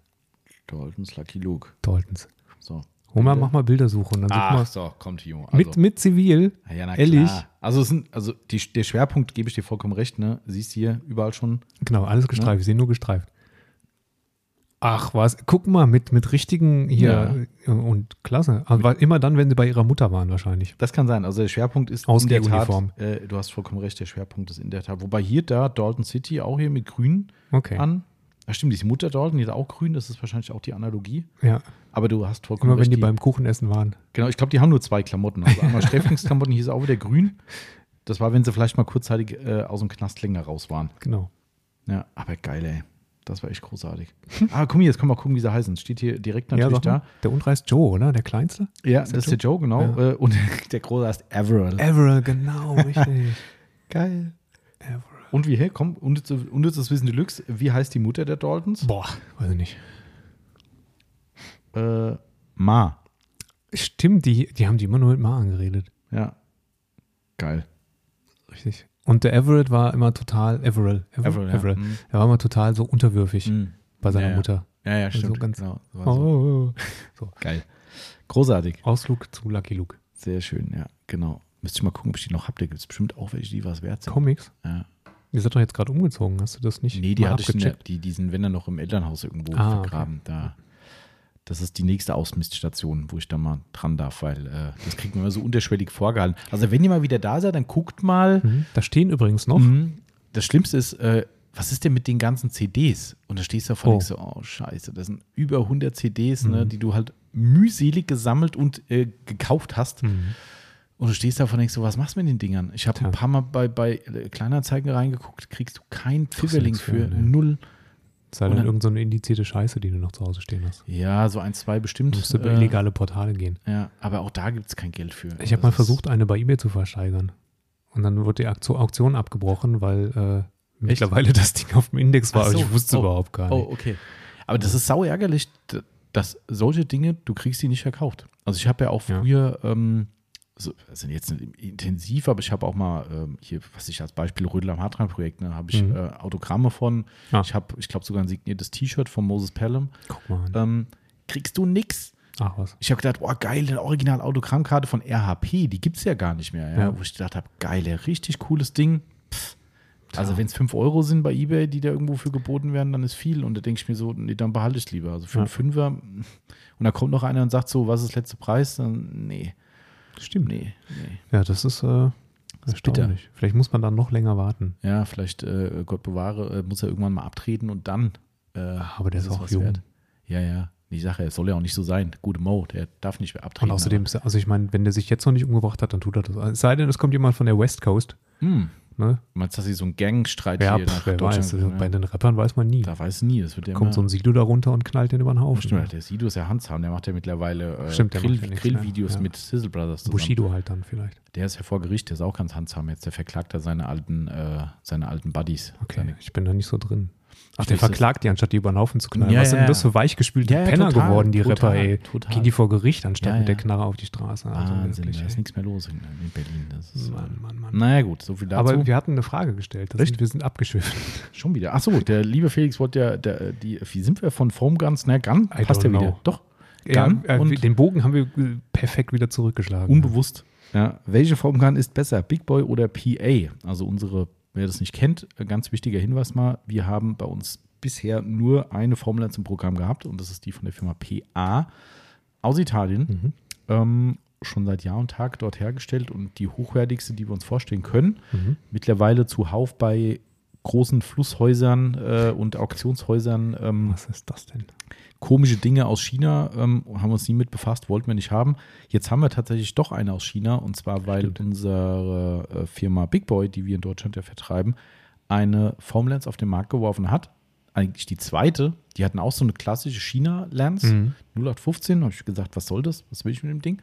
Daltons Lucky Luke. Daltons. So. Homer, mach mal Bildersuche und dann Ach mal. so, kommt Timo. Also, Mit, mit Zivil. ja, na ehrlich? klar. Also, sind, also die, der Schwerpunkt, gebe ich dir vollkommen recht, ne? Siehst hier überall schon. Genau, alles gestreift. Ich sehe nur gestreift. Ach was, guck mal, mit, mit richtigen hier und klasse. War immer dann, wenn sie bei ihrer Mutter waren, wahrscheinlich. Das kann sein. Also der Schwerpunkt ist Aus in der der Tat, Uniform. äh, du hast vollkommen recht, der Schwerpunkt ist in der Tat. Wobei hier da Dalton City auch hier mit grün Okay. an. Ja, stimmt, diese Mutter Dalton, die ist auch grün, das ist wahrscheinlich auch die Analogie. Ja, Aber du hast vollkommen immer wenn recht. die beim Kuchenessen waren. genau, ich glaube, die haben nur zwei Klamotten. Also einmal Steffings Klamotten, hieß auch wieder grün. Das war, wenn sie vielleicht mal kurzzeitig äh, aus dem Knast länger raus waren. Genau. Ja, aber geil, ey. Das war echt großartig. ah, guck mal, jetzt können wir mal gucken, wie sie heißen. Steht hier direkt natürlich mal. da. Der untere heißt Joe, oder? Der kleinste? Ja, Ist das der ist der Joe, genau. Ja. Äh, Und der große heißt Everell. Everett, genau, richtig. Geil. Everett. Und wie, hey, komm, unnützes, unnützes Wissen Deluxe. Wie heißt die Mutter der Daltons? Boah, weiß ich nicht. Äh, Ma. Stimmt, die, die haben die immer nur mit Ma angeredet. Ja. Geil. Richtig. Und der Everett war immer total, Everett, Everell, ja. Everett. Mhm. Er war immer total so unterwürfig Mhm. bei seiner Ja, ja. Mutter. Ja, ja, Also stimmt. ganz- genau. So Oh, so. Geil. Großartig. Ausflug zu Lucky Luke. Sehr schön, ja, genau. Müsste ich mal gucken, ob ich die noch habe. Da gibt es bestimmt auch welche, die was wert sind. Comics. Ja. Ihr seid doch jetzt gerade umgezogen, hast du das nicht Nee, die hatte ich in der, abgecheckt? die, die sind, wenn dann noch im Elternhaus irgendwo Ah, vergraben. Da, das ist die nächste Ausmiststation, wo ich da mal dran darf, weil äh, das kriegt man immer so unterschwellig vorgehalten. Also wenn ihr mal wieder da seid, dann guckt mal. Mhm. Da stehen übrigens noch. Mhm. Das Schlimmste ist, äh, was ist denn mit den ganzen CDs? Und da stehst du davor Oh. und denkst so, oh scheiße, das sind über 100 CDs, ne, Mhm. die du halt mühselig gesammelt und äh, gekauft hast. Mhm. Und du stehst davor und denkst so, was machst du mit den Dingern? Ich habe ein paar Mal bei, bei äh, Kleinanzeigen reingeguckt, kriegst du kein Pfifferling für, für, nee. null. Sei Und dann dann- irgendeine so eine indizierte Scheiße, die du noch zu Hause stehen hast. Ja, so ein, zwei Du bestimmt. musst über äh, illegale Portale gehen. Ja, aber auch da gibt es kein Geld für. Ich habe mal ist- versucht, eine bei eBay zu versteigern. Und dann wurde die Auktion, abgebrochen, weil äh, mittlerweile das Ding auf dem Index war. So. Ich wusste Oh. überhaupt gar Oh, nicht. okay. Aber das ist sau ärgerlich, dass solche Dinge, du kriegst die nicht verkauft. Also ich habe ja auch Ja. früher, ähm, so, also jetzt nicht intensiv, aber ich habe auch mal ähm, hier, was ich als Beispiel Rödel am Hartran-Projekt, ne, habe ich Mhm. äh, Autogramme von. Ah. Ich habe, ich glaube, sogar ein signiertes T-Shirt von Moses Pelham. Guck mal. Ähm, kriegst du nix. Ach was. Ich habe gedacht, boah, geil, eine Original-Autogrammkarte von RHP, die gibt es ja gar nicht mehr. Ja? Ja. Wo ich gedacht habe, geil, richtig cooles Ding. Pff. Also wenn es 5 Euro sind bei Ebay, die da irgendwo für geboten werden, dann ist viel. Und da denke ich mir so, nee, dann behalte ich lieber. Also für Ja. einen Fünfer. Und da kommt noch einer und sagt so, was ist letzte Preis? Dann, nee, Stimmt. nee, nee. Ja, das ist, äh, Das ist bitter. Vielleicht muss man dann noch länger warten. Ja, vielleicht, äh, Gott bewahre, äh, muss er irgendwann mal abtreten und dann. Äh, Aber der ist auch jung. Ja, ja. Die Sache, es soll ja auch nicht so sein. Gute Mo, der darf nicht mehr abtreten. Und außerdem, er- also ich meine, wenn der sich jetzt noch nicht umgebracht hat, dann tut er das. Es sei denn, es kommt jemand von der West Coast. hm, Ne? meinst du, dass sie so einen Gangstreit Ja, hier pff, nach wer Deutschland weiß. Also ja. Bei den Rappern weiß man nie. Da weiß nie, das wird ja Kommt so ein Sido da runter und knallt den über den Haufen. Stimmt, der Sido ist ja Handzahn, der macht ja mittlerweile äh, Stimmt, Grill, ja Grillvideos ja. mit Sizzle Brothers zusammen. Bushido halt dann vielleicht. Der ist ja vor Gericht, der ist auch ganz handsam jetzt, der verklagt da seine alten, äh, seine alten Buddies. Okay, Seine, ich bin da nicht so drin. Ach, der verklagt die, anstatt die über den Haufen zu knallen. Ja, Was sind ja, das ja. für weichgespülte Ja, ja, Penner total, geworden, die total, Rapper, ey? total. Gehen die vor Gericht, anstatt Ja, mit der ja. Knarre auf die Straße. Also Wahnsinn, wirklich, da ist nichts mehr los in, in Berlin. Das ist, Mann, Mann, Mann. Naja gut, so viel dazu. Aber wir hatten eine Frage gestellt. Sind, wir sind abgeschwiffen. Schon wieder. Achso, der liebe Felix wollte ja, der, die, wie sind wir von Foam Guns? Na, Gun I passt ja wieder. Doch, Ja, Gun äh, und- den Bogen haben wir äh, perfekt wieder zurückgeschlagen. unbewusst. Ja, welche Foam Gun ist besser, Big Boy oder PA? Also unsere, wer das nicht kennt, äh, ganz wichtiger Hinweis mal, wir haben bei uns bisher nur eine Formel 1 im Programm gehabt und das ist die von der Firma PA aus Italien. Mhm. Ähm, schon seit Jahr und Tag dort hergestellt und die hochwertigste, die wir uns vorstellen können. Mhm. Mittlerweile zuhauf bei großen Flusshäusern äh, und Auktionshäusern ähm, Was ist das denn? Komische Dinge aus China, ähm, haben wir uns nie mit befasst, wollten wir nicht haben. Jetzt haben wir tatsächlich doch eine aus China und zwar, weil Stimmt. unsere äh, Firma Big Boy, die wir in Deutschland ja vertreiben, eine Foam-Lens auf den Markt geworfen hat. Eigentlich die zweite, die hatten auch so eine klassische China-Lens, Mhm. 0815, habe ich gesagt, was soll das, was will ich mit dem Ding?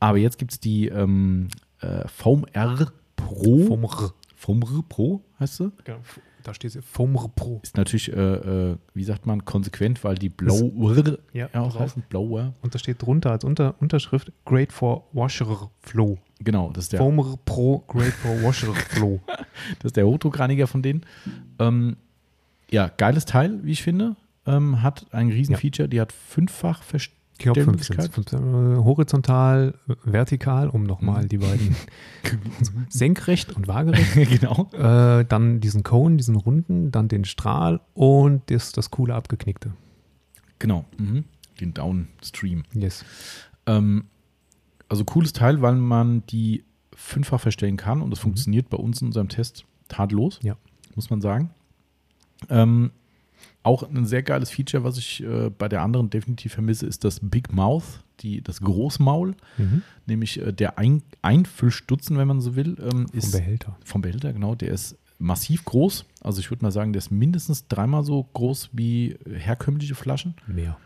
Aber jetzt gibt es die ähm, äh, Foam R Pro. Fomr. Foam R Pro heißt sie. Genau, da steht sie. Fomr Pro. Ist natürlich, äh, äh, wie sagt man, konsequent, weil die Blower Ja, ja auch heißen. Blower. Und da steht drunter als Unter Unterschrift Great for Washer Flow. Genau, das ist der, Fomr Pro Great for Washer Flow. das ist der Hochdruckreiniger von denen. Ähm, ja, geiles Teil, wie ich finde. Ähm, hat ein Riesenfeature, die hat fünffach Ich glaube 15. Verstellmöglichkeit. 15 äh, horizontal, äh, vertikal, um nochmal Mhm. die beiden senkrecht und waagerecht. genau. Äh, dann diesen Cone, diesen runden, dann den Strahl und das, das coole abgeknickte. Genau. Mhm. Den Downstream. Yes. Ähm, also cooles Teil, weil man die fünffach verstellen kann und das funktioniert bei uns in unserem Test tadellos, Ja. muss man sagen. Ähm, Auch ein sehr geiles Feature, was ich äh, bei der anderen definitiv vermisse, ist das Big Mouth, die, das Großmaul, Mhm. nämlich äh, der Ein Einfüllstutzen, wenn man so will, ähm, Vom Behälter. vom Behälter, genau, der ist massiv groß. Also ich würde mal sagen, der ist mindestens dreimal so groß wie herkömmliche Flaschen. Mehr.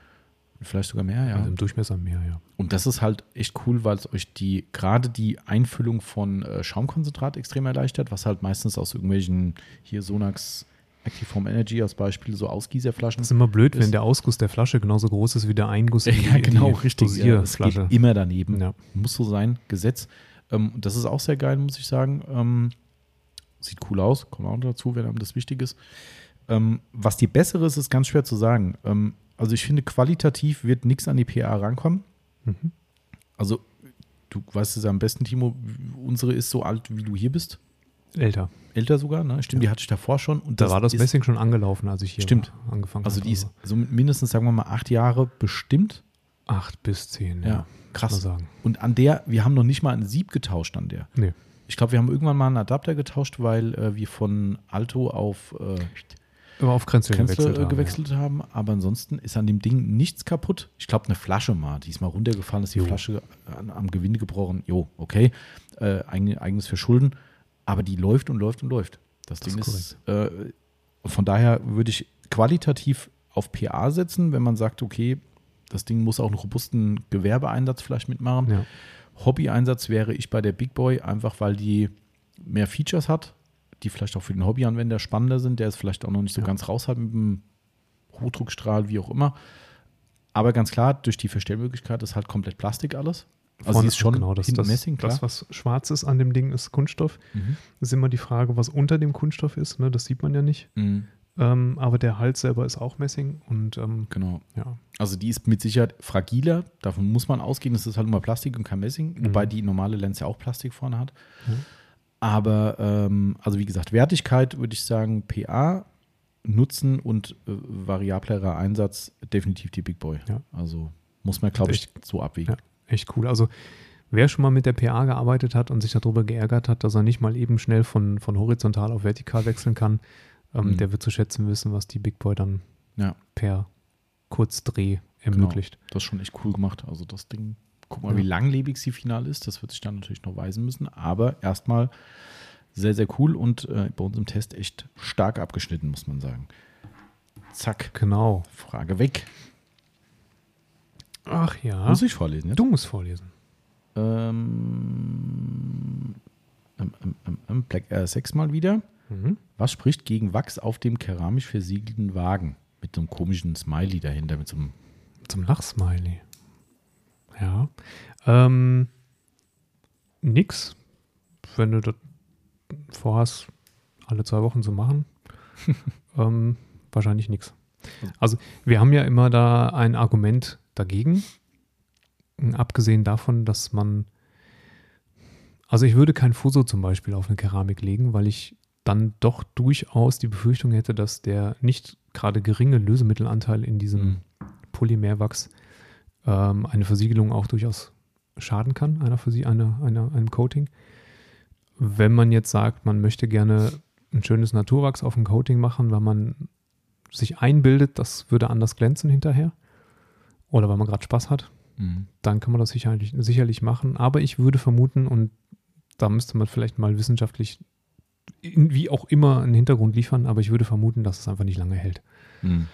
Vielleicht sogar mehr, ja. Also im Durchmesser mehr, ja. Und das ist halt echt cool, weil es euch die, gerade die Einfüllung von äh, Schaumkonzentrat extrem erleichtert, was halt meistens aus irgendwelchen hier Sonax Activeform Energy als Beispiel so Ausgießerflaschen. Das ist immer blöd, Ist- wenn der Ausguss der Flasche genauso groß ist wie der Einguss in die, ja, genau, die richtig. Ja, es geht immer daneben. Ja. Muss so sein, Gesetz. Ähm, das ist auch sehr geil, muss ich sagen. Ähm, sieht cool aus, kommt auch noch dazu, wenn einem das wichtig ist. Ähm, was die bessere ist, ist ganz schwer zu sagen. Ähm, also ich finde, qualitativ wird nichts an die PA rankommen. Mhm. Also du weißt es ja am besten, Timo, unsere ist so alt, wie du hier bist. Älter. Älter sogar, ne? Stimmt, die hatte ich davor schon. Und Da war das Messing schon angelaufen, als ich hier Stimmt. angefangen Also habe. die ist so mindestens, sagen wir mal, acht Jahre bestimmt. acht bis zehn, Ja, ja. Krass. sagen. Und an der, wir haben noch nicht mal ein Sieb getauscht an der. Nee. Ich glaube, wir haben irgendwann mal einen Adapter getauscht, weil äh, wir von Alto auf äh, auf Grenze gewechselt. gewechselt, haben, gewechselt haben. Aber ansonsten ist an dem Ding nichts kaputt. Ich glaube, eine Flasche mal, die ist mal runtergefallen, ist die Jo. Flasche an, am Gewinde gebrochen. Jo, okay. Äh, eigen, eigenes Verschulden. Aber die läuft und läuft und läuft. Das, Das Ding ist ist, äh, von daher würde ich qualitativ auf PA setzen, wenn man sagt, okay, das Ding muss auch einen robusten Gewerbeeinsatz vielleicht mitmachen. Ja. Hobby-Einsatz wäre ich bei der Big Boy, einfach weil die mehr Features hat, die vielleicht auch für den Hobbyanwender spannender sind, der es vielleicht auch noch nicht so Ja. ganz raus hat mit dem Hochdruckstrahl, wie auch immer. Aber ganz klar, durch die Verstellmöglichkeit ist halt komplett Plastik alles. Also Vorne- sie ist schon genau, das, das, Messing, klar. das, was schwarz ist an dem Ding, ist Kunststoff. Mhm. ist immer die Frage, was unter dem Kunststoff ist. Ne? Das sieht man ja nicht. Mhm. Ähm, aber der Hals selber ist auch Messing und ähm, Genau. ja. Also die ist mit Sicherheit fragiler. Davon muss man ausgehen, es ist halt nur Plastik und kein Messing. Mhm. Wobei die normale Lens ja auch Plastik vorne hat. Aber, ähm, also wie gesagt, Wertigkeit würde ich sagen, PA, Nutzen und äh, variablerer Einsatz definitiv die Big Boy. Ja. Also muss man, glaube ich, so abwägen. Ja. Echt cool. Also wer schon mal mit der PA gearbeitet hat und sich darüber geärgert hat, dass er nicht mal eben schnell von, von horizontal auf vertikal wechseln kann, ähm, Mhm. der wird zu schätzen wissen, was die Big Boy dann Ja. per Kurzdreh ermöglicht. Das ist schon echt cool gemacht. Also das Ding, guck mal, Ja. wie langlebig sie final ist. Das wird sich dann natürlich noch weisen müssen. Aber erstmal sehr, sehr cool und äh, bei uns im Test echt stark abgeschnitten, muss man sagen. Zack, Genau. Frage weg. Ach ja. Muss ich vorlesen, jetzt? du musst vorlesen. Ähm, ähm, ähm, ähm, ähm, Black Air 6 mal wieder. Mhm. Was spricht gegen Wachs auf dem keramisch versiegelten Wagen? Mit so einem komischen Smiley dahinter, mit so einem. Zum Lachsmiley. Ja. Ähm, nix. Wenn du das vorhast, alle zwei Wochen zu machen, ähm, wahrscheinlich nix. Also wir haben ja immer da ein Argument dagegen. Abgesehen davon, dass man, also ich würde kein Fuso zum Beispiel auf eine Keramik legen, weil ich dann doch durchaus die Befürchtung hätte, dass der nicht gerade geringe Lösemittelanteil in diesem Mhm. Polymerwachs ähm, eine Versiegelung auch durchaus schaden kann, einer Versie einer, einer, einem Coating. Wenn man jetzt sagt, man möchte gerne ein schönes Naturwachs auf ein Coating machen, weil man sich einbildet, das würde anders glänzen hinterher oder weil man gerade Spaß hat, Mhm. dann kann man das sicherlich, sicherlich machen. Aber ich würde vermuten, und da müsste man vielleicht mal wissenschaftlich wie auch immer einen Hintergrund liefern, aber ich würde vermuten, dass es einfach nicht lange hält Mhm.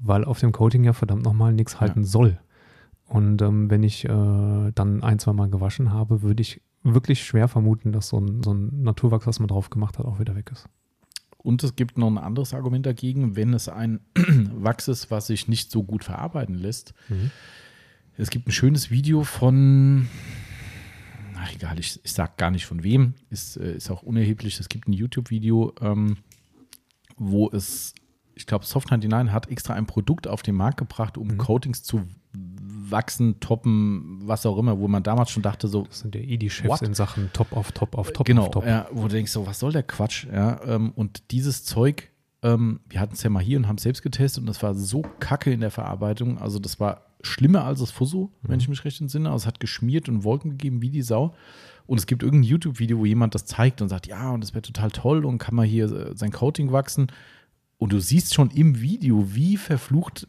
weil auf dem Coating ja verdammt nochmal nichts Ja. halten soll. Und ähm, wenn ich äh, dann ein, zwei Mal gewaschen habe, würde ich wirklich schwer vermuten, dass so ein, so ein Naturwachs, was man drauf gemacht hat, auch wieder weg ist. Und es gibt noch ein anderes Argument dagegen, wenn es ein Wachs ist, was sich nicht so gut verarbeiten lässt. Es gibt ein schönes Video von, ach egal, ich, ich sag gar nicht von wem, ist, äh, ist auch unerheblich. Es gibt ein YouTube-Video, ähm, wo es, ich glaube, Soft99 hat extra ein Produkt auf den Markt gebracht, um Mhm. Coatings zu wachsen, toppen, was auch immer, wo man damals schon dachte, so, Das sind ja eh die Chefs What? in Sachen Top auf Top auf Top genau, auf Top. Ja, wo du denkst, so, was soll der Quatsch? Ja, ähm, und dieses Zeug, ähm, wir hatten es ja mal hier und haben es selbst getestet und das war so kacke in der Verarbeitung. Also, das war schlimmer als das Fuso, Mhm. wenn ich mich recht entsinne. Also, es hat geschmiert und Wolken gegeben wie die Sau. Und es gibt irgendein YouTube-Video, wo jemand das zeigt und sagt, ja, und das wäre total toll und kann man hier äh, sein Coating wachsen. Und du siehst schon im Video, wie verflucht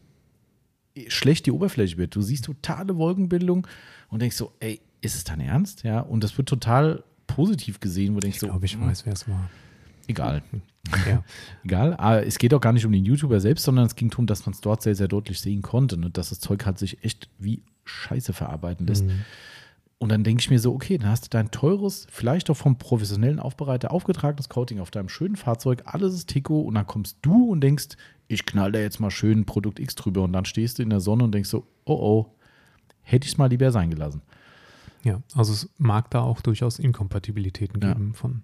schlecht die Oberfläche wird. Du siehst totale Wolkenbildung und denkst so, ey, ist es dein Ernst? Ja, und das wird total positiv gesehen, wo du denkst Ich so, glaube, ich hm, weiß, wer es war. egal. Ja. Egal, aber es geht auch gar nicht um den YouTuber selbst, sondern es ging darum, dass man es dort sehr, sehr deutlich sehen konnte und dass das Zeug halt sich echt wie Scheiße verarbeiten lässt. Mhm. Und dann denke ich mir so, okay, dann hast du dein teures, vielleicht auch vom professionellen Aufbereiter aufgetragenes Coating auf deinem schönen Fahrzeug, alles ist Tico und dann kommst du und denkst, ich knall da jetzt mal schön Produkt X drüber und dann stehst du in der Sonne und denkst so, oh oh, hätte ich es mal lieber sein gelassen. Ja, also es mag da auch durchaus Inkompatibilitäten Ja. geben von.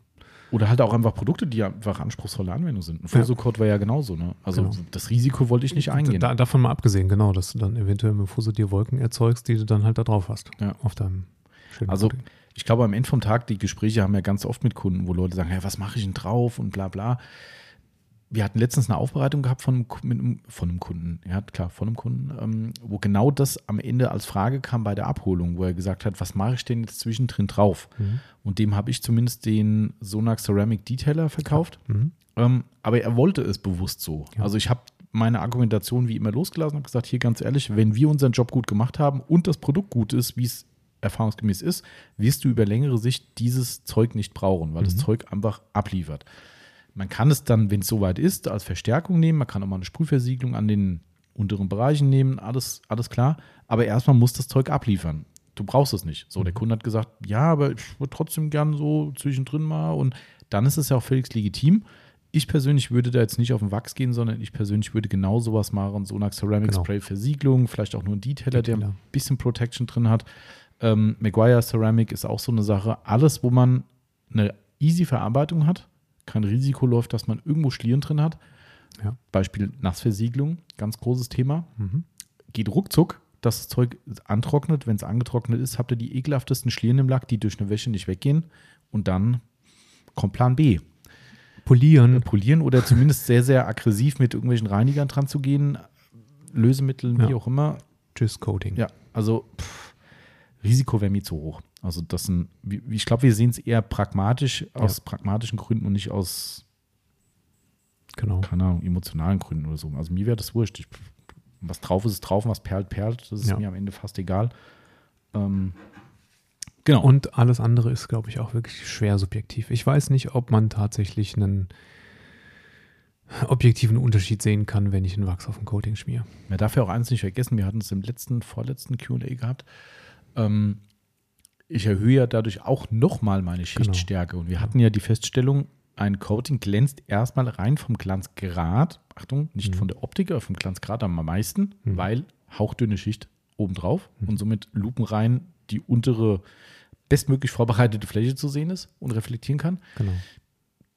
Oder halt auch einfach Produkte, die einfach anspruchsvolle Anwendungen sind. Ein Ja. Fosocode war ja genauso, ne? Also Genau. das Risiko wollte ich nicht eingehen. Da, davon mal abgesehen, genau, dass du dann eventuell mit Fuso dir Wolken erzeugst, die du dann halt da drauf hast. Ja. Auf deinem schönen Also ich glaube, am Ende vom Tag, die Gespräche haben wir ganz oft mit Kunden, wo Leute sagen, hey, was mache ich denn drauf und bla bla. Wir hatten letztens eine Aufbereitung gehabt von, einem von einem Kunden, ja klar, von einem Kunden, ähm, wo genau das am Ende als Frage kam bei der Abholung, wo er gesagt hat, was mache ich denn jetzt zwischendrin drauf? Mhm. Und dem habe ich zumindest den Sonax Ceramic Detailer verkauft. Mhm. Ähm, aber er wollte es bewusst so. Ja. Also ich habe meine Argumentation wie immer losgelassen und habe gesagt, hier ganz ehrlich, wenn wir unseren Job gut gemacht haben und das Produkt gut ist, wie es erfahrungsgemäß ist, wirst du über längere Sicht dieses Zeug nicht brauchen, weil das Mhm. Zeug einfach abliefert. Man kann es dann, wenn es soweit ist, als Verstärkung nehmen. Man kann auch mal eine Sprühversiegelung an den unteren Bereichen nehmen, alles, alles klar. Aber erstmal muss das Zeug abliefern. Du brauchst es nicht. So, der Mhm. Kunde hat gesagt, ja, aber ich würde trotzdem gern so zwischendrin mal. Und dann ist es ja auch völlig legitim. Ich persönlich würde da jetzt nicht auf den Wachs gehen, sondern ich persönlich würde genau sowas machen. So eine Ceramic Genau. Spray Versiegelung, vielleicht auch nur ein Detailer, der Detailer. ein bisschen Protection drin hat. Ähm, Maguire Ceramic ist auch so eine Sache. Alles, wo man eine easy Verarbeitung hat, kein Risiko läuft, dass man irgendwo Schlieren drin hat. Ja. Beispiel Nassversiegelung, ganz großes Thema. Mhm. Geht ruckzuck, dass das Zeug antrocknet. Wenn es angetrocknet ist, habt ihr die ekelhaftesten Schlieren im Lack, die durch eine Wäsche nicht weggehen. Und dann kommt Plan B. Polieren. Polieren oder zumindest sehr, sehr aggressiv mit irgendwelchen Reinigern dran zu gehen. Lösemitteln, wie Ja. auch immer. Tschüss Coating. Ja, also pff, Risiko wäre mir zu hoch. Also das sind, ich glaube, wir sehen es eher pragmatisch, aus pragmatischen Gründen und nicht aus, Genau. keine Ahnung, emotionalen Gründen oder so. Also mir wäre das wurscht. Ich, was drauf ist, ist drauf, und was perlt, perlt. Das ist Ja. mir am Ende fast egal. Ähm, genau. Und alles andere ist, glaube ich, auch wirklich schwer subjektiv. Ich weiß nicht, ob man tatsächlich einen objektiven Unterschied sehen kann, wenn ich einen Wachs auf ein Coating schmiere. Man darf ja auch eins nicht vergessen, wir hatten es im letzten, vorletzten QA gehabt. Ähm, ich erhöhe ja dadurch auch nochmal meine Schichtstärke. Und wir hatten ja die Feststellung, ein Coating glänzt erstmal rein vom Glanzgrad, Achtung, nicht Mhm. von der Optik, aber vom Glanzgrad am meisten, Mhm. weil hauchdünne Schicht obendrauf Mhm. und somit lupenrein die untere bestmöglich vorbereitete Fläche zu sehen ist und reflektieren kann. Genau.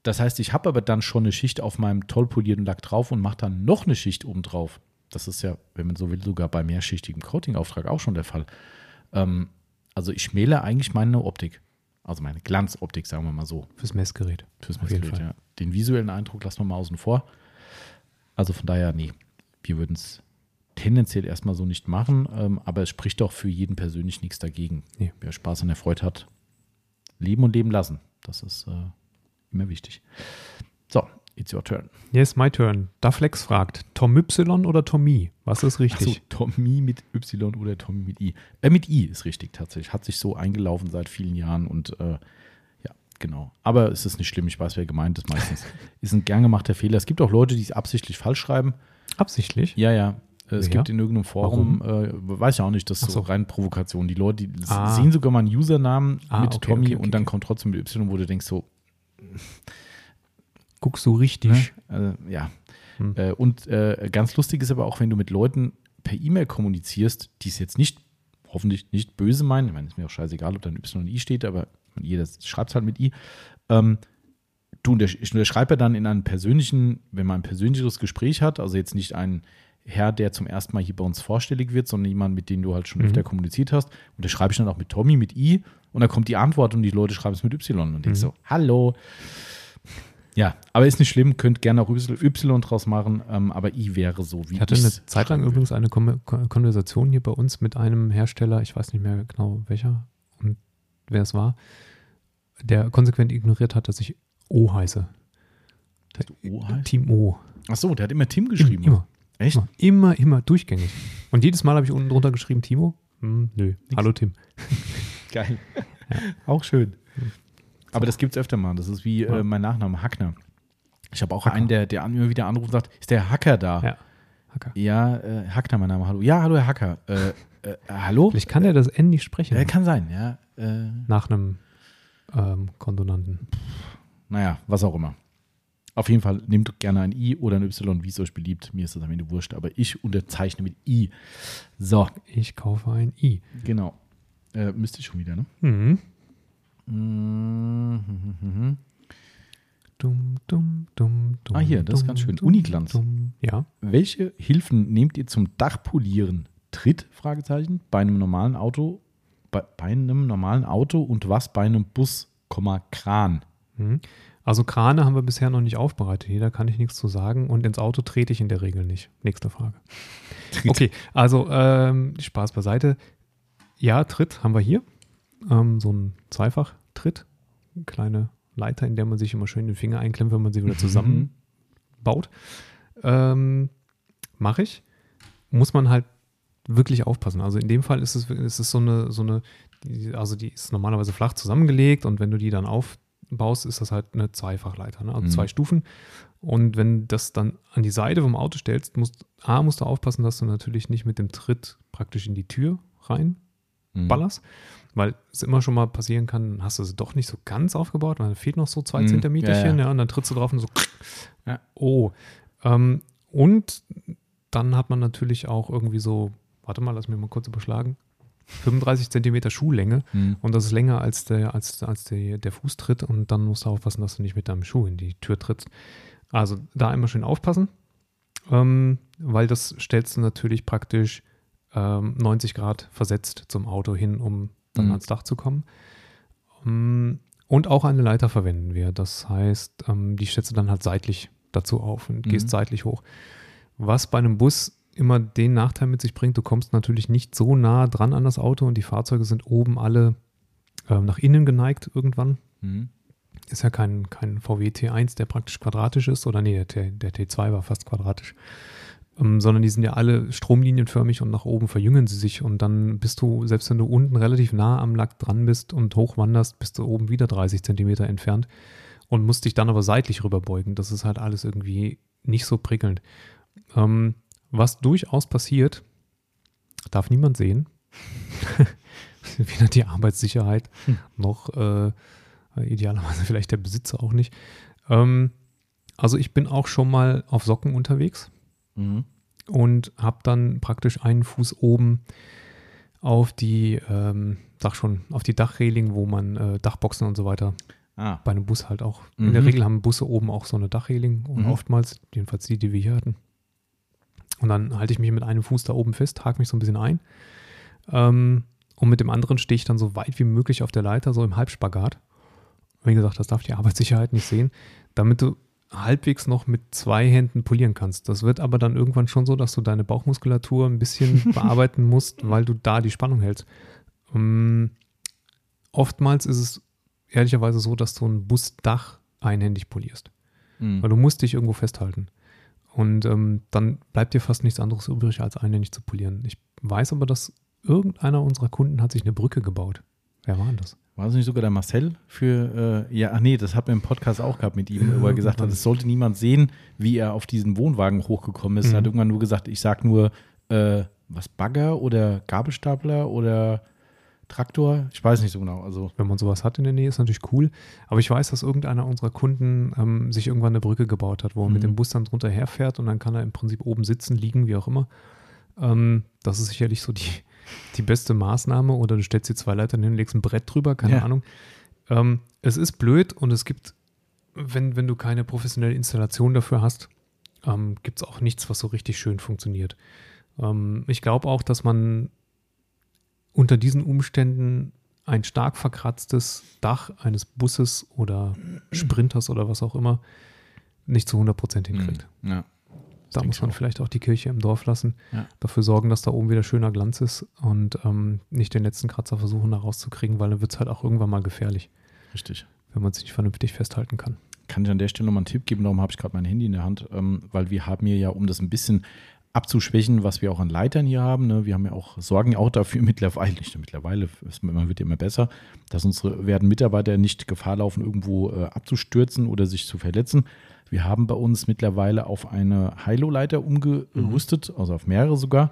Das heißt, ich habe aber dann schon eine Schicht auf meinem toll polierten Lack drauf und mache dann noch eine Schicht oben drauf. Das ist ja, wenn man so will, sogar bei mehrschichtigem Coating-Auftrag auch schon der Fall. Ähm, also ich schmäle eigentlich meine Optik. Also meine Glanzoptik, sagen wir mal so. Fürs Messgerät. Fürs Messgerät, ja. Den visuellen Eindruck lassen wir mal außen vor. Also von daher, nee, wir würden es tendenziell erstmal so nicht machen, ähm, aber es spricht doch für jeden persönlich nichts dagegen. Nee. Wer Spaß an der Freude hat, leben und leben lassen. Das ist äh, immer wichtig. So, it's your turn. Yes, my turn. Daflex fragt, Tom Y oder Tommy? Was ist richtig? Achso, Tommy mit Y oder Tommy mit I. Äh, mit I ist richtig tatsächlich. Hat sich so eingelaufen seit vielen Jahren und äh, ja, genau. Aber es ist nicht schlimm, ich weiß, wer gemeint ist meistens. ist ein gern gemachter Fehler. Es gibt auch Leute, die es absichtlich falsch schreiben. Absichtlich? Ja, ja. Äh, Es Wer? gibt in irgendeinem Forum, äh, weiß ich auch nicht, das ist so so. rein Provokation. Die Leute, die Ah. sehen sogar mal einen Usernamen Ah, mit okay, Tommy okay, okay, und dann kommt trotzdem mit Y, wo du denkst so, Guckst du richtig? Ne? Äh, ja. Hm. Äh, und äh, ganz lustig ist aber auch, wenn du mit Leuten per E-Mail kommunizierst, die es jetzt nicht, hoffentlich nicht böse meinen, ich meine, ist mir auch scheißegal, ob da ein Y und I steht, aber jeder schreibt es halt mit I. Ähm, du untersch ich unterschreibe dann in einem persönlichen, wenn man ein persönliches Gespräch hat, also jetzt nicht ein Herr, der zum ersten Mal hier bei uns vorstellig wird, sondern jemand, mit dem du halt schon Mhm. öfter kommuniziert hast, unterschreibe ich dann auch mit Tommy, mit I und dann kommt die Antwort und die Leute schreiben es mit Y und denkst Mhm. so, hallo. Ja, aber ist nicht schlimm, könnt gerne auch Y draus machen, ähm, aber I wäre so, wie Ich hatte eine Zeit lang übrigens eine Kon- Konversation hier bei uns mit einem Hersteller, ich weiß nicht mehr genau welcher und wer es war, der konsequent ignoriert hat, dass ich O heiße. Dass du O heißt? Team O. Ach so, der hat immer Tim geschrieben. Immer. Echt? Immer, immer, immer durchgängig. Und jedes Mal habe ich unten drunter geschrieben, Timo? Hm, nö. Hallo Tim. Geil. Auch schön. Aber das gibt es öfter mal. Das ist wie Ja. äh, mein Nachname, Hackner. Ich habe auch Hacker. einen, der, der immer wieder anruft und sagt, ist der Hacker da? Ja. Hacker. Ja, äh, Hackner, mein Name, hallo. Ja, hallo, Herr Hacker. Äh, äh, hallo? Vielleicht kann er das N nicht sprechen. Ja, kann sein, ja. Äh, nach einem ähm, Konsonanten. naja, was auch immer. Auf jeden Fall nehmt gerne ein I oder ein Y, wie es euch beliebt. Mir ist das am Ende wurscht, aber ich unterzeichne mit I. So, Ich kaufe ein I. genau. Äh, müsste ich schon wieder, ne? Mhm. Mhm. Dumm, dumm, dumm, Ah, hier, das ist ganz schön. Uniglanz. Ja. Welche Hilfen nehmt ihr zum Dachpolieren? Tritt? Fragezeichen. Bei einem normalen Auto, bei, bei einem normalen Auto und was bei einem Bus, Komma, Kran. Mhm. Also Krane haben wir bisher noch nicht aufbereitet. Hier, da kann ich nichts zu sagen. Und ins Auto trete ich in der Regel nicht. Nächste Frage. Tritt. Okay, also ähm, Spaß beiseite. Ja, Tritt haben wir hier. Ähm, so ein Zweifach-Tritt. Eine kleine Leiter, in der man sich immer schön den Finger einklemmt, wenn man sie wieder zusammenbaut. Ähm, Mache ich. Muss man halt wirklich aufpassen. Also in dem Fall ist es, ist es so eine, so eine, also die ist normalerweise flach zusammengelegt und wenn du die dann aufbaust, ist das halt eine Zweifachleiter, ne? also Mhm. zwei Stufen. Und wenn das dann an die Seite vom Auto stellst, musst, A, musst du aufpassen, dass du natürlich nicht mit dem Tritt praktisch in die Tür rein Mhm. Weil es immer schon mal passieren kann, hast du sie doch nicht so ganz aufgebaut, weil fehlt noch so zwei Mhm. Zentimeterchen, Ja, ja, und dann trittst du drauf und so, oh. Ähm, und dann hat man natürlich auch irgendwie so, warte mal, lass mich mal kurz überschlagen, 35 Zentimeter Schuhlänge Mhm. und das ist länger als der, als, als der, der Fußtritt und dann musst du aufpassen, dass du nicht mit deinem Schuh in die Tür trittst. Also da immer schön aufpassen, ähm, weil das stellst du natürlich praktisch ähm, 90 Grad versetzt zum Auto hin, um dann Mhm. ans Dach zu kommen. Ähm, und auch eine Leiter verwenden wir. Das heißt, ähm, die stellst du dann halt seitlich dazu auf und Mhm. gehst seitlich hoch. Was bei einem Bus immer den Nachteil mit sich bringt, du kommst natürlich nicht so nah dran an das Auto und die Fahrzeuge sind oben alle ähm, nach innen geneigt irgendwann. Mhm. Ist ja kein, kein VW T1, der praktisch quadratisch ist, oder nee, der, T, der T2 war fast quadratisch, ähm, sondern die sind ja alle stromlinienförmig und nach oben verjüngen sie sich und dann bist du, selbst wenn du unten relativ nah am Lack dran bist und hochwanderst, bist du oben wieder 30 Zentimeter entfernt und musst dich dann aber seitlich rüberbeugen. Das ist halt alles irgendwie nicht so prickelnd. Ähm, was durchaus passiert, darf niemand sehen. Weder die Arbeitssicherheit Hm. noch äh, idealerweise vielleicht der Besitzer auch nicht. Ähm, also ich bin auch schon mal auf Socken unterwegs Mhm. und habe dann praktisch einen Fuß oben auf die, ähm, sag schon, auf die Dachreling, wo man äh, Dachboxen und so weiter Ah, bei einem Bus halt auch. In der Mhm. Regel haben Busse oben auch so eine Dachreling und Mhm. oftmals, jedenfalls die, die wir hier hatten. Und dann halte ich mich mit einem Fuß da oben fest, hake mich so ein bisschen ein. Ähm, und mit dem anderen stehe ich dann so weit wie möglich auf der Leiter, so im Halbspagat. Wie gesagt, das darf die Arbeitssicherheit nicht sehen, damit du halbwegs noch mit zwei Händen polieren kannst. Das wird aber dann irgendwann schon so, dass du deine Bauchmuskulatur ein bisschen bearbeiten musst, weil du da die Spannung hältst. Ähm, oftmals ist es ehrlicherweise so, dass du ein Busdach einhändig polierst. Mhm. Weil du musst dich irgendwo festhalten. Und ähm, dann bleibt dir fast nichts anderes übrig, als einhändig zu polieren. Ich weiß aber, dass irgendeiner unserer Kunden hat sich eine Brücke gebaut. Wer war denn das? War das nicht sogar der Marcel für, äh, ja, ach nee, das hat wir im Podcast auch gehabt mit ihm, wo er gesagt hat, es sollte niemand sehen, wie er auf diesen Wohnwagen hochgekommen ist. Mhm. Er hat irgendwann nur gesagt, ich sag nur, äh, was, Bagger oder Gabelstapler oder Traktor? Ich weiß nicht so genau. Also, Wenn man sowas hat in der Nähe, ist natürlich cool. Aber ich weiß, dass irgendeiner unserer Kunden ähm, sich irgendwann eine Brücke gebaut hat, wo er Mhm. mit dem Bus dann drunter herfährt und dann kann er im Prinzip oben sitzen, liegen, wie auch immer. Ähm, das ist sicherlich so die, die beste Maßnahme. Oder du stellst die zwei Leitern hin, legst ein Brett drüber, keine Ja. Ahnung. Ähm, es ist blöd und es gibt, wenn, wenn du keine professionelle Installation dafür hast, ähm, gibt es auch nichts, was so richtig schön funktioniert. Ähm, ich glaube auch, dass man unter diesen Umständen ein stark verkratztes Dach eines Busses oder Sprinters oder was auch immer nicht zu 100% hinkriegt. Mhm. ja. Da muss man auch. vielleicht auch die Kirche im Dorf lassen, Ja. dafür sorgen, dass da oben wieder schöner Glanz ist und ähm, nicht den letzten Kratzer versuchen da rauszukriegen, weil dann wird es halt auch irgendwann mal gefährlich, Richtig. wenn man sich nicht vernünftig festhalten kann. kann ich an der Stelle nochmal einen Tipp geben, darum habe ich gerade mein Handy in der Hand, ähm, weil wir haben hier ja, um das ein bisschen abzuschwächen, was wir auch an Leitern hier haben. Ne? Wir haben ja auch, sorgen auch dafür mittlerweile, nicht nur mittlerweile, es, man wird ja immer besser, dass unsere werden Mitarbeiter nicht Gefahr laufen, irgendwo äh, abzustürzen oder sich zu verletzen. Wir haben bei uns mittlerweile auf eine Hilo-Leiter umgerüstet, also auf mehrere sogar.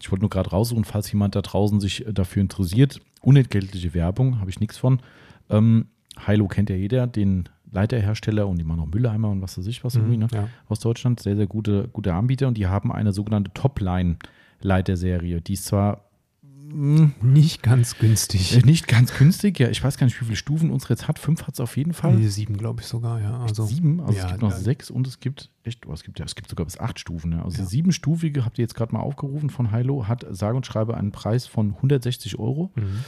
Ich wollte nur gerade raussuchen, falls jemand da draußen sich äh, dafür interessiert. Unentgeltliche Werbung, habe ich nichts von. Ähm, Hilo kennt ja jeder, den Leiterhersteller und die machen auch Mülleimer und was weiß ich was Mhm, irgendwie, ne? ja. aus Deutschland. Sehr, sehr gute, gute Anbieter und die haben eine sogenannte Topline-Leiterserie. Die ist zwar Nicht ganz günstig. nicht ganz günstig, ja, ich weiß gar nicht, wie viele Stufen unsere jetzt hat. Fünf hat es auf jeden Fall. Nee, sieben, glaube ich sogar, ja. Also, sieben, also ja, es gibt noch ja. sechs und es gibt echt, oh, es gibt ja, es gibt sogar bis acht Stufen. Ne? Also Ja. siebenstufige habt ihr jetzt gerade mal aufgerufen von Hilo, hat sage und schreibe einen Preis von 160 Euro. Mhm.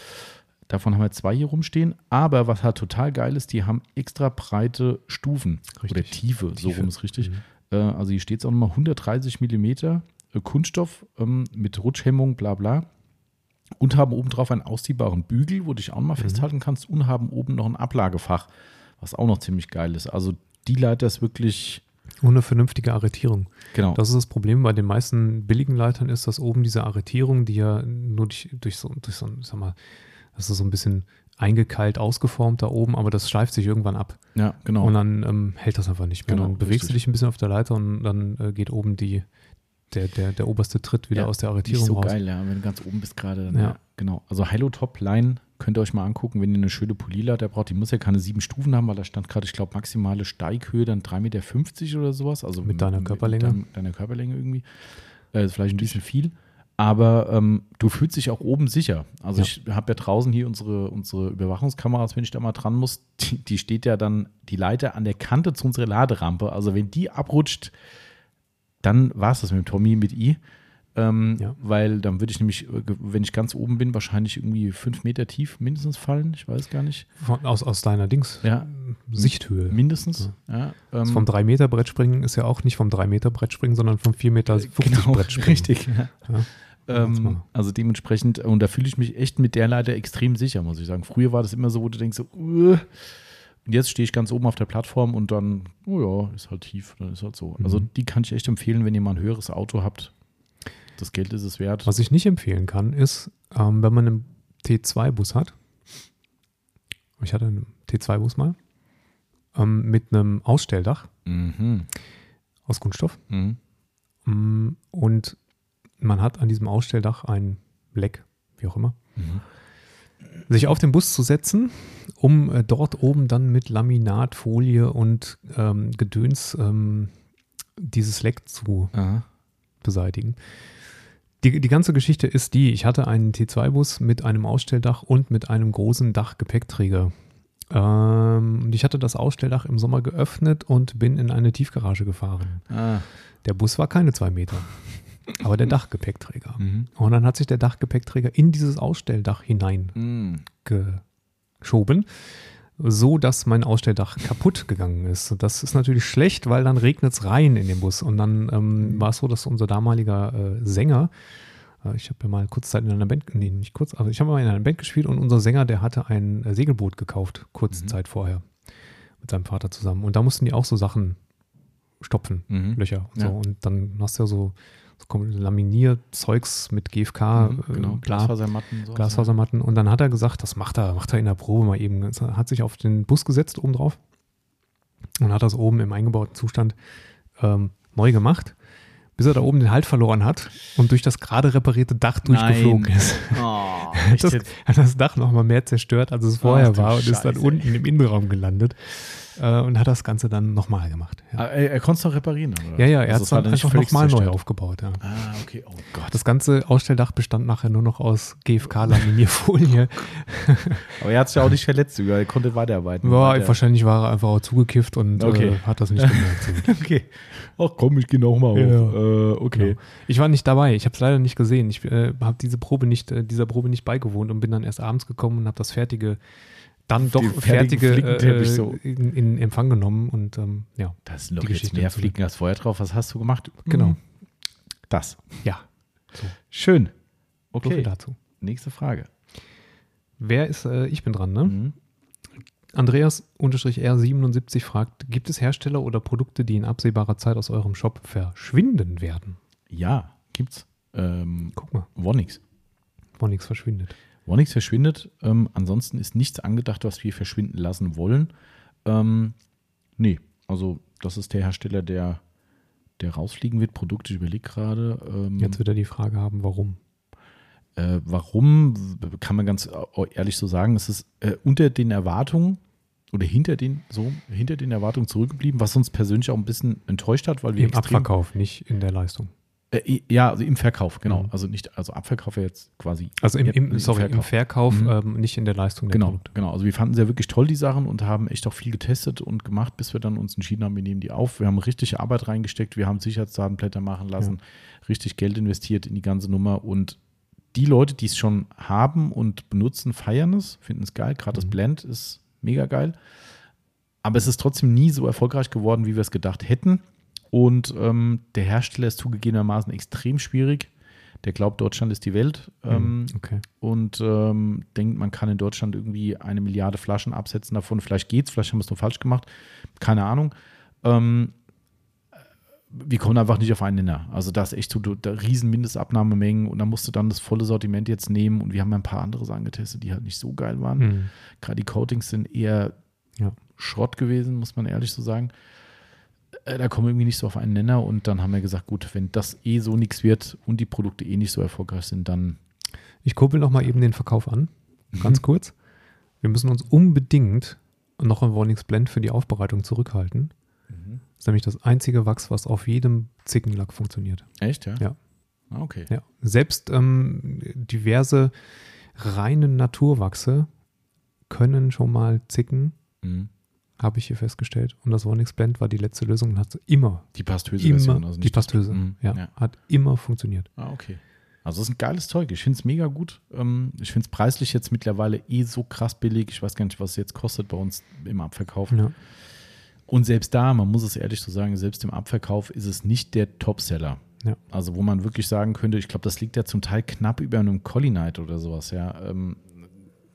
Davon haben wir zwei hier rumstehen. Aber was halt total geil ist, die haben extra breite Stufen Richtig. oder Tiefe, so Tiefe. rum ist richtig. Mhm. Äh, also hier steht es auch nochmal 130 Millimeter äh, Kunststoff ähm, mit Rutschhemmung, bla bla. Und haben obendrauf einen ausziehbaren Bügel, wo du dich auch Mhm. mal festhalten kannst. Und haben oben noch ein Ablagefach, was auch noch ziemlich geil ist. Also die Leiter ist wirklich, eine vernünftige Arretierung. genau. Das ist das Problem bei den meisten billigen Leitern, ist, dass oben diese Arretierung, die ja nur durch, durch so, durch so, ein, sag mal, das ist so ein bisschen eingekeilt, ausgeformt da oben, aber das schleift sich irgendwann ab. ja, genau. Und dann ähm, hält das einfach nicht mehr. Genau, dann bewegst du richtig. dich ein bisschen auf der Leiter und dann äh, geht oben die, der, der, der oberste Tritt wieder Ja, aus der Arretierung so raus. geil, ja, wenn du ganz oben bist gerade. dann, Ja. Ja. Genau. Also Hilo Top Line könnt ihr euch mal angucken, wenn ihr eine schöne Polierleiter braucht. Die muss ja keine sieben Stufen haben, weil da stand gerade, ich glaube, maximale Steighöhe dann 3,50 Meter oder sowas. Also Mit deiner Körperlänge. Mit dein, deiner Körperlänge irgendwie. Äh, ist vielleicht ein bisschen viel. Aber ähm, du fühlst dich auch oben sicher. Also Ja. ich habe ja draußen hier unsere, unsere Überwachungskameras, wenn ich da mal dran muss, die, die steht ja dann die Leiter an der Kante zu unserer Laderampe. Also wenn die abrutscht, dann war es das mit dem Tommy mit I. Ähm, Ja. Weil dann würde ich nämlich, äh, wenn ich ganz oben bin, wahrscheinlich irgendwie fünf Meter tief mindestens fallen. Ich weiß gar nicht. Von, aus, aus deiner Dings. Ja. Sichthöhe. Mindestens. Ja. Ähm, vom 3 Meter Brettspringen ist ja auch nicht vom 3 Meter Brettspringen, sondern vom 4 Meter 50 genau, Brettspringen. richtig. Ja. Ja. Ganz mal. Ähm, also dementsprechend, und da fühle ich mich echt mit der Leiter extrem sicher, muss ich sagen. Früher war das immer so, wo du denkst so, uh, und jetzt stehe ich ganz oben auf der Plattform und dann, oh ja, ist halt tief, dann ist halt so. Also Mhm. die kann ich echt empfehlen, wenn ihr mal ein höheres Auto habt. Das Geld ist es wert. Was ich nicht empfehlen kann, ist, ähm, wenn man einen T2-Bus hat, ich hatte einen T2-Bus mal, ähm, mit einem Ausstelldach Mhm. aus Kunststoff Mhm. mm, und man hat an diesem Ausstelldach ein Leck, wie auch immer, Mhm. Sich auf den Bus zu setzen, um äh, dort oben dann mit Laminatfolie und ähm, Gedöns ähm, dieses Leck zu Aha. beseitigen. Die, die ganze Geschichte ist die, ich hatte einen T2-Bus mit einem Ausstelldach und mit einem großen Dachgepäckträger. Ähm, und ich hatte das Ausstelldach im Sommer geöffnet und bin in eine Tiefgarage gefahren. Ah. Der Bus war keine zwei Meter, aber der Dachgepäckträger. Mhm. Und dann hat sich der Dachgepäckträger in dieses Ausstelldach hinein Mhm. so dass mein Ausstelldach kaputt gegangen ist. Das ist natürlich schlecht, weil dann regnet es rein in den Bus. Und dann ähm, war es so, dass unser damaliger äh, Sänger, äh, ich habe ja mal kurz Zeit in einer Band, nee, nicht kurz, aber ich habe mal in einer Band gespielt und unser Sänger, der hatte ein äh, Segelboot gekauft, kurze Mhm. Zeit vorher, mit seinem Vater zusammen. Und da mussten die auch so Sachen stopfen, Mhm. Löcher und Ja. so. Und dann hast du ja so, so Laminierzeugs mit GFK, Mhm, äh, genau, bla, Glasfasermatten. sowas, Glasfasermatten. Und dann hat er gesagt, das macht er, macht er in der Probe mal eben. Er hat sich auf den Bus gesetzt oben drauf und hat das oben im eingebauten Zustand ähm, neu gemacht, bis er da oben den Halt verloren hat und durch das gerade reparierte Dach durchgeflogen Nein. ist. Oh, das, hat das Dach nochmal mehr zerstört, als es vorher Ach war und ist dann Scheiße, unten im Innenraum gelandet äh, und hat das Ganze dann nochmal gemacht. Ja, Ah, Er, er konnte es doch reparieren, oder? ja, ja er Also hat es es dann einfach nochmal neu aufgebaut. Ja. Ah, okay. Oh Gott. Das ganze Ausstelldach bestand nachher nur noch aus GFK-Laminierfolie. Aber er hat sich ja auch nicht verletzt, er konnte weiterarbeiten. Ja, Weiter. wahrscheinlich war er einfach auch zugekifft und Okay. äh, hat das nicht gemerkt. Okay. Ach komm, ich gehe nochmal hoch. Ja. Äh, okay. Genau. Ich war nicht dabei, ich habe es leider nicht gesehen. Ich äh, habe diese Probe nicht, äh, dieser Probe nicht beigewohnt und bin dann erst abends gekommen und habe das fertige, dann doch fertige Flickenteppich äh, so. in, in Empfang genommen und ähm, ja, Da sind doch jetzt mehr. Fliegen als vorher drauf. Was hast du gemacht? Genau. Das. ja, Schön. so viel Okay. dazu. Nächste Frage. Wer ist, äh, ich bin dran, ne? Mhm. Andreas-R77 fragt, gibt es Hersteller oder Produkte, die in absehbarer Zeit aus eurem Shop verschwinden werden? Ja, gibt's. Ähm, Guck mal, Wonix. wo nichts verschwindet. Wonix verschwindet. Ähm, ansonsten ist nichts angedacht, was wir verschwinden lassen wollen. Ähm, nee, also das ist der Hersteller, der, der rausfliegen wird. Produkte, ich überlege gerade. Ähm, Jetzt wird er die Frage haben, warum. Äh, warum, kann man ganz ehrlich so sagen, es ist äh, unter den Erwartungen oder hinter den, so, hinter den Erwartungen zurückgeblieben, was uns persönlich auch ein bisschen enttäuscht hat, weil wir Im Abverkauf, nicht in der Leistung. Äh, ja, also im Verkauf, genau. Mhm. Also nicht, also Abverkauf ja jetzt quasi. Also im, Ja, im, sorry, im Verkauf, Mhm. ähm, nicht in der Leistung der Genau, Produkte. genau. Also wir fanden sie ja wirklich toll, die Sachen, und haben echt auch viel getestet und gemacht, bis wir dann uns entschieden haben, wir nehmen die auf. Wir haben richtig Arbeit reingesteckt, wir haben Sicherheitsdatenblätter machen lassen, richtig Geld investiert in die ganze Nummer und die Leute, die es schon haben und benutzen, feiern es, finden es geil. Gerade das Mhm. Blend ist mega geil. Aber es ist trotzdem nie so erfolgreich geworden, wie wir es gedacht hätten. Und ähm, der Hersteller ist zugegebenermaßen extrem schwierig. Der glaubt, Deutschland ist die Welt. Ähm, Mhm, okay. und ähm, denkt, man kann in Deutschland irgendwie eine Milliarde Flaschen absetzen davon. Vielleicht geht's, vielleicht haben wir es nur falsch gemacht. Keine Ahnung. Ähm, wir kommen einfach nicht auf einen Nenner. Also da ist echt so da riesen Mindestabnahmemengen und da musst du dann das volle Sortiment jetzt nehmen und wir haben ein paar andere Sachen getestet, die halt nicht so geil waren. Mhm. Gerade die Coatings sind eher Ja. Schrott gewesen, muss man ehrlich so sagen. Äh, Da kommen wir irgendwie nicht so auf einen Nenner und dann haben wir gesagt, gut, wenn das eh so nichts wird und die Produkte eh nicht so erfolgreich sind, dann Ich kurbel noch mal eben den Verkauf an, Mhm. ganz kurz. Wir müssen uns unbedingt noch ein Warnings Blend für die Aufbereitung zurückhalten. Das ist nämlich das einzige Wachs, was auf jedem Zickenlack funktioniert. Echt, ja? Ja. Ah, okay. Ja. Selbst ähm, diverse reine Naturwachse können schon mal zicken, Mhm. habe ich hier festgestellt. Und das Warnings Blend war die letzte Lösung und hat immer, Die pastöse immer Version, also die pastöse, Mhm, ja, ja. hat immer funktioniert. Ah, okay. Also das ist ein geiles Zeug. Ich finde es mega gut. Ähm, ich finde es preislich jetzt mittlerweile eh so krass billig. Ich weiß gar nicht, was es jetzt kostet bei uns im Abverkauf. Ja. Und selbst da, man muss es ehrlich so sagen, selbst im Abverkauf ist es nicht der Topseller. Ja. Also wo man wirklich sagen könnte, ich glaube, das liegt ja zum Teil knapp über einem Collie Night oder sowas, ja. Ähm,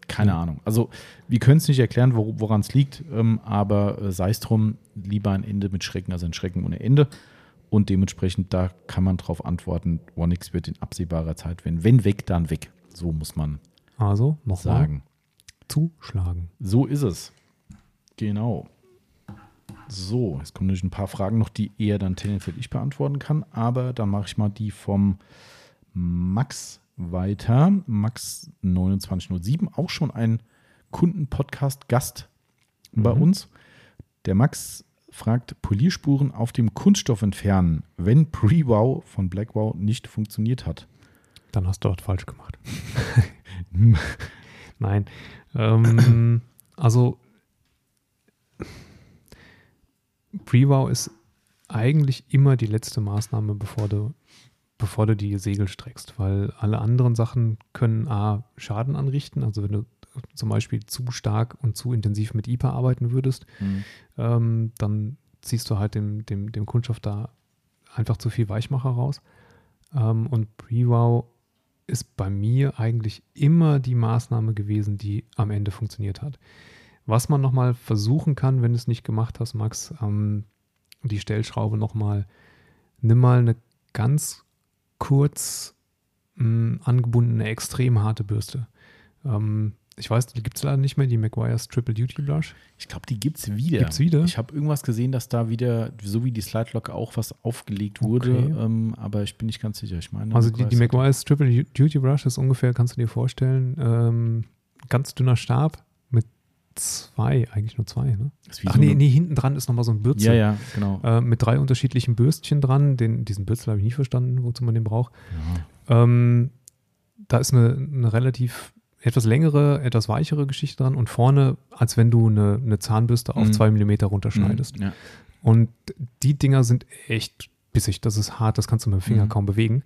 keine Ja. Ahnung. Also wir können es nicht erklären, wo, woran es liegt, ähm, aber äh, sei es drum, lieber ein Ende mit Schrecken als ein Schrecken ohne Ende. Und dementsprechend, da kann man drauf antworten, Onyx wird in absehbarer Zeit, wenn, wenn weg, dann weg. So muss man Also nochmal sagen. zuschlagen. So ist es. Genau. So, jetzt kommen natürlich ein paar Fragen noch, die eher dann tendenziell ich beantworten kann, aber dann mache ich mal die vom Max weiter. Max 2907, auch schon ein Kundenpodcast-Gast bei Mhm. uns. Der Max fragt, Polierspuren auf dem Kunststoff entfernen, wenn Pre-Wow von Blackwell nicht funktioniert hat. Dann hast du dort falsch gemacht. Nein. Ähm, also Pre-Wow ist eigentlich immer die letzte Maßnahme, bevor du, bevor du die Segel streckst, weil alle anderen Sachen können A, Schaden anrichten. Also wenn du zum Beispiel zu stark und zu intensiv mit IPA arbeiten würdest, ähm, dann ziehst du halt dem, dem, dem Kunststoff da einfach zu viel Weichmacher raus. Ähm, und Pre-Wow ist bei mir eigentlich immer die Maßnahme gewesen, die am Ende funktioniert hat. Was man nochmal versuchen kann, wenn du es nicht gemacht hast, Max, ähm, die Stellschraube nochmal, nimm mal eine ganz kurz mh, angebundene, extrem harte Bürste. Ähm, ich weiß, die gibt es leider nicht mehr, die McGuire's Triple Duty Blush. Ich glaube, die gibt es wieder. Gibt's wieder? Ich habe irgendwas gesehen, dass da wieder, so wie die Slide Lock auch was aufgelegt wurde, Okay. ähm, aber ich bin nicht ganz sicher. Ich meine, Also die, die McGuire's McGuire's Triple Duty Brush ist ungefähr, kannst du dir vorstellen, ähm, ganz dünner Stab zwei, eigentlich nur zwei, ne? Ach so nee, nee, hinten dran ist nochmal so ein Bürzel. Ja, ja, genau. Äh, mit drei unterschiedlichen Bürstchen dran. Den, diesen Bürzel habe ich nie verstanden, wozu man den braucht. Ja. Ähm, da ist eine, eine relativ etwas längere, etwas weichere Geschichte dran und vorne, als wenn du eine, eine Zahnbürste auf Mhm. zwei Millimeter runterschneidest. Ja. Und die Dinger sind echt bissig. Das ist hart, das kannst du mit dem Finger Mhm. kaum bewegen.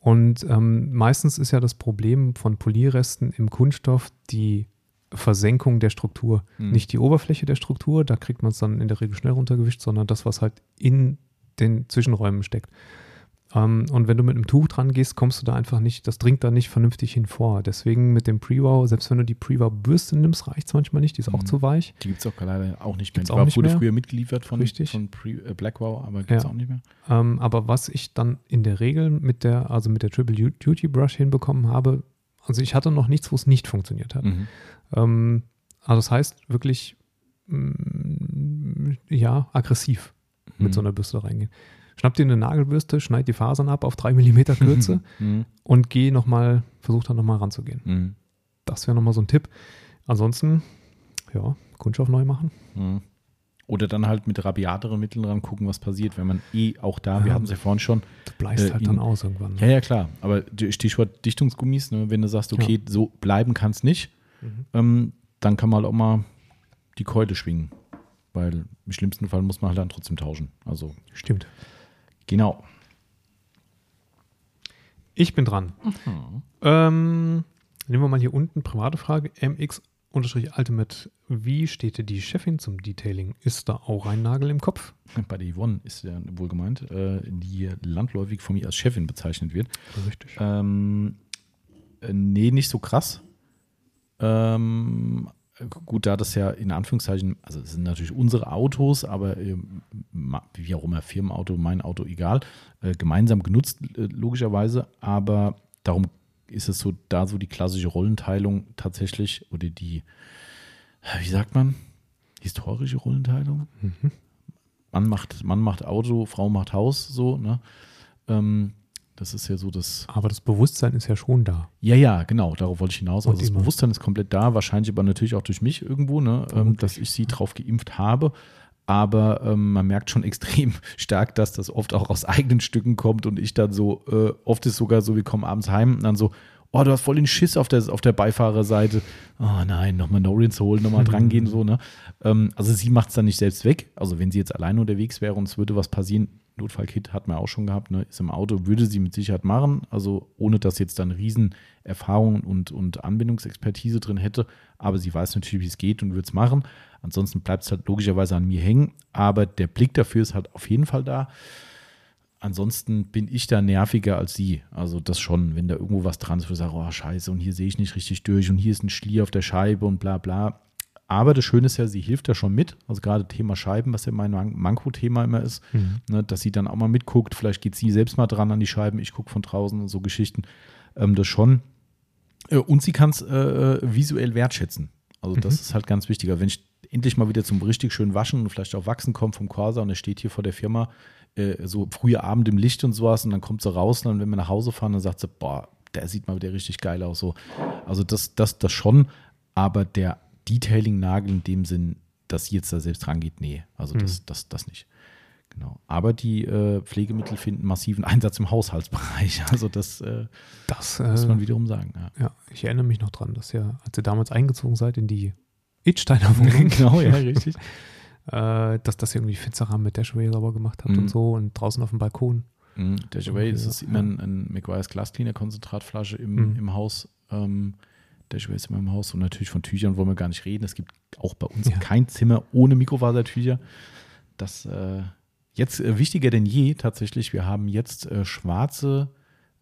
Und ähm, meistens ist ja das Problem von Polierresten im Kunststoff die Versenkung der Struktur. Mhm. Nicht die Oberfläche der Struktur, da kriegt man es dann in der Regel schnell runtergewischt, sondern das, was halt in den Zwischenräumen steckt. Ähm, und wenn du mit einem Tuch dran gehst, kommst du da einfach nicht, das dringt da nicht vernünftig hinvor. Deswegen mit dem Pre-Wow, selbst wenn du die Pre-Wow-Bürste nimmst, reicht es manchmal nicht, die ist auch Mhm. zu weich. Die gibt es auch leider auch nicht mehr. Gibt's Die auch war, nicht wurde mehr. früher mitgeliefert von, Richtig. von äh, Blackwell, aber gibt es Ja. auch nicht mehr. Ähm, aber was ich dann in der Regel mit der, also mit der Triple Duty Brush hinbekommen habe, also ich hatte noch nichts, wo es nicht funktioniert hat. Mhm. Ähm, also das heißt wirklich, mm, ja, aggressiv mit Mhm. so einer Bürste reingehen. Schnapp dir eine Nagelbürste, schneid die Fasern ab auf drei Millimeter Kürze Mhm. und geh nochmal, versuch da nochmal ranzugehen. Mhm. Das wäre nochmal so ein Tipp. Ansonsten, ja, Kunststoff neu machen. Oder dann halt mit rabiateren Mitteln ran gucken, was passiert, wenn man eh auch da, wir Ja. hatten es ja vorhin schon, Du bleist Äh, halt in- dann aus irgendwann. ja, ja, klar, aber die- Stichwort Dichtungsgummis, ne, wenn du sagst, okay, so bleiben kann es nicht, Mhm. ähm, dann kann man halt auch mal die Keule schwingen, weil im schlimmsten Fall muss man halt dann trotzdem tauschen. Also, Stimmt. genau. Ich bin dran. Ähm, nehmen wir mal hier unten private Frage. MX Ultimate. Wie steht dir die Chefin zum Detailing? Ist da auch ein Nagel im Kopf? Bei der Yvonne ist ja wohl gemeint, äh, die landläufig von mir als Chefin bezeichnet wird. Richtig. Ähm, äh, nee, nicht so krass. Ähm, gut, da das ja in Anführungszeichen, also es sind natürlich unsere Autos, aber ma- wie auch immer, Firmenauto, mein Auto, egal, äh, gemeinsam genutzt, äh, logischerweise, aber darum ist es so, da so die klassische Rollenteilung tatsächlich, oder die, äh, wie sagt man, historische Rollenteilung? Mhm. Mann macht, Mann macht Auto, Frau macht Haus, so, ne? Ähm, das ist ja so das. Aber das Bewusstsein ist ja schon da. Ja, ja, genau, darauf wollte ich hinaus. Und Also das immer. Bewusstsein ist komplett da, wahrscheinlich aber natürlich auch durch mich irgendwo, ne, ähm, dass ich sie drauf geimpft habe. Aber ähm, man merkt schon extrem stark, dass das oft auch aus eigenen Stücken kommt und ich dann so, äh, oft ist sogar so, wir kommen abends heim und dann so, oh, du hast voll den Schiss auf der, auf der Beifahrerseite. Oh nein, nochmal No-Rins holen, nochmal dran gehen, so, ne? Ähm, also sie macht es dann nicht selbst weg. Also wenn sie jetzt alleine unterwegs wäre und es würde was passieren, Notfallkit hat man auch schon gehabt, ne? ist im Auto, würde sie mit Sicherheit machen, also ohne dass jetzt dann riesen Erfahrung und, und Anbindungsexpertise drin hätte, aber sie weiß natürlich, wie es geht und würde es machen. Ansonsten bleibt es halt logischerweise an mir hängen, aber der Blick dafür ist halt auf jeden Fall da. Ansonsten bin ich da nerviger als sie. Also das schon, wenn da irgendwo was dran ist, wo ich sage, oh scheiße, und hier sehe ich nicht richtig durch und hier ist ein Schlier auf der Scheibe und bla bla. Aber das Schöne ist ja, sie hilft da schon mit. Also gerade Thema Scheiben, was ja mein Man- Manko-Thema immer ist, Mhm. ne, dass sie dann auch mal mitguckt. Vielleicht geht sie selbst mal dran an die Scheiben, ich gucke von draußen und so Geschichten. Ähm, das schon. Äh, und sie kann es äh, visuell wertschätzen. Also das Mhm. ist halt ganz wichtig. Also wenn ich endlich mal wieder zum richtig schön Waschen und vielleicht auch Wachsen komme vom Corsa und er steht hier vor der Firma, äh, so früher Abend im Licht und sowas und dann kommt sie raus und dann, wenn wir nach Hause fahren, dann sagt sie, boah, der sieht mal wieder richtig geil aus. So. Also das, das, das schon, aber der Detailing-Nagel in dem Sinn, dass sie jetzt da selbst rangeht, nee, also das, das, das nicht. Genau. Aber die äh, Pflegemittel finden massiven Einsatz im Haushaltsbereich. Also das äh, Das, muss man äh, wiederum sagen. Ja. ja, ich erinnere mich noch dran, dass ja, als ihr damals eingezogen seid in die Itsteiner Wohnung, genau, ja, richtig. äh, dass das irgendwie Fensterrahmen mit Dashway sauber gemacht habt Mhm. und so und draußen auf dem Balkon. Mhm. Dashaway, ist immer ja. ein, ein McGuire's Glascleaner Konzentratflasche im, Mhm. im Haus. Ähm, Dashaway ist immer im Haus und natürlich von Tüchern wollen wir gar nicht reden. Es gibt auch bei uns Ja. kein Zimmer ohne Mikrofasertücher. Das äh, jetzt äh, wichtiger denn je tatsächlich. Wir haben jetzt äh, schwarze,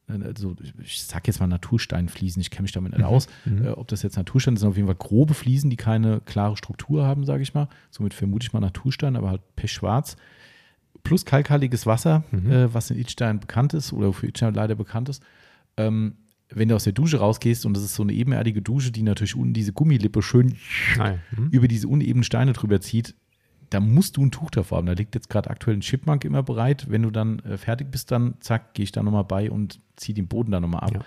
äh, also ich sag jetzt mal Natursteinfliesen. Ich kenne mich damit nicht aus. Mhm. Äh, ob das jetzt Natursteine sind, auf jeden Fall grobe Fliesen, die keine klare Struktur haben, sage ich mal. Somit vermute ich mal Naturstein, aber halt pechschwarz. Plus kalkhaltiges Wasser, Mhm. äh, was in Itstein bekannt ist oder für Itstein leider bekannt ist. Ähm, wenn du aus der Dusche rausgehst und das ist so eine ebenerdige Dusche, die natürlich unten diese Gummilippe schön. Mhm. über diese unebenen Steine drüber zieht, da musst du ein Tuch davor haben. Da liegt jetzt gerade aktuell ein Chipmunk immer bereit. Wenn du dann äh, fertig bist, dann zack, gehe ich da nochmal bei und ziehe den Boden da nochmal ab. Ja.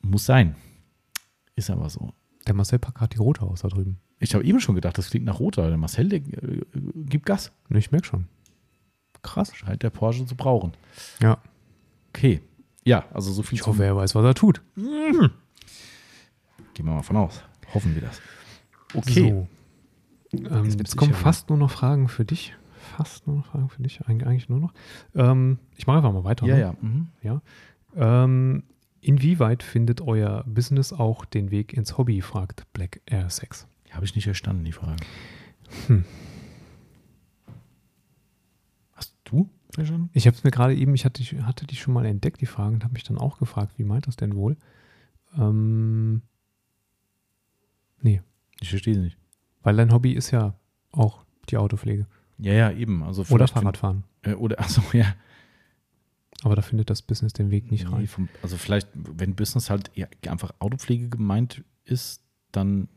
Muss sein. Ist aber so. Der Marcel packt gerade die rote aus da drüben. Ich habe eben schon gedacht, das klingt nach Roter. Der Marcel, der äh, gibt Gas. Ich merke schon. Krass. Scheint der Porsche zu brauchen. Ja. Okay. Ja, also so viel Ich hoffe, er weiß, was er tut. Gehen wir mal von aus. Hoffen wir das. Okay. So. Ähm, Jetzt kommen sicher, fast nur noch Fragen für dich. Fast nur noch Fragen für dich. Eig eigentlich nur noch. Ähm, ich mache einfach mal weiter. Ja, ne? ja. Mhm. ja. Ähm, inwieweit findet euer Business auch den Weg ins Hobby, fragt Black Air 6. Habe ich nicht verstanden, die Frage. Hm. Hast du? Schon? Ich habe es mir gerade eben, ich hatte, ich hatte die schon mal entdeckt, die Fragen, und habe mich dann auch gefragt, wie meint das denn wohl? Ähm, nee, Ich verstehe es nicht. weil dein Hobby ist ja auch die Autopflege Ja, ja, eben. Also oder Fahrradfahren. Find, äh, oder, achso, ja. Aber da findet das Business den Weg nicht Nee, rein. vom, also vielleicht, wenn Business halt einfach Autopflege gemeint ist, dann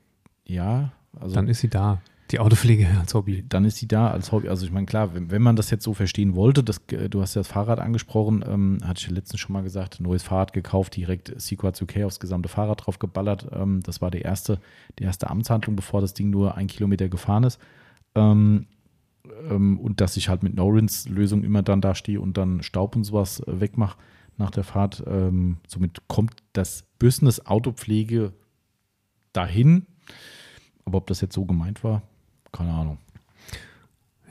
ja. Also Dann ist sie da, die Autopflege als Hobby. dann ist sie da als Hobby. Also ich meine, klar, wenn, wenn man das jetzt so verstehen wollte, das, äh, du hast ja das Fahrrad angesprochen, ähm, hatte ich ja letztens schon mal gesagt, neues Fahrrad gekauft, direkt Sequat 2K aufs gesamte Fahrrad drauf geballert. Ähm, das war die erste, die erste Amtshandlung, bevor das Ding nur ein Kilometer gefahren ist. Ähm, ähm, und dass ich halt mit No-Rinse-Lösung immer dann da stehe und dann Staub und sowas äh, wegmache nach der Fahrt. Ähm, somit kommt das Business Autopflege dahin. Aber ob das jetzt so gemeint war, keine Ahnung.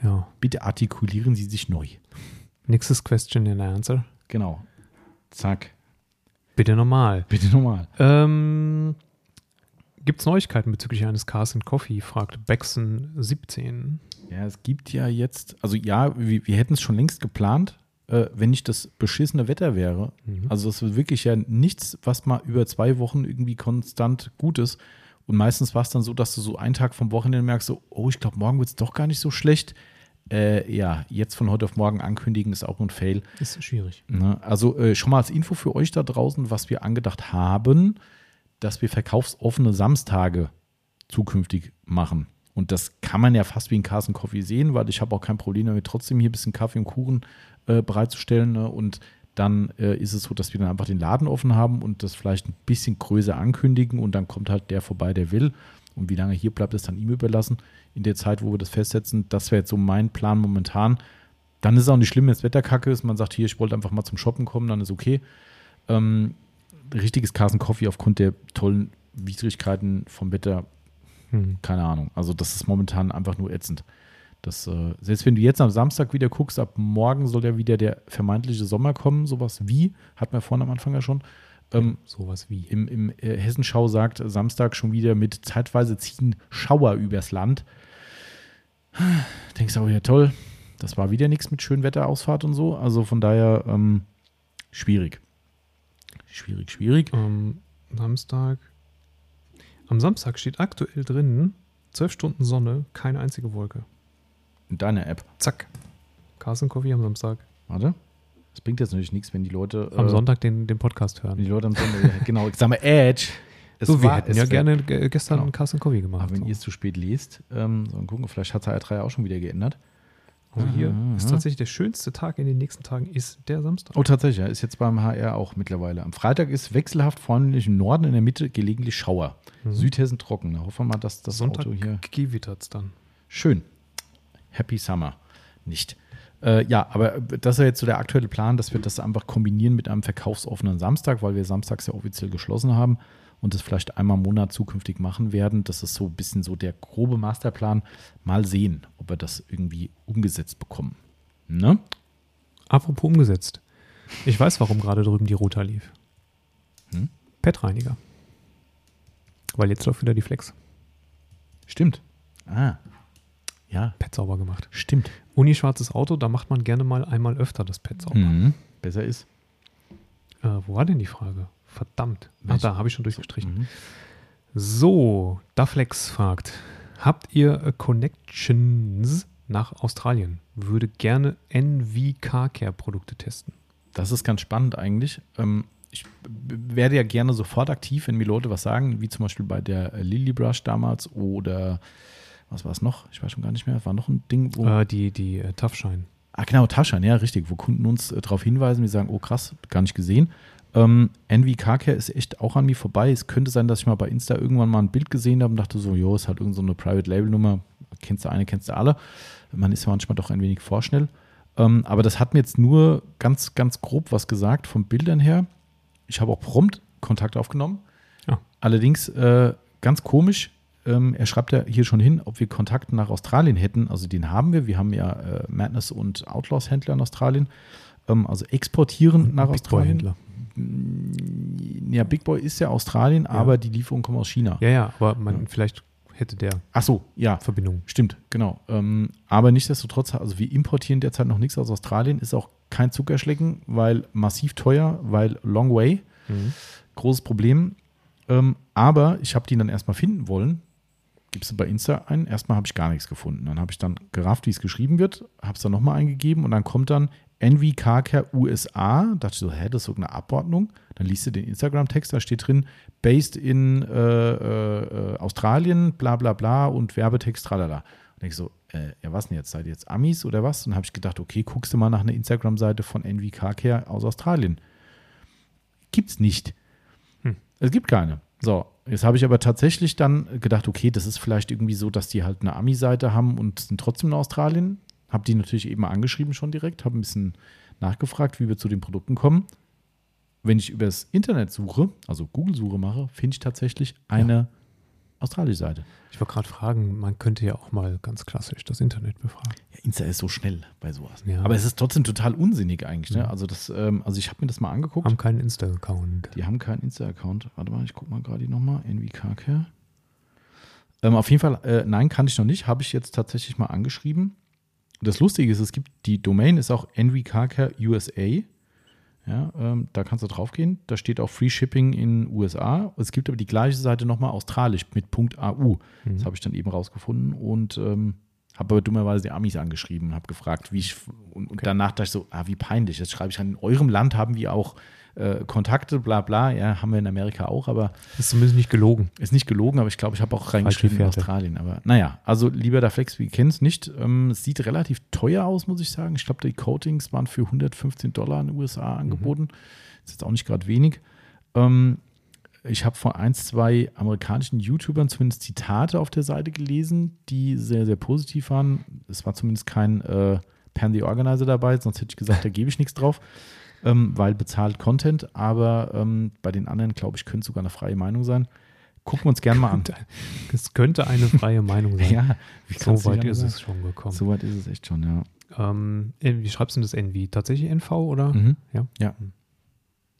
Ja. Bitte artikulieren Sie sich neu. Nächstes Question and Answer. Genau. Zack. Bitte normal. Bitte nochmal. Ähm, Gibt es Neuigkeiten bezüglich eines Cars and Coffee? fragt Baxen17. Ja, es gibt ja jetzt, also ja, wir, wir hätten es schon längst geplant, äh, wenn nicht das beschissene Wetter wäre. Mhm. Also das ist wirklich ja nichts, was mal über zwei Wochen irgendwie konstant gut ist. Und meistens war es dann so, dass du so einen Tag vom Wochenende merkst, so, oh, ich glaube, morgen wird es doch gar nicht so schlecht. Äh, ja, jetzt von heute auf morgen ankündigen ist auch ein Fail. Ist schwierig. Ne? Also äh, schon mal als Info für euch da draußen, was wir angedacht haben, dass wir verkaufsoffene Samstage zukünftig machen. Und das kann man ja fast wie ein Carson Coffee sehen, weil ich habe auch kein Problem damit, trotzdem hier ein bisschen Kaffee und Kuchen äh, bereitzustellen. Ne? Und dann äh, ist es so, dass wir dann einfach den Laden offen haben und das vielleicht ein bisschen größer ankündigen und dann kommt halt der vorbei, der will. Und wie lange hier bleibt, ist dann ihm überlassen in der Zeit, wo wir das festsetzen. Das wäre jetzt so mein Plan momentan. Dann ist es auch nicht schlimm, wenn das Wetter kacke ist. Man sagt, hier, ich wollte einfach mal zum Shoppen kommen, dann ist okay. Ähm, richtiges Carson Coffee aufgrund der tollen Widrigkeiten vom Wetter, Hm. keine Ahnung. Also das ist momentan einfach nur ätzend. Das, äh, selbst wenn du jetzt am Samstag wieder guckst, ab morgen soll ja wieder der vermeintliche Sommer kommen, sowas wie, hatten wir vorhin am Anfang ja schon. Ähm, Sowas wie. Im, im äh, Hessenschau sagt Samstag schon wieder mit zeitweise ziehen Schauer übers Land. Denkst du auch, ja toll, das war wieder nichts mit Schönwetterausfahrt und so. Also von daher ähm, schwierig. Schwierig, schwierig. Am Samstag. Am Samstag steht aktuell drin 12 Stunden Sonne, keine einzige Wolke. In deiner App. Zack. Carson Coffee am Samstag. Warte. Das bringt jetzt natürlich nichts, wenn die Leute. Am äh, Sonntag den, den Podcast Wenn hören. die Leute am Sonntag. genau, ich sag mal Edge. Es so, wir hätten es ja gerne ge- gestern Genau. Carson Coffee gemacht. Aber wenn so. ihr es zu spät lest, ähm, so, gucken, vielleicht hat HR3 auch schon wieder geändert. Oh, hier Aha, ist aha. tatsächlich der schönste Tag in den nächsten Tagen ist der Samstag. Oh, tatsächlich, ja, ist jetzt beim HR auch mittlerweile. Am Freitag ist wechselhaft vornehmlich im Norden, in der Mitte gelegentlich Schauer. Mhm. Südhessen trocken. Da hoffen wir mal, dass das Sonntag Auto hier gewittert's dann. schön. Happy Summer. Nicht. Äh, ja, aber das ist ja jetzt so der aktuelle Plan, dass wir das einfach kombinieren mit einem verkaufsoffenen Samstag, weil wir samstags ja offiziell geschlossen haben und das vielleicht einmal im Monat zukünftig machen werden. Das ist so ein bisschen so der grobe Masterplan. Mal sehen, ob wir das irgendwie umgesetzt bekommen. Ne? Apropos umgesetzt. Ich weiß, warum gerade drüben die Rota lief. Hm? Petreiniger. Weil jetzt läuft wieder die Flex. Stimmt. Ah. Ja, Pet sauber gemacht. stimmt. Unischwarzes Auto, da macht man gerne mal einmal öfter das Pet sauber. Mhm. Besser ist. Äh, wo war denn die Frage? Verdammt. Ach, Welche? da habe ich schon durchgestrichen. Mhm. So, Daflex fragt: Habt ihr Connections nach Australien? Würde gerne NV Car Care Produkte testen. Das ist ganz spannend eigentlich. Ähm, ich werde ja gerne sofort aktiv, wenn mir Leute was sagen, wie zum Beispiel bei der Lily Brush damals oder was war es noch? Ich weiß schon gar nicht mehr. War noch ein Ding, wo. Äh, die die äh, Toughshine. Ah, genau, Taschan, ja, richtig, wo Kunden uns äh, darauf hinweisen, wir sagen, oh krass, gar nicht gesehen. Ähm, NV Car Care ist echt auch an mir vorbei. Es könnte sein, dass ich mal bei Insta irgendwann mal ein Bild gesehen habe und dachte so, jo, ist halt irgend so eine Private Label Nummer. Kennst du eine, kennst du alle. Man ist ja manchmal doch ein wenig vorschnell. Ähm, aber das hat mir jetzt nur ganz, ganz grob was gesagt von Bildern her. Ich habe auch prompt Kontakt aufgenommen. Ja. Allerdings äh, ganz komisch. Ähm, er schreibt ja hier schon hin, ob wir Kontakt nach Australien hätten. Also den haben wir. Wir haben ja äh, Madness und Outlaws Händler in Australien. Ähm, also exportieren nach Big Boy Australien. Händler. Ja, Big Boy ist ja Australien, aber die Lieferungen kommen aus China. Ja, ja, aber man, vielleicht hätte der Ach so, ja, Verbindung. stimmt, genau. Ähm, aber nichtsdestotrotz, also wir importieren derzeit noch nichts aus Australien, ist auch kein Zuckerschlecken, weil massiv teuer, weil long way, Mhm. großes Problem. Ähm, aber ich habe die dann erstmal finden wollen. Gibst du bei Insta ein? Erstmal habe ich gar nichts gefunden. Dann habe ich dann gerafft, wie es geschrieben wird, habe es dann nochmal eingegeben und dann kommt dann NV Car USA. Da dachte ich so, hä, das ist so eine Abordnung. Dann liest du den Instagram-Text, da steht drin, based in äh, äh, Australien, bla bla bla und Werbetext, tralala. Und ich so, äh, ja, was denn jetzt? Seid ihr jetzt Amis oder was? Und dann habe ich gedacht, okay, guckst du mal nach einer Instagram-Seite von NV Car Care aus Australien. Gibt's nicht. Hm. Es gibt keine. So, jetzt habe ich aber tatsächlich dann gedacht, okay, das ist vielleicht irgendwie so, dass die halt eine Ami-Seite haben und sind trotzdem in Australien. Habe die natürlich eben angeschrieben schon direkt, habe ein bisschen nachgefragt, wie wir zu den Produkten kommen. Wenn ich übers Internet suche, also Google-Suche mache, finde ich tatsächlich eine australische Seite. Ich wollte gerade fragen, man könnte ja auch mal ganz klassisch das Internet befragen. Ja, Insta ist so schnell bei sowas. Ja. Aber es ist trotzdem total unsinnig eigentlich. Ne? Mhm. Also, das, ähm, also ich habe mir das mal angeguckt. Haben keinen Insta-Account. Die haben keinen Insta-Account. Warte mal, ich gucke mal gerade nochmal. NV Care. Ähm, auf jeden Fall, äh, nein, kann ich noch nicht. Habe ich jetzt tatsächlich mal angeschrieben. Das Lustige ist, es gibt die Domain ist auch NV Care USA. Ja, ähm, da kannst du draufgehen. Da steht auch Free Shipping in USA. Es gibt aber die gleiche Seite nochmal australisch mit .au. Das Mhm. habe ich dann eben rausgefunden und ähm, habe aber dummerweise die Amis angeschrieben und habe gefragt, wie ich und, und Okay. danach dachte ich so, ah, wie peinlich. Jetzt schreibe ich an, in eurem Land haben wir auch äh, Kontakte, bla bla. Ja, haben wir in Amerika auch, aber Ist zumindest nicht gelogen. ist nicht gelogen, aber ich glaube, ich habe auch reingeschrieben in. Australien. Aber naja, also lieber der Flex, wir kennen es nicht. Ähm, es sieht relativ teuer aus, muss ich sagen. Ich glaube, die Coatings waren für 115 Dollar in den USA angeboten. Ist jetzt auch nicht gerade wenig. Ähm, ich habe von ein, zwei amerikanischen YouTubern zumindest Zitate auf der Seite gelesen, die sehr, sehr positiv waren. Es war zumindest kein äh, Pan the Organizer dabei, sonst hätte ich gesagt, da gebe ich nichts drauf, ähm, weil bezahlt Content. Aber ähm, bei den anderen, glaube ich, könnte es sogar eine freie Meinung sein. Gucken wir uns gerne mal an. Es könnte eine freie Meinung sein. Ja, wie so weit ist anders es schon gekommen. So weit ist es echt schon, ja. Ähm, äh, wie schreibst du denn das NV? Tatsächlich NV oder? Mhm. Ja. Ja.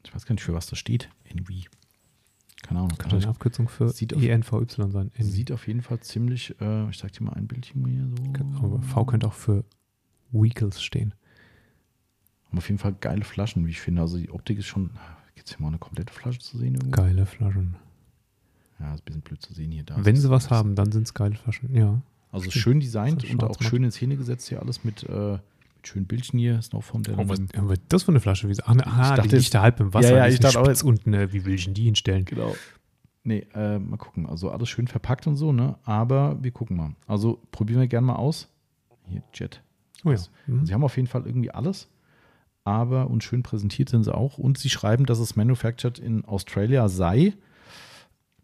Ich weiß gar nicht, für was das steht. NV. Keine Ahnung. Könnte eine Abkürzung für Sieht auf- ENVY sein. NV. Sieht auf jeden Fall ziemlich, äh, ich sag dir mal ein Bildchen hier so. Aber V könnte auch für Weekles stehen. Haben auf jeden Fall geile Flaschen, wie ich finde. Also die Optik ist schon. Gibt es hier mal eine komplette Flasche zu sehen irgendwo? Geile Flaschen. Ja, ist ein bisschen blöd zu sehen hier. Da Wenn sie was haben, dann sind es geile Flaschen. Ja. Also Stimmt. schön designt und auch schön in Szene gesetzt hier alles mit, äh, mit schönen Bildchen hier. Ist noch von der. Oh, was, ja, was ist das für eine Flasche? Wie, ach, ne, ah, dachte, die liegt da halb im Wasser. Ja, ja, ich dachte auch unten. Äh, wie will ich denn die hinstellen? Genau. Nee, äh, mal gucken. Also alles schön verpackt und so, ne? Aber wir gucken mal. Also probieren wir gerne mal aus. Hier, Jet. Oh ja. Mhm. Sie haben auf jeden Fall irgendwie alles, aber und schön präsentiert sind sie auch. Und sie schreiben, dass es manufactured in Australia sei.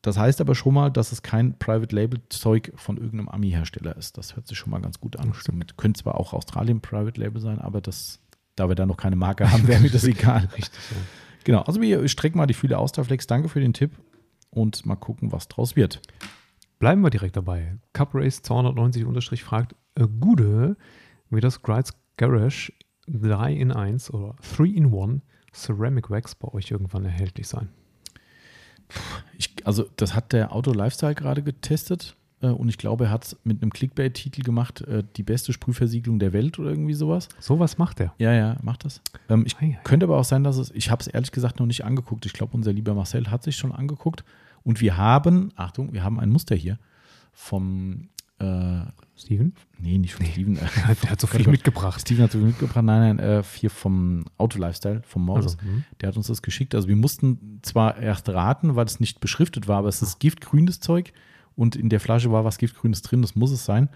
Das heißt aber schon mal, dass es kein Private Label Zeug von irgendeinem Ami-Hersteller ist. Das hört sich schon mal ganz gut an. Somit könnte zwar auch Australien Private Label sein, aber das, da wir da noch keine Marke haben, wäre mir das egal. Richtig so. Genau, also wir strecken mal die Fühle aus, der Flex. Danke für den Tipp und mal gucken, was draus wird. Bleiben wir direkt dabei. Cup Race 290 unterstrich fragt, äh, Gude, wie das Grides Garage 3 in 1 oder 3 in 1 Ceramic Wax bei euch irgendwann erhältlich sein. Ich, also, das hat der Auto Lifestyle gerade getestet äh, und ich glaube, er hat es mit einem Clickbait-Titel gemacht, äh, die beste Sprühversiegelung der Welt oder irgendwie sowas. Sowas macht er. Ja, ja, macht das. Ähm, ich Ei, ei. könnte aber auch sein, dass es, ich habe es ehrlich gesagt noch nicht angeguckt. Ich glaube, unser lieber Marcel hat sich schon angeguckt und wir haben, Achtung, wir haben ein Muster hier vom, äh, Steven? nee, nicht vom Steven. Äh, Der hat so viel Gott, mitgebracht. Steven hat so viel mitgebracht. Nein, nein, äh, hier vom Auto Lifestyle, vom Morris. Also, hm. Der hat uns das geschickt. Also wir mussten zwar erst raten, weil es nicht beschriftet war, aber es ist giftgrünes Zeug und in der Flasche war was giftgrünes drin, das muss es sein.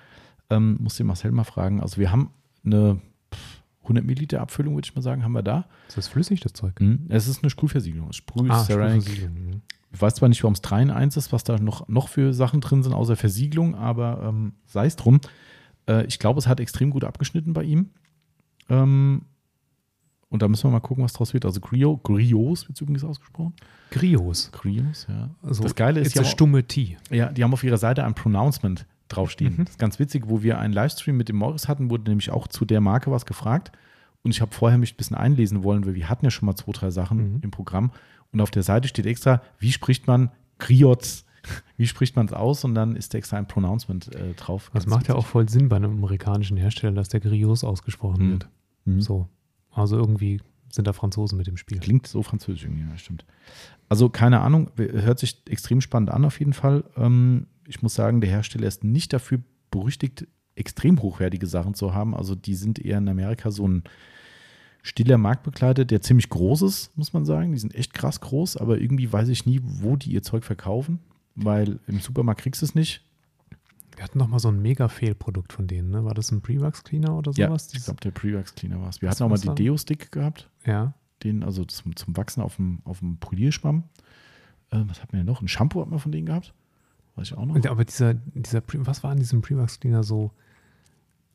Ähm, muss den Marcel mal fragen. Also wir haben eine pff, 100 Milliliter Abfüllung, würde ich mal sagen, haben wir da. ist das flüssig, das Zeug? Mhm. Es ist eine Sprühversiegelung. Es Sprüh Ah, Ceramic. Sprühversiegelung, mhm. Ich weiß zwar nicht, warum es 3 in 1 ist, was da noch, noch für Sachen drin sind, außer Versiegelung, aber ähm, sei es drum. Äh, ich glaube, es hat extrem gut abgeschnitten bei ihm. Ähm, und da müssen wir mal gucken, was draus wird. Also Grio, Grios wird übrigens ausgesprochen. Grios. Grios, ja. Also, das Geile ist, it's die a haben, auch, stumme T. ja, die haben auf ihrer Seite ein Pronouncement draufstehen. Mhm. Das ist ganz witzig, wo wir einen Livestream mit dem Morris hatten, wurde nämlich auch zu der Marke was gefragt. Und ich habe vorher mich ein bisschen einlesen wollen, weil wir hatten ja schon mal zwei, drei Sachen Mhm. im Programm. Und auf der Seite steht extra, wie spricht man Griots? wie spricht man es aus und dann ist da extra ein Pronouncement äh, drauf. Das macht ja auch voll Sinn bei einem amerikanischen Hersteller, dass der Grios ausgesprochen Mhm. wird. Mhm. So. Also irgendwie sind da Franzosen mit dem Spiel. Klingt so französisch irgendwie, ja, stimmt. Also keine Ahnung, hört sich extrem spannend an auf jeden Fall. Ähm, ich muss sagen, der Hersteller ist nicht dafür berüchtigt, extrem hochwertige Sachen zu haben. Also die sind eher in Amerika so ein stiller Marktbegleiter, der ziemlich groß ist, muss man sagen. Die sind echt krass groß, aber irgendwie weiß ich nie, wo die ihr Zeug verkaufen, weil im Supermarkt kriegst du es nicht. Wir hatten noch mal so ein Mega-Fehlprodukt von denen, ne? War das ein Pre-Wax Cleaner oder Ja, sowas? ich Dieses- glaube, der Pre-Wax Cleaner war es. Wir hatten auch mal die? Deo-Stick gehabt. ja. den, also zum, zum Wachsen auf dem, auf dem Polierschwamm. Äh, was hatten wir denn noch? Ein Shampoo hatten wir von denen gehabt. Weiß ich auch noch. Aber dieser, dieser was war an diesem Pre-Wax Cleaner so,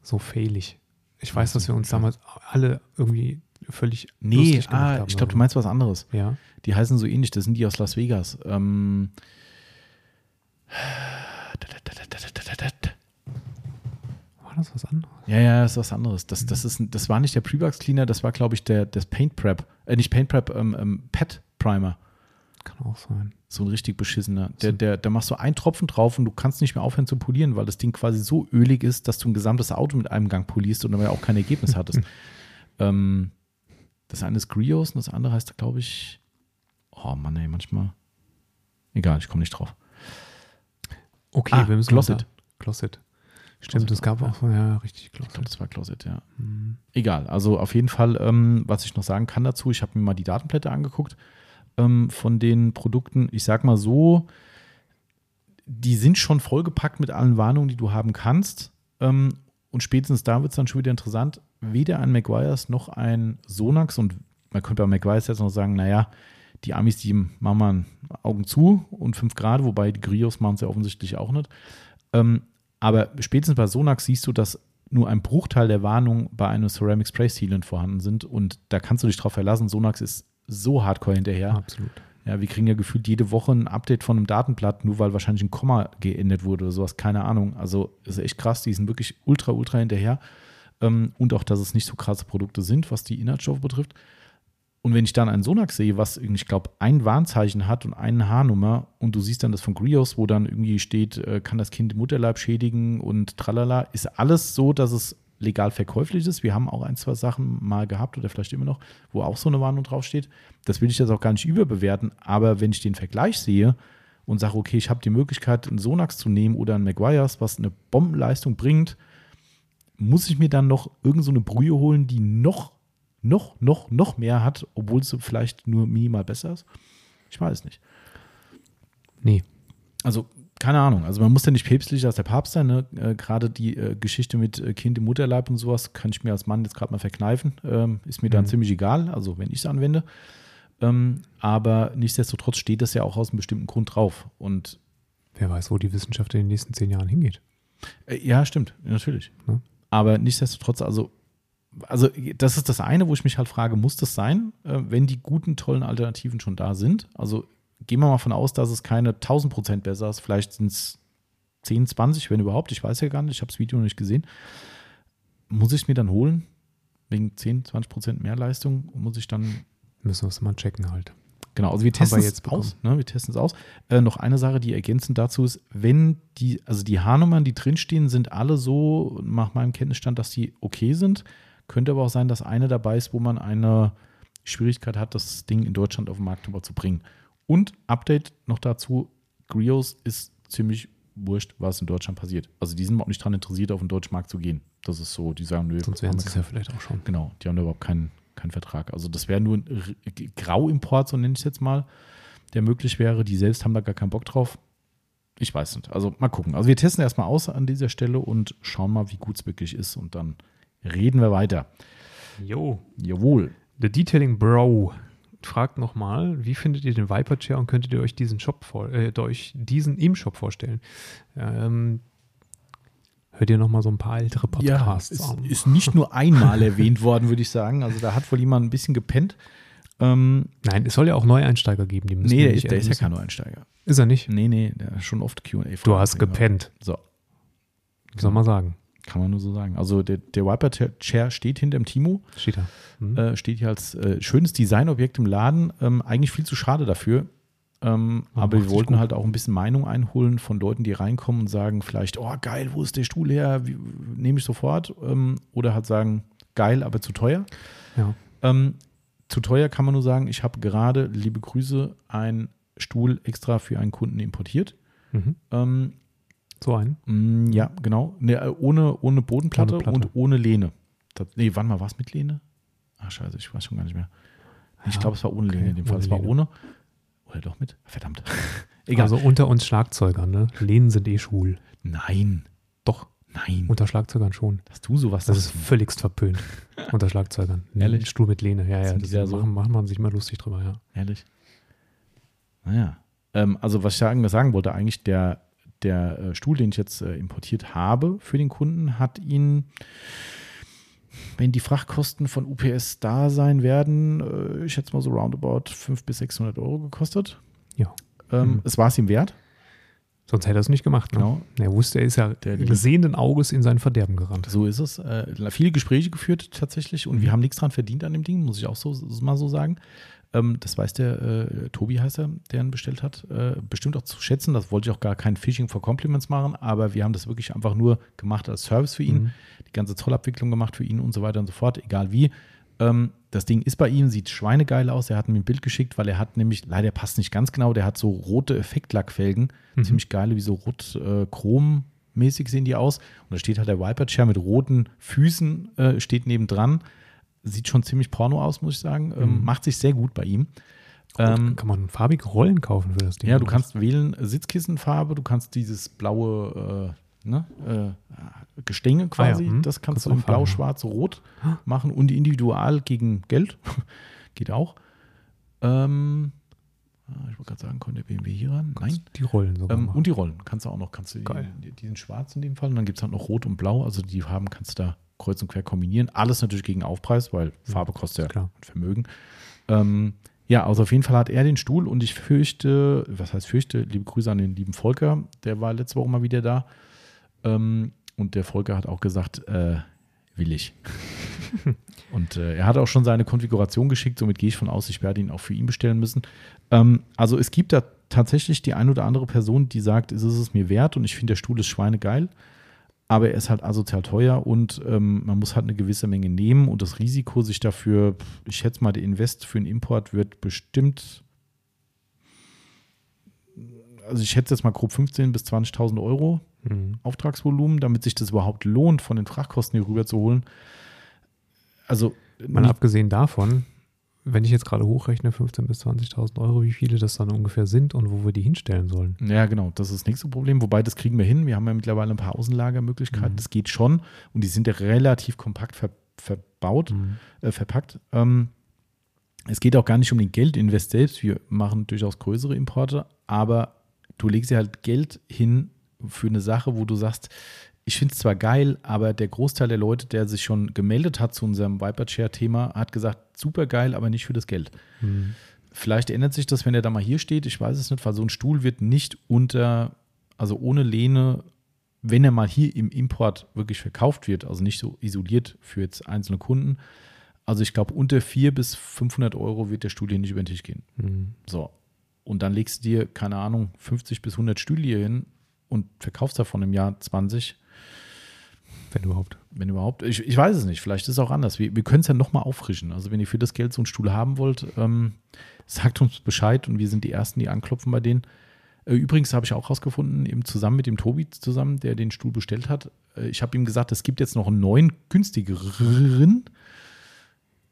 so failig? Ich weiß, dass wir uns damals alle irgendwie völlig nee, ah, haben. ich glaube, du meinst was anderes. Ja. Die heißen so ähnlich, das sind die aus Las Vegas. Ähm, War das was anderes? ja, ja, das ist was anderes. Das, das, ist, das war nicht der Pre-Wax Cleaner, das war, glaube ich, der das Paint Prep. Äh, nicht Paint Prep, ähm, ähm, Pet Primer. Kann auch sein. So ein richtig beschissener. Der, So. der, da machst du einen Tropfen drauf und du kannst nicht mehr aufhören zu polieren, weil das Ding quasi so ölig ist, dass du ein gesamtes Auto mit einem Gang polierst und dabei auch kein Ergebnis hattest. ähm, das eine ist Grios und das andere heißt, glaube ich, oh Mann, ey, manchmal. Egal, ich komme nicht drauf. Okay, Ah, wir müssen Closet. unter- Closet. Stimmt, Closet es gab auch, so, ja, richtig Ich glaube, Closet. das war Closet, ja. Mhm. Egal, also auf jeden Fall, ähm, was ich noch sagen kann dazu, ich habe mir mal die Datenblätter angeguckt ähm, von den Produkten. Ich sag mal so, die sind schon vollgepackt mit allen Warnungen, die du haben kannst. Ähm, und spätestens da wird es dann schon wieder interessant. Weder ein Maguires noch ein Sonax und man könnte bei Maguires jetzt noch sagen, naja, die Amis, die machen mal Augen zu und 5 Grad, wobei die Grios machen es ja offensichtlich auch nicht. Ähm, aber spätestens bei Sonax siehst du, dass nur ein Bruchteil der Warnungen bei einem Ceramic Spray Sealant vorhanden sind und da kannst du dich drauf verlassen. Sonax ist so hardcore hinterher. Absolut. Ja, wir kriegen ja gefühlt jede Woche ein Update von einem Datenblatt, nur weil wahrscheinlich ein Komma geändert wurde oder sowas, keine Ahnung. Also ist echt krass, die sind wirklich ultra, ultra hinterher. Ähm, und auch, dass es nicht so krasse Produkte sind, was die Inhaltsstoffe betrifft. Und wenn ich dann einen Sonax sehe, was irgendwie, ich glaube, ein Warnzeichen hat und eine Haarnummer und du siehst dann das von Grios, wo dann irgendwie steht, äh, kann das Kind Mutterleib schädigen und tralala, ist alles so, dass es legal verkäuflich ist. Wir haben auch ein, zwei Sachen mal gehabt oder vielleicht immer noch, wo auch so eine Warnung draufsteht. Das will ich jetzt auch gar nicht überbewerten, aber wenn ich den Vergleich sehe und sage, okay, ich habe die Möglichkeit, einen Sonax zu nehmen oder einen Maguires, was eine Bombenleistung bringt, muss ich mir dann noch irgend so eine Brühe holen, die noch, noch, noch, noch mehr hat, obwohl sie vielleicht nur minimal besser ist? Ich weiß es nicht. Nee. Also, keine Ahnung. Also, man muss ja nicht päpstlicher als der Papst sein. Ne? Äh, gerade die äh, Geschichte mit äh, Kind im Mutterleib und sowas kann ich mir als Mann jetzt gerade mal verkneifen. Ähm, ist mir dann Mhm. ziemlich egal, also wenn ich es anwende. Ähm, aber nichtsdestotrotz steht das ja auch aus einem bestimmten Grund drauf. Und Wer weiß, wo die Wissenschaft in den nächsten zehn Jahren hingeht. Äh, Ja, stimmt, natürlich. Ne? Aber nichtsdestotrotz, also, also das ist das eine, wo ich mich halt frage, muss das sein, äh, wenn die guten, tollen Alternativen schon da sind? Also gehen wir mal von aus, dass es keine 1000 Prozent besser ist, vielleicht sind es 10, 20, wenn überhaupt, ich weiß ja gar nicht, ich habe das Video noch nicht gesehen. Muss ich es mir dann holen? Wegen 10, 20 Prozent mehr Leistung muss ich dann Müssen wir es mal checken halt. Genau, also wir testen es aus. Ne, wir testen es aus. Äh, noch eine Sache, die ergänzend dazu ist, wenn die, also die Haarnummern, die drinstehen, sind alle so, nach meinem Kenntnisstand, dass die okay sind. Könnte aber auch sein, dass eine dabei ist, wo man eine Schwierigkeit hat, das Ding in Deutschland auf den Markt überzubringen. Und Update noch dazu: Grios ist ziemlich wurscht, was in Deutschland passiert. Also die sind auch nicht daran interessiert, auf den deutschen Markt zu gehen. Das ist so, die sagen, nö, Sonst haben wären sie es ja vielleicht auch schon. Genau, die haben da überhaupt keinen, keinen Vertrag. Also das wäre nur ein Grauimport, so nenne ich es jetzt mal, der möglich wäre. Die selbst haben da gar keinen Bock drauf. Ich weiß nicht. Also mal gucken. Also wir testen erstmal aus an dieser Stelle und schauen mal, wie gut es wirklich ist. Und dann reden wir weiter. Jo. Jawohl. The Detailing Bro fragt nochmal, wie findet ihr den Viper Chair und könntet ihr euch diesen Shop vor, äh, euch diesen im Shop vorstellen? Ähm, hört ihr nochmal so ein paar ältere Podcasts ist, an? ist nicht nur einmal erwähnt worden, würde ich sagen. Also da hat wohl jemand ein bisschen gepennt. Ähm, Nein, es soll ja auch Neueinsteiger geben, die müssen nee, der ist, der ist ja kein Neueinsteiger. Ist er nicht? Nee, nee, der hat schon oft QA. Du hast gepennt. So. Soll man sagen? Kann man nur so sagen. Also der, der Viper Chair steht hinter dem Timo. Steht da. Hm? äh, steht hier als äh, schönes Designobjekt im Laden. Ähm, eigentlich viel zu schade dafür. Ähm, aber wir wollten gut. halt auch ein bisschen Meinung einholen von Leuten, die reinkommen und sagen vielleicht, oh geil, wo ist der Stuhl her? Nehme ich sofort. Ähm, oder halt sagen, geil, aber zu teuer. Ja. Ähm, zu teuer kann man nur sagen, ich habe gerade, liebe Grüße, einen Stuhl extra für einen Kunden importiert. Mhm. So einen. Mm, Ja, genau. Ne, äh, ohne, ohne Bodenplatte Ohne und ohne Lehne. Das, nee, wann mal was mit Lehne? Ah, scheiße, ich weiß schon gar nicht mehr. Ich Ja, glaube, es war ohne okay, Lehne in dem Fall. Es war ohne. Oder doch mit? Verdammt. Egal. Also unter uns Schlagzeugern, ne? Lehnen sind eh schwul. nein. Doch. Nein. Unter Schlagzeugern schon. Dass du sowas Das ist völligst verpönt. unter Schlagzeugern. Ehrlich? Ein Stuhl mit Lehne. Ja, ja. Das da so? machen, macht man sich mal lustig drüber, ja. Ehrlich. Naja. Ähm, also, was ich sagen, sagen wollte, eigentlich, der, der äh, Stuhl, den ich jetzt äh, importiert habe für den Kunden, hat ihn, wenn die Frachtkosten von UPS da sein werden, äh, ich schätze mal so roundabout 500 bis 600 Euro gekostet. Ja. Ähm, Mhm. Es war es ihm wert. Sonst hätte er es nicht gemacht. Ne? Genau. Er wusste, er ist ja Der- sehenden Auges in sein Verderben gerannt. So ist es. Äh, viele Gespräche geführt tatsächlich und Mhm. wir haben nichts dran verdient an dem Ding, muss ich auch so mal so sagen. Ähm, das weiß der äh, Tobi heißt er, der ihn bestellt hat, äh, bestimmt auch zu schätzen. Das wollte ich auch gar kein Phishing for Compliments machen, aber wir haben das wirklich einfach nur gemacht als Service für ihn, Mhm. die ganze Zollabwicklung gemacht für ihn und so weiter und so fort, egal wie. Ähm, das Ding ist bei ihm, sieht schweinegeil aus. Er hat mir ein Bild geschickt, weil er hat nämlich, leider passt nicht ganz genau, der hat so rote Effektlackfelgen, Mhm. ziemlich geile, wie so rot äh, mäßig sehen die aus. Und da steht halt der Viper Chair mit roten Füßen, äh, steht nebendran. Sieht schon ziemlich porno aus, muss ich sagen. Ähm, Mhm. macht sich sehr gut bei ihm. Ähm, Kann man farbige Rollen kaufen für das Ding? ja, du kannst wählen äh, Sitzkissenfarbe, du kannst dieses blaue äh, ne, äh, Gestänge quasi, hm. das kannst Kannst du in farben, blau, ja. schwarz, rot machen und individual gegen Geld. Geht auch. Ähm, ah, ich wollte gerade sagen, kommt der BMW hier ran? Nein. Kannst Die Rollen sogar Ähm, und die Rollen kannst du auch noch. Kannst du die, die sind schwarz in dem Fall und dann gibt es halt noch rot und blau. Also die Farben kannst du da kreuz und quer kombinieren. Alles natürlich gegen Aufpreis, weil Farbe kostet ja Vermögen. Ähm, ja, also auf jeden Fall hat er den Stuhl und ich fürchte, was heißt fürchte, liebe Grüße an den lieben Volker, der war letzte Woche mal wieder da. Ähm, und der Volker hat auch gesagt, äh, will ich. und äh, er hat auch schon seine Konfiguration geschickt, somit gehe ich von aus, ich werde ihn auch für ihn bestellen müssen. Ähm, also es gibt da tatsächlich die ein oder andere Person, die sagt, es ist es mir wert und ich finde, der Stuhl ist schweinegeil. Aber er ist halt asozial teuer und ähm, man muss halt eine gewisse Menge nehmen und das Risiko, sich dafür, ich schätze mal, der Invest für einen Import wird bestimmt, also ich schätze jetzt mal grob 15.000 bis 20.000 Euro Mhm. Auftragsvolumen, damit sich das überhaupt lohnt, von den Frachtkosten hier rüber zu holen. Also, Mal abgesehen davon, wenn ich jetzt gerade hochrechne, 15.000 bis 20.000 Euro, wie viele das dann ungefähr sind und wo wir die hinstellen sollen. Ja, genau, das ist das nächste Problem. Wobei, das kriegen wir hin. Wir haben ja mittlerweile ein paar Außenlagermöglichkeiten. Mhm. Das geht schon. Und die sind ja relativ kompakt ver verbaut, Mhm. äh, verpackt. Ähm, es geht auch gar nicht um den Geldinvest selbst. Wir machen durchaus größere Importe, aber du legst ja halt Geld hin für eine Sache, wo du sagst, ich finde es zwar geil, aber der Großteil der Leute, der sich schon gemeldet hat zu unserem Viper Chair-Thema, hat gesagt, super geil, aber nicht für das Geld. Mhm. Vielleicht ändert sich das, wenn er da mal hier steht. Ich weiß es nicht, weil so ein Stuhl wird nicht unter, also ohne Lehne, wenn er mal hier im Import wirklich verkauft wird, also nicht so isoliert für jetzt einzelne Kunden. Also ich glaube, unter 400 bis 500 Euro wird der Stuhl hier nicht über den Tisch gehen. Mhm. So. Und dann legst du dir, keine Ahnung, 50 bis 100 Stühle hier hin und verkaufst davon im Jahr 20, Wenn überhaupt. wenn überhaupt. Ich, ich weiß es nicht, vielleicht ist es auch anders. Wir, wir können es ja nochmal auffrischen. Also wenn ihr für das Geld so einen Stuhl haben wollt, ähm, sagt uns Bescheid und wir sind die Ersten, die anklopfen bei denen. Äh, übrigens habe ich auch rausgefunden, eben zusammen mit dem Tobi zusammen, der den Stuhl bestellt hat. Äh, ich habe ihm gesagt, es gibt jetzt noch einen neuen, günstigeren.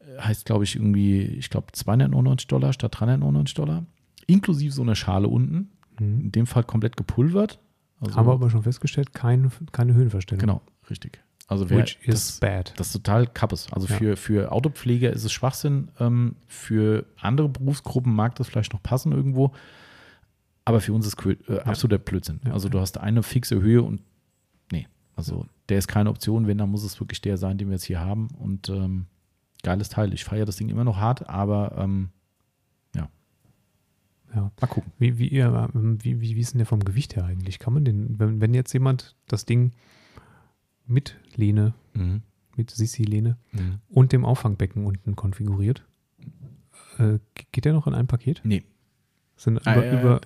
Äh, Heißt, glaube ich, irgendwie, ich glaube 299 Dollar statt 399 Dollar. Inklusive so einer Schale unten. Mhm. In dem Fall komplett gepulvert. Also, Haben wir aber schon festgestellt, keine, keine Höhenverstellung. Genau, richtig. Also wer, Which das, is bad. das ist total kappes. Also Ja. für, für Autopfleger ist es Schwachsinn. Ähm, für andere Berufsgruppen mag das vielleicht noch passen irgendwo. Aber für uns ist Quö- äh, absoluter Blödsinn. Ja, also ja. du hast eine fixe Höhe und nee, also der ist keine Option. Wenn, dann muss es wirklich der sein, den wir jetzt hier haben. Und ähm, geiles Teil. Ich feiere das Ding immer noch hart, aber ähm, Ja. mal gucken. Wie, wie, ähm, wie, wie, wie ist denn der vom Gewicht her eigentlich? Kann man den, wenn, wenn jetzt jemand das Ding mit Lehne, Mhm. mit Sissi-Lehne Mhm. und dem Auffangbecken unten konfiguriert, äh, geht der noch in ein Paket? Nee. Sind Ah, über, ja, über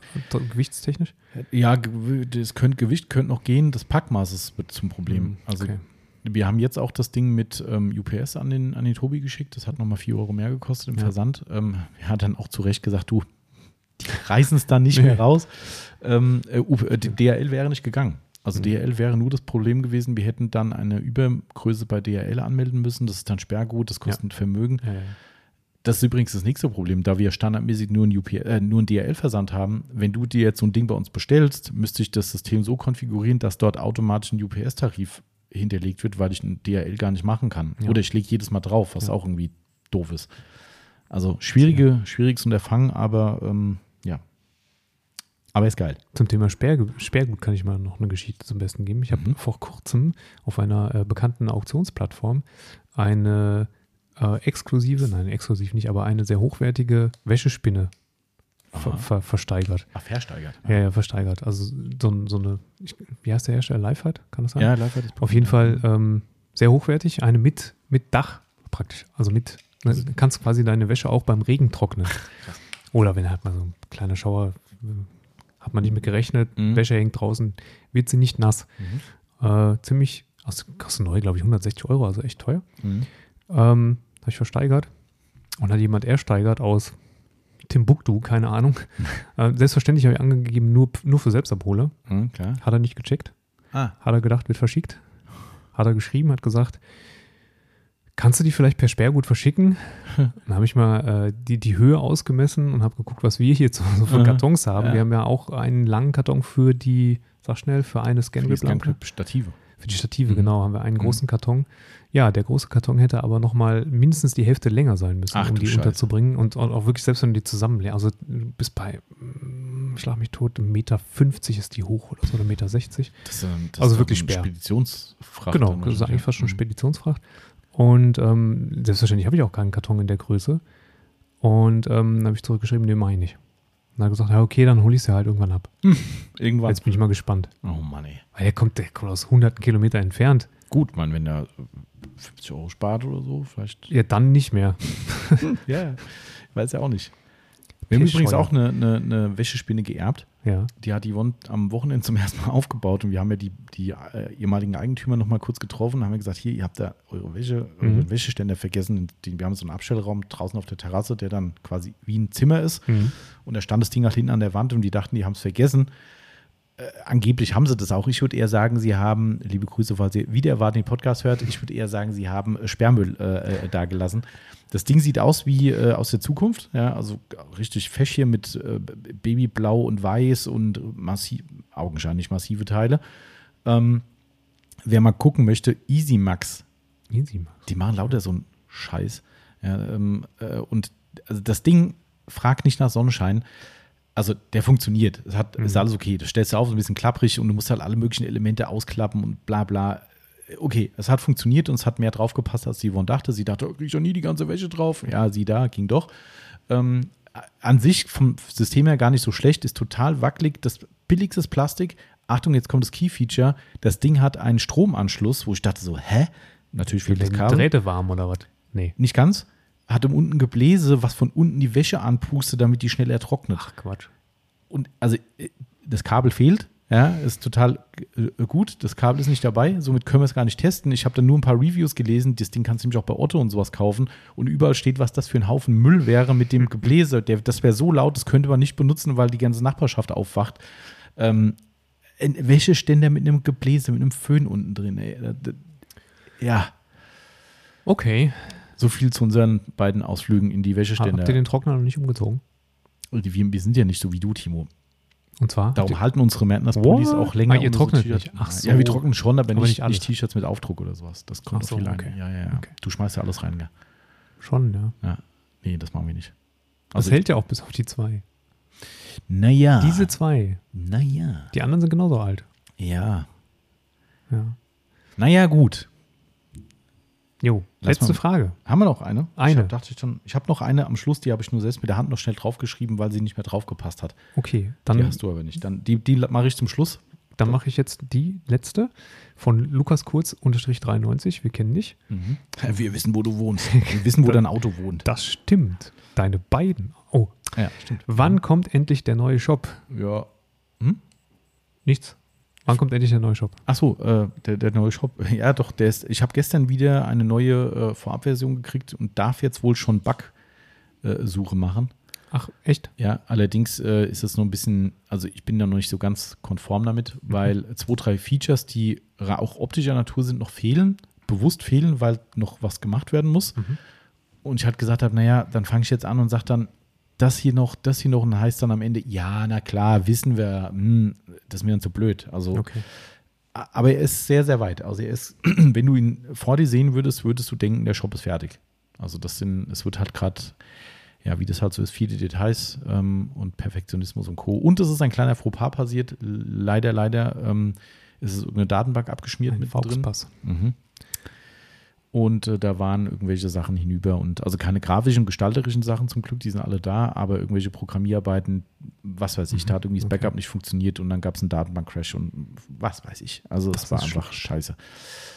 gewichtstechnisch? Ja, das könnte, Gewicht könnte noch gehen, das Packmaß ist zum Problem. Hm, Also okay. wir haben jetzt auch das Ding mit ähm, UPS an den, an den Tobi geschickt. Das hat nochmal 4 Euro mehr gekostet im Ja. Versand. Ähm, er hat dann auch zu Recht gesagt, du, die reißen es dann nicht mehr raus. Ähm, äh, äh, die DHL wäre nicht gegangen. Also Mhm. DHL wäre nur das Problem gewesen, wir hätten dann eine Übergröße bei DHL anmelden müssen. Das ist dann Sperrgut, das kostet Vermögen. Ja, ja. Das ist übrigens das nächste Problem, da wir standardmäßig nur einen, äh, einen DHL-Versand haben. Wenn du dir jetzt so ein Ding bei uns bestellst, müsste ich das System so konfigurieren, dass dort automatisch ein UPS-Tarif hinterlegt wird, weil ich einen DHL gar nicht machen kann. Ja. Oder ich lege jedes Mal drauf, was Ja. auch irgendwie doof ist. Also schwierige, schwieriges Unterfangen, aber ähm, ja. Aber ist geil. Zum Thema Sperrge Sperrgut kann ich mal noch eine Geschichte zum Besten geben. Ich habe Mhm. vor kurzem auf einer äh, bekannten Auktionsplattform eine äh, exklusive, nein, exklusiv nicht, aber eine sehr hochwertige Wäschespinne ver ver versteigert. Ach, versteigert. Ja, ja, versteigert. Also so, so eine, ich, wie heißt der Hersteller? Lifehide, kann das sein? Ja, hat das Auf jeden Fall ähm, sehr hochwertig, eine mit, mit Dach praktisch. Also mit, ne, du kannst quasi deine Wäsche auch beim Regen trocknen. Oder wenn halt mal so ein kleiner Schauer, äh, hat man nicht mit gerechnet, Mhm. Wäsche hängt draußen, wird sie nicht nass. Mhm. Äh, ziemlich, also kostet neu, glaube ich, 160 Euro, also echt teuer. Mhm. Ähm, habe ich versteigert. Und hat jemand ersteigert aus Timbuktu, keine Ahnung. äh, selbstverständlich habe ich angegeben, nur, nur für Selbstabholer. Mhm. Hat er nicht gecheckt. Ah, Hat er gedacht, wird verschickt. Hat er geschrieben, hat gesagt, kannst du die vielleicht per Sperrgut verschicken? Dann habe ich mal äh, die, die Höhe ausgemessen und habe geguckt, was wir hier so, so für. Kartons haben. Ja. Wir haben ja auch einen langen Karton für die, sag schnell, für eine Scangrip-Lampe. Scan-Stative. Für die Stative, Mhm. genau, haben wir einen Mhm. großen Karton. Ja, der große Karton hätte aber nochmal mindestens die Hälfte länger sein müssen, Ach um die Scheiße. unterzubringen. Und, und auch wirklich, selbst wenn du die zusammenlegst, also du bist bei, mm, schlag mich tot, 1,50 Meter ist die hoch oder so, oder 1,60 Meter. Das, ähm, das Also ist wirklich eine schwer. Speditionsfracht. Genau, das ist eigentlich fast schon ja. Speditionsfracht. Und ähm, selbstverständlich habe ich auch keinen Karton in der Größe. Und ähm, dann habe ich zurückgeschrieben, nee, mache ich nicht. Und dann gesagt, ja, okay, dann hole ich sie halt irgendwann ab. Irgendwann. Jetzt bin ich mal gespannt. Oh Mann, ey. Weil der kommt, der kommt aus hunderten Kilometer entfernt. Gut, man, wenn der 50 Euro spart oder so, vielleicht. Ja, dann nicht mehr. Ja, ich weiß ja auch nicht. Wir haben übrigens auch eine, eine, eine Wäschespinne geerbt. Ja. Die hat Yvonne am Wochenende zum ersten Mal aufgebaut und wir haben ja die, die äh, ehemaligen Eigentümer noch mal kurz getroffen und haben gesagt, hier, ihr habt da eure Wäsche, eure Mhm. Wäscheständer vergessen. Den, wir haben so einen Abstellraum draußen auf der Terrasse, der dann quasi wie ein Zimmer ist. Mhm. Und da stand das Ding halt hinten an der Wand und die dachten, die haben es vergessen. Äh, angeblich haben sie das auch. Ich würde eher sagen, sie haben, liebe Grüße, falls ihr wieder erwarten den Podcast hört, ich würde eher sagen, sie haben äh, Sperrmüll äh, äh, dagelassen. Das Ding sieht aus wie äh, aus der Zukunft, ja, also richtig fesch hier mit äh, Babyblau und Weiß und massiv, augenscheinlich massive Teile. Ähm, wer mal gucken möchte, Easy Max Easy, Max. die machen lauter so einen Scheiß. Ja, ähm, äh, und also das Ding fragt nicht nach Sonnenschein. Also der funktioniert. Es hat, ist Mhm. alles okay. Das stellst du auf, ist ein bisschen klapprig und du musst halt alle möglichen Elemente ausklappen und bla bla. Okay, es hat funktioniert und es hat mehr drauf gepasst, als die Yvonne dachte. Sie dachte, oh, krieg ich doch nie die ganze Wäsche drauf. Ja, sie da, ging doch. Ähm, an sich vom System her gar nicht so schlecht, ist total wackelig. Das billigste Plastik. Achtung, jetzt kommt das Key-Feature. Das Ding hat einen Stromanschluss, wo ich dachte so, hä? Natürlich fehlt das Werden die Kabel. Drähte warm oder was? Nee. Nicht ganz. Hat im unten Gebläse, was von unten die Wäsche anpustet, damit die schneller trocknet. Ach, Quatsch. Und also äh, das Kabel fehlt. Ja, ist total äh, gut. Das Kabel ist nicht dabei. Somit können wir es gar nicht testen. Ich habe da nur ein paar Reviews gelesen. Das Ding kannst du nämlich auch bei Otto und sowas kaufen. Und überall steht, was das für ein Haufen Müll wäre mit dem Gebläse. Der, das wäre so laut, das könnte man nicht benutzen, weil die ganze Nachbarschaft aufwacht. Ähm, Wäscheständer mit einem Gebläse, mit einem Föhn unten drin. Ey. Ja, Okay. So viel zu unseren beiden Ausflügen in die Wäscheständer. Habt ihr den Trockner noch nicht umgezogen? Wir, wir sind ja nicht so wie du, Timo. Und zwar? Darum halten unsere Madness-Pullis What? auch länger. Ah, ihr trocknet T-Shirts- nicht. Ach so. Ja, wir trocknen schon, aber, Aber nicht, nicht T-Shirts mit Aufdruck oder sowas. Das kommt Ach so, viel okay. Ja, ja, ja. Okay. Du schmeißt ja alles rein, ja. Schon, ja. ja. Nee, das machen wir nicht. Das Also, hält ja auch bis auf die zwei. naja. Diese zwei. Naja. Die anderen sind genauso alt. Ja. Ja. Naja, gut. Jo, Lass letzte mal- Frage. Haben wir noch eine? Eine. Ich hab, dachte ich schon, ich habe noch eine am Schluss, die habe ich nur selbst mit der Hand noch schnell draufgeschrieben, weil sie nicht mehr draufgepasst hat. Okay, die dann, hast du aber nicht. Dann, die die mache ich zum Schluss. dann mache ich jetzt die letzte von Lukas Kurz unterstrich 93. Wir kennen dich. Wir wissen, wo du wohnst. Wir wissen, wo dein Auto wohnt. Das stimmt. Deine beiden Oh, Ja, stimmt. wann kommt endlich der neue Shop? Ja. Nichts. Wann kommt endlich der neue Shop? Achso, äh, der, der neue Shop. Ja, doch, der ist. Ich habe gestern wieder eine neue äh, Vorabversion gekriegt und darf jetzt wohl schon Bug-Suche machen. Ach, echt? Ja, allerdings äh, ist es noch ein bisschen, also ich bin da noch nicht so ganz konform damit, weil zwei, drei Features, die auch optischer Natur sind, noch fehlen, bewusst fehlen, weil noch was gemacht werden muss. Und ich halt gesagt habe, naja, dann fange ich jetzt an und sage dann, das hier noch, das hier noch und heißt dann am Ende, ja, na klar, wissen wir, hm, das ist mir dann zu blöd. Also, Okay. aber er ist sehr, sehr weit. Also er ist, wenn du ihn vor dir sehen würdest, würdest du denken, der Shop ist fertig. Also das sind, es wird halt gerade, ja, wie das halt so ist, viele Details ähm, und Perfektionismus und Co. Und es ist ein kleiner Fauxpas passiert. Leider, leider ähm, ist es irgendeine Datenbank abgeschmiert Ein mit drin. Fauxpass. Mhm. Und äh, da waren irgendwelche Sachen hinüber und also keine grafischen, gestalterischen Sachen zum Glück, die sind alle da, aber irgendwelche Programmierarbeiten, was weiß ich, da hat irgendwie das Mhm. okay. Backup nicht funktioniert und dann gab es einen Datenbank-Crash und was weiß ich. Also es Das war einfach scheiße.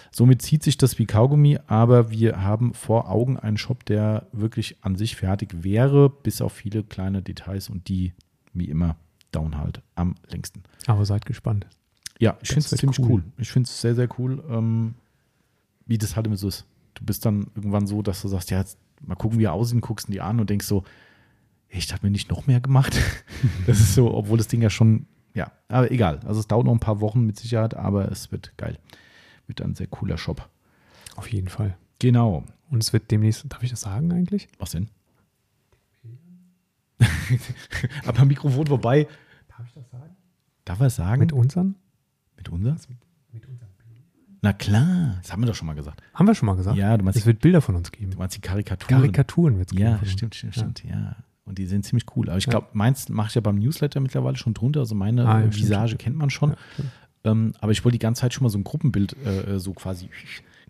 Somit zieht sich das wie Kaugummi, aber wir haben vor Augen einen Shop, der wirklich an sich fertig wäre, bis auf viele kleine Details und die, wie immer, dauern halt am längsten. Aber seid gespannt. Ja, ich finde es ziemlich cool. cool. Ich finde es sehr, sehr cool, ähm, wie das halt immer so ist. Du bist dann irgendwann so, dass du sagst, ja, jetzt mal gucken, wie er aussieht, guckst ihn die an und denkst so, echt, hat mir nicht noch mehr gemacht? das ist so, obwohl das Ding ja schon, ja, aber egal. Also es dauert noch ein paar Wochen mit Sicherheit, aber es wird geil. Wird ein sehr cooler Shop. Auf jeden Fall. Genau. Und es wird demnächst, darf ich das sagen eigentlich? Was denn? aber Mikrofon vorbei. Darf ich das sagen? Darf er es sagen? Mit unseren? Mit unser? Na klar, das haben wir doch schon mal gesagt. Haben wir schon mal gesagt? Ja, du meinst, Es wird Bilder von uns geben. du meinst die Karikaturen. Karikaturen wird es geben. Ja, stimmt, stimmt, stimmt, ja. Und die sind ziemlich cool. Aber ich glaube, meins mache ich ja beim Newsletter mittlerweile schon drunter. Also meine Ah, ja, äh, Visage stimmt. kennt man schon. Ähm, aber ich wollte die ganze Zeit schon mal so ein Gruppenbild, äh, so quasi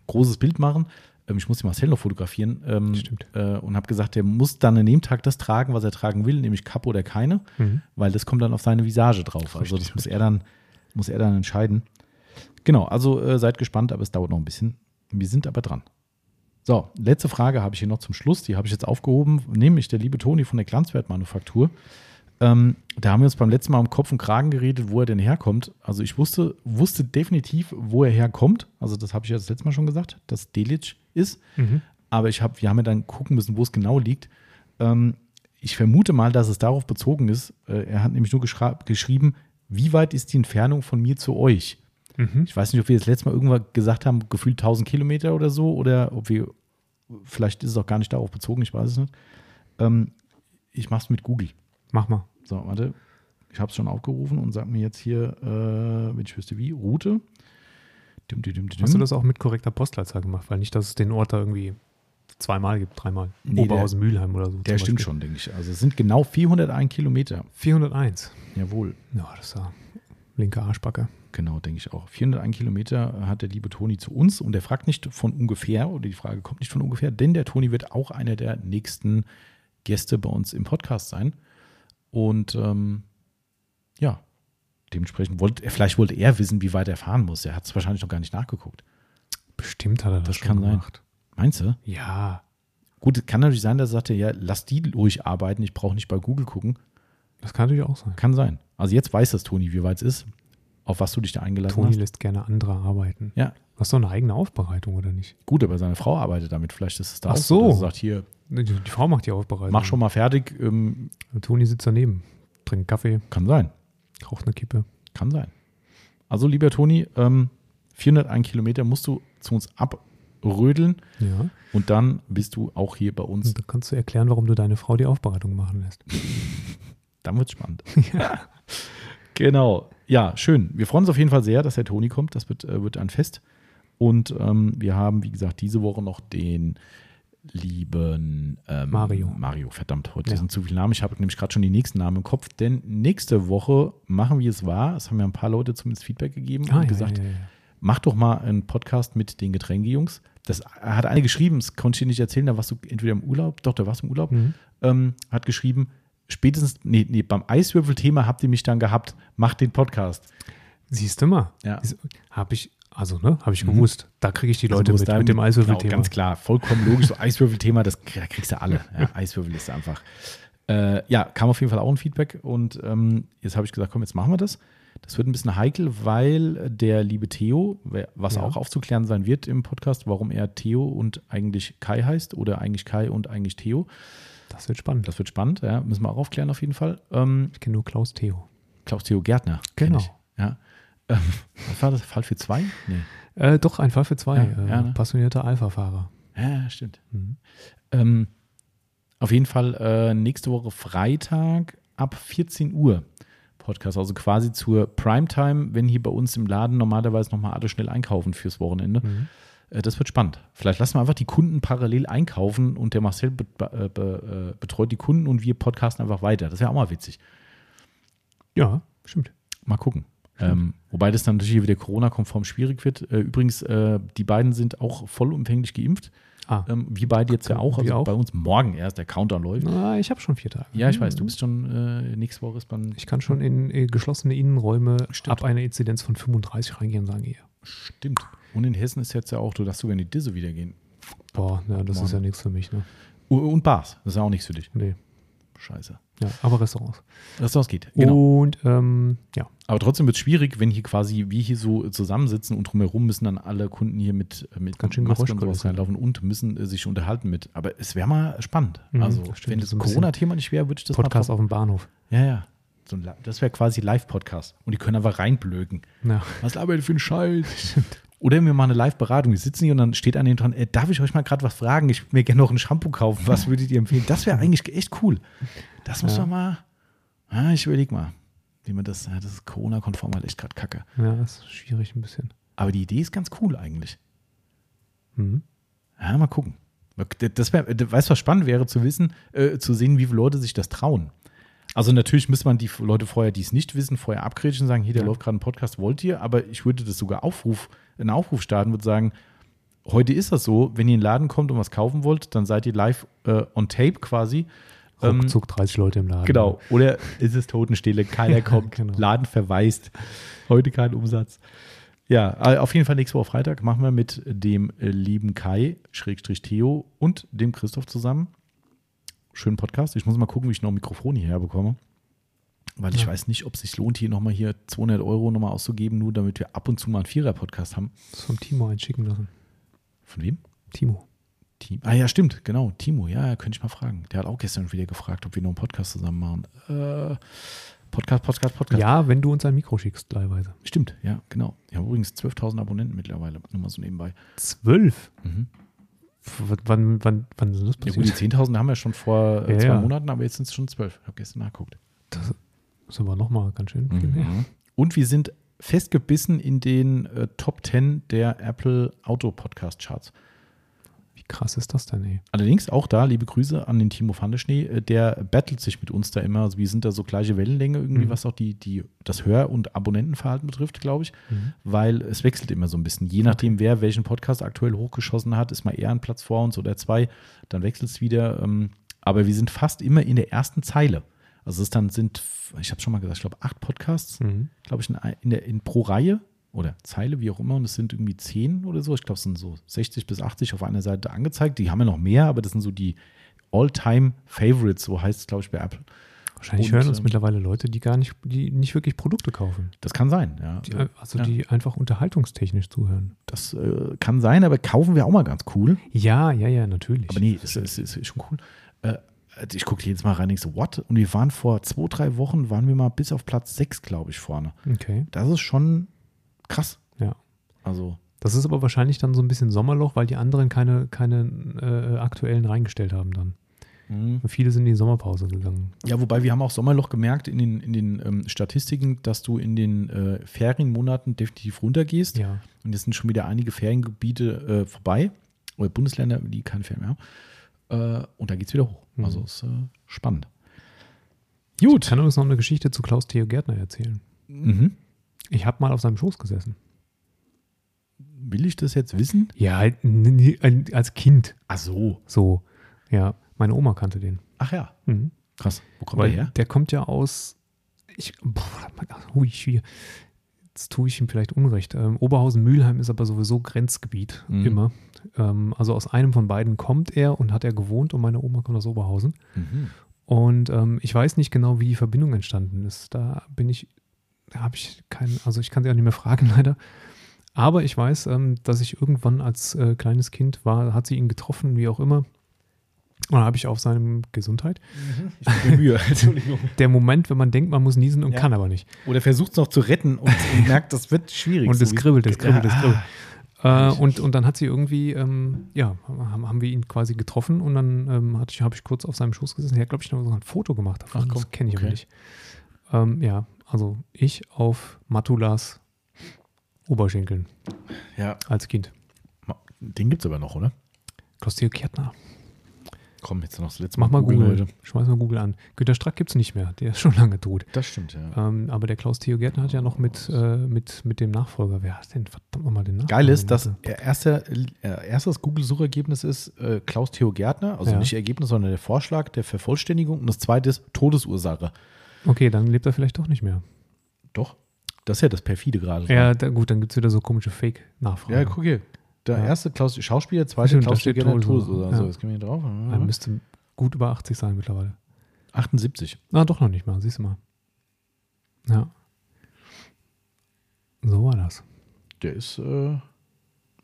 großes Bild machen. Ähm, ich muss den Marcel noch fotografieren. Ähm, Stimmt. Äh, und habe gesagt, der muss dann an dem Tag das tragen, was er tragen will, nämlich Kappe oder keine, Mhm. weil das kommt dann auf seine Visage drauf. Also das muss er dann, muss er dann entscheiden. Genau, also äh, seid gespannt, aber es dauert noch ein bisschen. Wir sind aber dran. So, letzte Frage habe ich hier noch zum Schluss. Die habe ich jetzt aufgehoben, nämlich der liebe Toni von der Glanzwertmanufaktur. Ähm, da haben wir uns beim letzten Mal um Kopf und Kragen geredet, wo er denn herkommt. Also ich wusste, wusste definitiv, wo er herkommt. Also das habe ich ja das letzte Mal schon gesagt, dass Delitzsch ist. Mhm. Aber ich hab, wir haben ja dann gucken müssen, wo es genau liegt. Ähm, ich vermute mal, dass es darauf bezogen ist. Äh, er hat nämlich nur geschrieben, wie weit ist die Entfernung von mir zu euch? Mhm. Ich weiß nicht, ob wir das letzte Mal irgendwann gesagt haben, gefühlt 1000 Kilometer oder so, oder ob wir, vielleicht ist es auch gar nicht darauf bezogen, ich weiß es nicht. Ähm, ich mache es mit Google. Mach mal. So, warte. Ich habe es schon aufgerufen und sag mir jetzt hier, äh, wenn ich wüsste wie, Route. Dim, dim, dim. Hast du das auch mit korrekter Postleitzahl gemacht? Weil nicht, dass es den Ort da irgendwie zweimal gibt, dreimal. Nee, Oberhausen, Mülheim oder so. Der stimmt Beispiel. schon, denke ich. Also es sind genau 401 Kilometer. 401. Jawohl. Ja, das ist ja linke Arschbacke. Genau, denke ich auch. 401 Kilometer hat der liebe Toni zu uns und er fragt nicht von ungefähr, oder die Frage kommt nicht von ungefähr, denn der Toni wird auch einer der nächsten Gäste bei uns im Podcast sein. Und ähm, ja, dementsprechend wollte er, vielleicht wollte er wissen, wie weit er fahren muss. Er hat es wahrscheinlich noch gar nicht nachgeguckt. Bestimmt hat er das, Das schon kann sein. gemacht. Meinst du? Ja, Gut, es kann natürlich sein, dass er sagte, ja, lass die ruhig arbeiten, ich brauche nicht bei Google gucken. das kann natürlich auch sein. Kann sein. Also jetzt weiß das Toni, wie weit es ist, auf was du dich da eingelassen Toni hast. lässt gerne andere arbeiten. Ja, Du hast doch eine eigene Aufbereitung, oder nicht? gut, aber seine Frau arbeitet damit. Vielleicht ist es da Ach auch so. dass sagt, hier, Die, die Frau macht die Aufbereitung. mach schon mal fertig. Ähm, Toni sitzt daneben, trinkt Kaffee, kann sein, raucht eine Kippe. kann sein. Also lieber Toni, ähm, 401 Kilometer musst du zu uns abrödeln Ja. und dann bist du auch hier bei uns. Und dann kannst du erklären, warum du deine Frau die Aufbereitung machen lässt. Dann wird's spannend. Genau. Ja, schön. Wir freuen uns auf jeden Fall sehr, dass der Toni kommt. Das wird, äh, wird ein Fest. Und ähm, wir haben, wie gesagt, diese Woche noch den lieben ähm, Mario. Mario, verdammt, heute Ja. sind zu viele Namen. Ich habe nämlich gerade schon die nächsten Namen im Kopf. Denn nächste Woche machen wir es wahr. Es haben ja ein paar Leute zumindest Feedback gegeben und gesagt, Ah, ja, ja. mach doch mal einen Podcast mit den Getränkejungs. Das hat eine geschrieben, das konnte ich dir nicht erzählen, da warst du entweder im Urlaub, doch, da warst du im Urlaub, Mhm. ähm, hat geschrieben, spätestens, nee, nee, beim Eiswürfelthema habt ihr mich dann gehabt, macht den Podcast. Siehst du mal. Ja. Habe ich, also, ne, habe ich Mhm. gewusst. Da kriege ich die Leute Also, mit, mit dem Eiswürfelthema. Genau, ganz klar, vollkommen logisch, so Eiswürfelthema, das da kriegst du alle. Ja, Eiswürfel ist einfach. Äh, ja, kam auf jeden Fall auch ein Feedback und ähm, jetzt habe ich gesagt, komm, jetzt machen wir das. Das wird ein bisschen heikel, weil der liebe Theo, was Ja. auch aufzuklären sein wird im Podcast, warum er Theo und eigentlich Kai heißt oder eigentlich Kai und eigentlich Theo. Das wird spannend. Das wird spannend, ja, müssen wir auch aufklären auf jeden Fall. Ähm, Ich kenne nur Klaus Theo. Klaus Theo Gärtner. Genau. Ich, ja. Ähm, was war das? Fall für zwei? Nee. Äh, doch, ein Fall für zwei. Ja, äh, ja, ne? Passionierter Alpha-Fahrer. Ja, stimmt. Mhm. Ähm, auf jeden Fall äh, nächste Woche Freitag ab 14 Uhr Podcast, also quasi zur Primetime, wenn hier bei uns im Laden normalerweise nochmal alle schnell einkaufen fürs Wochenende. Mhm. Äh, das wird spannend. Vielleicht lassen wir einfach die Kunden parallel einkaufen und der Marcel be be be äh, betreut die Kunden und wir podcasten einfach weiter. Das wäre auch mal witzig. Ja, stimmt. Mal gucken. Ähm, wobei das dann natürlich wieder Corona-konform schwierig wird. Äh, übrigens, äh, die beiden sind auch vollumfänglich geimpft. Ah, Ähm, wir beide jetzt ja auch. Also auch. bei uns morgen erst der Countdown läuft. na, ich habe schon vier Tage. Ja, ich weiß, du bist schon äh, nächste Woche ist man. Ich kann schon in äh, geschlossene Innenräume Stimmt. ab einer Inzidenz von 35 reingehen und sagen, hier. Stimmt. Und in Hessen ist jetzt ja auch, du darfst sogar in die Disse wieder gehen. Boah, ja, das Morgen. ist ja nichts für mich, ne? Und Bars, das ist ja auch nichts für dich. Nee. Scheiße. Ja, aber Restaurants. Das ausgeht. Genau. Und ähm, ja, Aber trotzdem wird es schwierig, wenn hier quasi wir hier so zusammensitzen und drumherum müssen dann alle Kunden hier mit, äh, mit Ganz schön Maske und sowas reinlaufen und müssen äh, sich unterhalten mit. Aber es wäre mal spannend. Mhm, also, das stimmt. wenn Das Corona-Thema nicht wäre, würde ich das Podcast mal auf dem Bahnhof. Ja, ja. So ein, das wäre quasi Live-Podcast. Und die können einfach reinblöken. Ja, Was labert für ein Scheiß? Oder wir machen eine Live-Beratung. Wir sitzen hier und dann steht an den dran, äh, darf ich euch mal gerade was fragen? Ich würde mir gerne noch ein Shampoo kaufen. Was würdet ihr empfehlen? Das wäre eigentlich echt cool. Das muss Ja. man mal. Ah, ich überlege mal, wie man das. Ja, das ist Corona-konform halt echt gerade kacke. ja, das ist schwierig ein bisschen. Aber die Idee ist ganz cool eigentlich. Mhm. Ja, mal gucken. Das wär, weißt du, was spannend wäre zu wissen, äh, zu sehen, wie viele Leute sich das trauen. Also natürlich müsste man die Leute vorher, die es nicht wissen, vorher abgrätschen und sagen, hier, da Ja. läuft gerade ein Podcast, wollt ihr? Aber ich würde das sogar Aufruf, einen Aufruf starten, würde sagen, heute ist das so, wenn ihr in den Laden kommt und was kaufen wollt, dann seid ihr live äh, on tape quasi. Ähm, Ruckzuck 30 Leute im Laden. Genau. Oder ist es Totenstille, keiner kommt, Genau. Laden verwaist, heute kein Umsatz. Ja, äh, auf jeden Fall nächste Woche Freitag machen wir mit dem äh, lieben Kai, Schrägstrich Theo und dem Christoph zusammen. Schönen Podcast. Ich muss mal gucken, wie ich noch ein Mikrofon hierher bekomme. Weil ich Ja. weiß nicht, ob es sich lohnt, hier nochmal hier 200 Euro nochmal auszugeben, nur damit wir ab und zu mal einen Vierer-Podcast haben. Das vom Timo einschicken lassen. Von wem? Timo. Team. Ah ja, stimmt, genau. Timo, ja, könnte ich mal fragen. Der hat auch gestern wieder gefragt, ob wir noch einen Podcast zusammen machen. Äh, Podcast, Podcast, Podcast. Ja, wenn du uns ein Mikro schickst, teilweise. Stimmt, ja, genau. Wir haben übrigens 12.000 Abonnenten mittlerweile, nur mal so nebenbei. Zwölf? Mhm. Wann, wann, wann ist das Ja, gut, die passiert? 10.000 haben wir schon vor äh, Ja, zwei ja. Monaten, aber jetzt sind es schon 12. Ich habe gestern nachgeguckt. Das ist aber nochmal ganz schön viel mehr. Mhm. Und wir sind festgebissen in den äh, Top 10 der Apple Auto Podcast Charts. Wie krass ist das denn, ey? Allerdings auch da, liebe Grüße an den Timo Fandeschnee, äh, der battelt sich mit uns da immer. Also wir sind da so gleiche Wellenlänge irgendwie, Mhm. was auch die, die, das Hör- und Abonnentenverhalten betrifft, glaube ich. Mhm. weil es wechselt immer so ein bisschen. Je nachdem, wer welchen Podcast aktuell hochgeschossen hat, ist mal eher ein Platz vor uns oder zwei, dann wechselt es wieder. ähm, Aber wir sind fast immer in der ersten Zeile. Also es dann sind, ich habe schon mal gesagt, ich glaube acht Podcasts, Mhm. glaube ich, in, in, der, in pro Reihe oder Zeile, wie auch immer. Und es sind irgendwie zehn oder so. Ich glaube, es sind so 60 bis 80 auf einer Seite angezeigt. Die haben ja noch mehr, aber das sind so die All-Time-Favorites, so heißt es, glaube ich, bei Apple. Wahrscheinlich Und, hören uns ähm, mittlerweile Leute, die gar nicht, die nicht wirklich Produkte kaufen. Das kann sein, ja. Die, also ja. die einfach unterhaltungstechnisch zuhören. Das äh, kann sein, aber kaufen wir auch mal ganz cool. Ja, ja, ja, natürlich. Aber nee, es ist, ist, ist schon cool. Äh, also ich gucke jedes Mal rein und so, what? Und wir waren vor zwei, drei Wochen, waren wir mal bis auf Platz 6, glaube ich, vorne. Okay, Das ist schon krass. ja. Also, Das ist aber wahrscheinlich dann so ein bisschen Sommerloch, weil die anderen keine, keine äh, aktuellen reingestellt haben dann. Viele sind in die Sommerpause gegangen. ja, wobei wir haben auch Sommerloch gemerkt in den, in den ähm, Statistiken, dass du in den äh, Ferienmonaten definitiv runtergehst. Ja. Und jetzt sind schon wieder einige Feriengebiete äh, vorbei. Oder Bundesländer, die keine Ferien mehr haben. Äh, und da geht es wieder hoch. Mhm. Also ist äh, spannend. Ich Gut. kann uns noch eine Geschichte zu Klaus Theo Gärtner erzählen. Mhm. Ich habe mal auf seinem Schoß gesessen. Will ich das jetzt wissen? Ja, halt als Kind. Ach so. So. Ja, meine Oma kannte den. Ach ja. Mhm. Krass. Wo kommt Weil der her? der kommt ja aus. Ich, boah, hui. Jetzt tue ich ihm vielleicht Unrecht. Ähm, Oberhausen-Mülheim ist aber sowieso Grenzgebiet, Mhm. immer. Ähm, also aus einem von beiden kommt er und hat er gewohnt und meine Oma kommt aus Oberhausen. Mhm. Und ähm, ich weiß nicht genau, wie die Verbindung entstanden ist. Da bin ich, da habe ich keinen, also ich kann sie auch nicht mehr fragen, leider. Aber ich weiß, ähm, dass ich irgendwann als äh, kleines Kind war, hat sie ihn getroffen, wie auch immer. Und dann habe ich auf seinem Gesundheit. Ich gebe mir Mühe, Entschuldigung. Der Moment, wenn man denkt, man muss niesen und Ja. kann aber nicht. Oder versucht es noch zu retten und, und merkt, das wird schwierig. Und so es kribbelt, es kribbelt, es Ja, kribbelt. ah. Äh, und, und dann hat sie irgendwie, ähm, ja, haben, haben wir ihn quasi getroffen und dann ähm, hatte ich, habe ich kurz auf seinem Schoß gesessen. Er hat, glaube ich, noch so ein Foto gemacht davon. Ach komm, das kenne ich aber okay. nicht. Ähm, ja, also ich auf Matulas Oberschenkeln Ja, als Kind. den gibt es aber noch, oder? Klaus-Theo Kärtner. Komm, jetzt noch das letzte Mach mal Google. Leute. Schmeiß mal Google an. Günter Strack gibt es nicht mehr. Der ist schon lange tot. Das stimmt, ja. Ähm, aber der Klaus-Theo Gärtner hat ja noch mit, äh, mit, mit dem Nachfolger. Wer hat denn verdammt nochmal den Nachfolger? Geil ist, dass erste, äh, erstes Google-Suchergebnis ist äh, Klaus Theo Gärtner, also Ja. nicht Ergebnis, sondern der Vorschlag der Vervollständigung. Und das zweite ist Todesursache. Okay, dann lebt er vielleicht doch nicht mehr. Doch. Das ist ja das perfide gerade. Ja, da, gut, dann gibt es wieder so komische Fake-Nachfragen. ja, guck hier. Der Ja. erste Klaus Schauspieler, zweite Stimmt, Klaus Todesursache. Todesursache. Ja. So, jetzt gehen wir drauf. Er müsste gut über 80 sein mittlerweile. 78. Na, doch noch nicht mal, siehst du mal. Ja. So war das. Der ist, äh,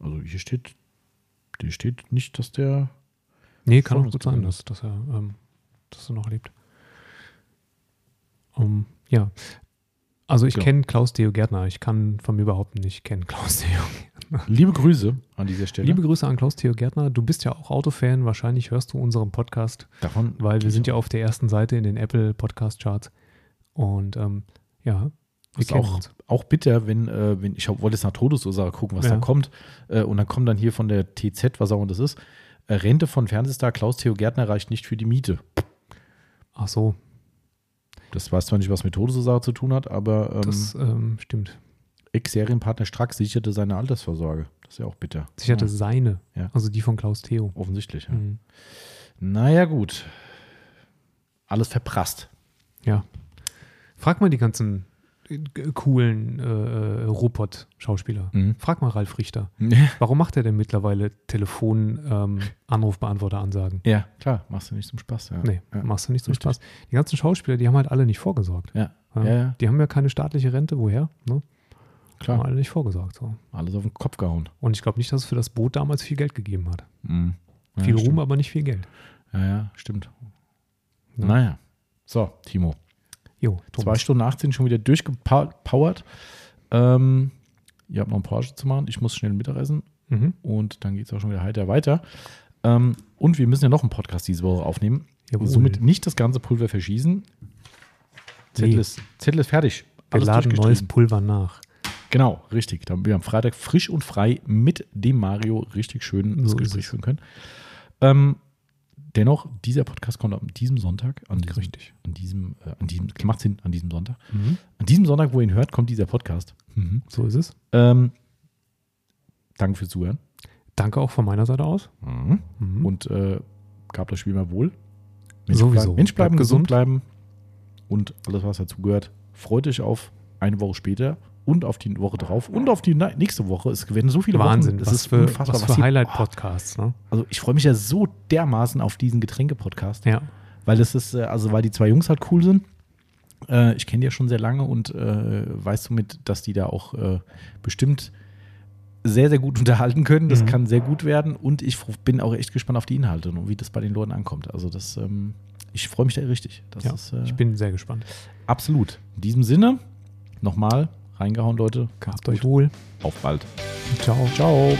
also hier steht, hier steht nicht, dass der. Nee, kann auch gut sein, dass, dass, er, ähm, dass er noch lebt. Um, ja. Also ich Genau. kenne Klaus Theo Gärtner. Ich kann von mir behaupten, ich kenne Klaus Theo. Liebe Grüße an dieser Stelle. Liebe Grüße an Klaus Theo Gärtner. Du bist ja auch Autofan. Wahrscheinlich hörst du unseren Podcast, Davon weil wir sind ja auf der ersten Seite in den Apple Podcast Charts. Und ähm, ja, ist kennen auch, uns. auch bitter, wenn, äh, wenn ich wollte jetzt nach Todesursache gucken, was Ja. da kommt. Äh, und dann kommt dann hier von der TZ, was auch immer das ist. Äh, Rente von Fernsehstar Klaus Theo Gärtner reicht nicht für die Miete. Ach so, Das weiß zwar nicht, was mit Todesursache zu tun hat, aber ähm, das ähm, stimmt. Ex-Serienpartner Strack sicherte seine Altersvorsorge. Das ist ja auch bitter. Sicherte ja, seine, Ja. also die von Klaus Theo. offensichtlich. Ja. Mhm. Naja, gut. Alles verprasst. Ja. Frag mal die ganzen coolen äh, Robot-Schauspieler. Mhm. Frag mal Ralf Richter. Warum macht er denn mittlerweile Telefon-Anrufbeantworter-Ansagen? ja, klar, machst du nicht zum Spaß. Ja. Nee, ja. machst du nicht zum Richtig. Spaß. Die ganzen Schauspieler, die haben halt alle nicht vorgesorgt. Ja, Ja. ja, Die haben ja keine staatliche Rente, woher? Ne? Haben klar. alle nicht vorgesorgt. So. Alles auf den Kopf gehauen. Und ich glaube nicht, dass es für das Boot damals viel Geld gegeben hat. Mhm. Viel stimmt. Ruhm, aber nicht viel Geld. Ja, ja, stimmt. Ja. Naja. So, Timo. Jo, Zwei. Stunden 18 schon wieder durchgepowert. Ähm, ihr habt noch ein Porsche zu machen. Ich muss schnell Mittagessen Mhm. und dann geht es auch schon wieder heiter weiter. Ähm, und wir müssen ja noch einen Podcast diese Woche aufnehmen. Jawohl. Somit nicht das ganze Pulver verschießen. Zettel, Nee. ist, Zettel ist fertig. Wir Alles laden neues. Pulver nach. Genau, richtig. Damit wir am Freitag frisch und frei mit dem Mario richtig schön das So ist Gespräch es. führen können. Ähm, dennoch, dieser Podcast kommt an diesem Sonntag, an diesem, Richtig. an diesem, äh, an diesem, macht Sinn, an diesem Sonntag. Mhm. An diesem Sonntag, wo ihr ihn hört, kommt dieser Podcast. Mhm. So ist es. Ähm, danke fürs Zuhören. Danke auch von meiner Seite aus. Mhm. Und äh, gab das Spiel mal wohl. Sowieso. Bleiben, Mensch bleiben, gesund gesund. bleiben und alles, was dazugehört. Freut euch auf eine Woche später und auf die Woche drauf und auf die nächste Woche. Es werden so viele Wahnsinn. Wochen. was Es ist für, unfassbar, was für Highlight-Podcasts. Ne? Also ich freue mich ja so dermaßen auf diesen Getränke-Podcast, Ja. weil das ist, äh, also weil die zwei Jungs halt cool sind. Äh, ich kenne die ja schon sehr lange und äh, weiß somit, dass die da auch äh, bestimmt sehr, sehr gut unterhalten können. Das Mhm. kann sehr gut werden und ich bin auch echt gespannt auf die Inhalte und wie das bei den Leuten ankommt. Also das, ähm, ich freue mich da richtig. Das ja. ist äh, ich bin sehr gespannt. absolut. In diesem Sinne, nochmal reingehauen, Leute. Habt euch wohl. Auf bald. Ciao. Ciao.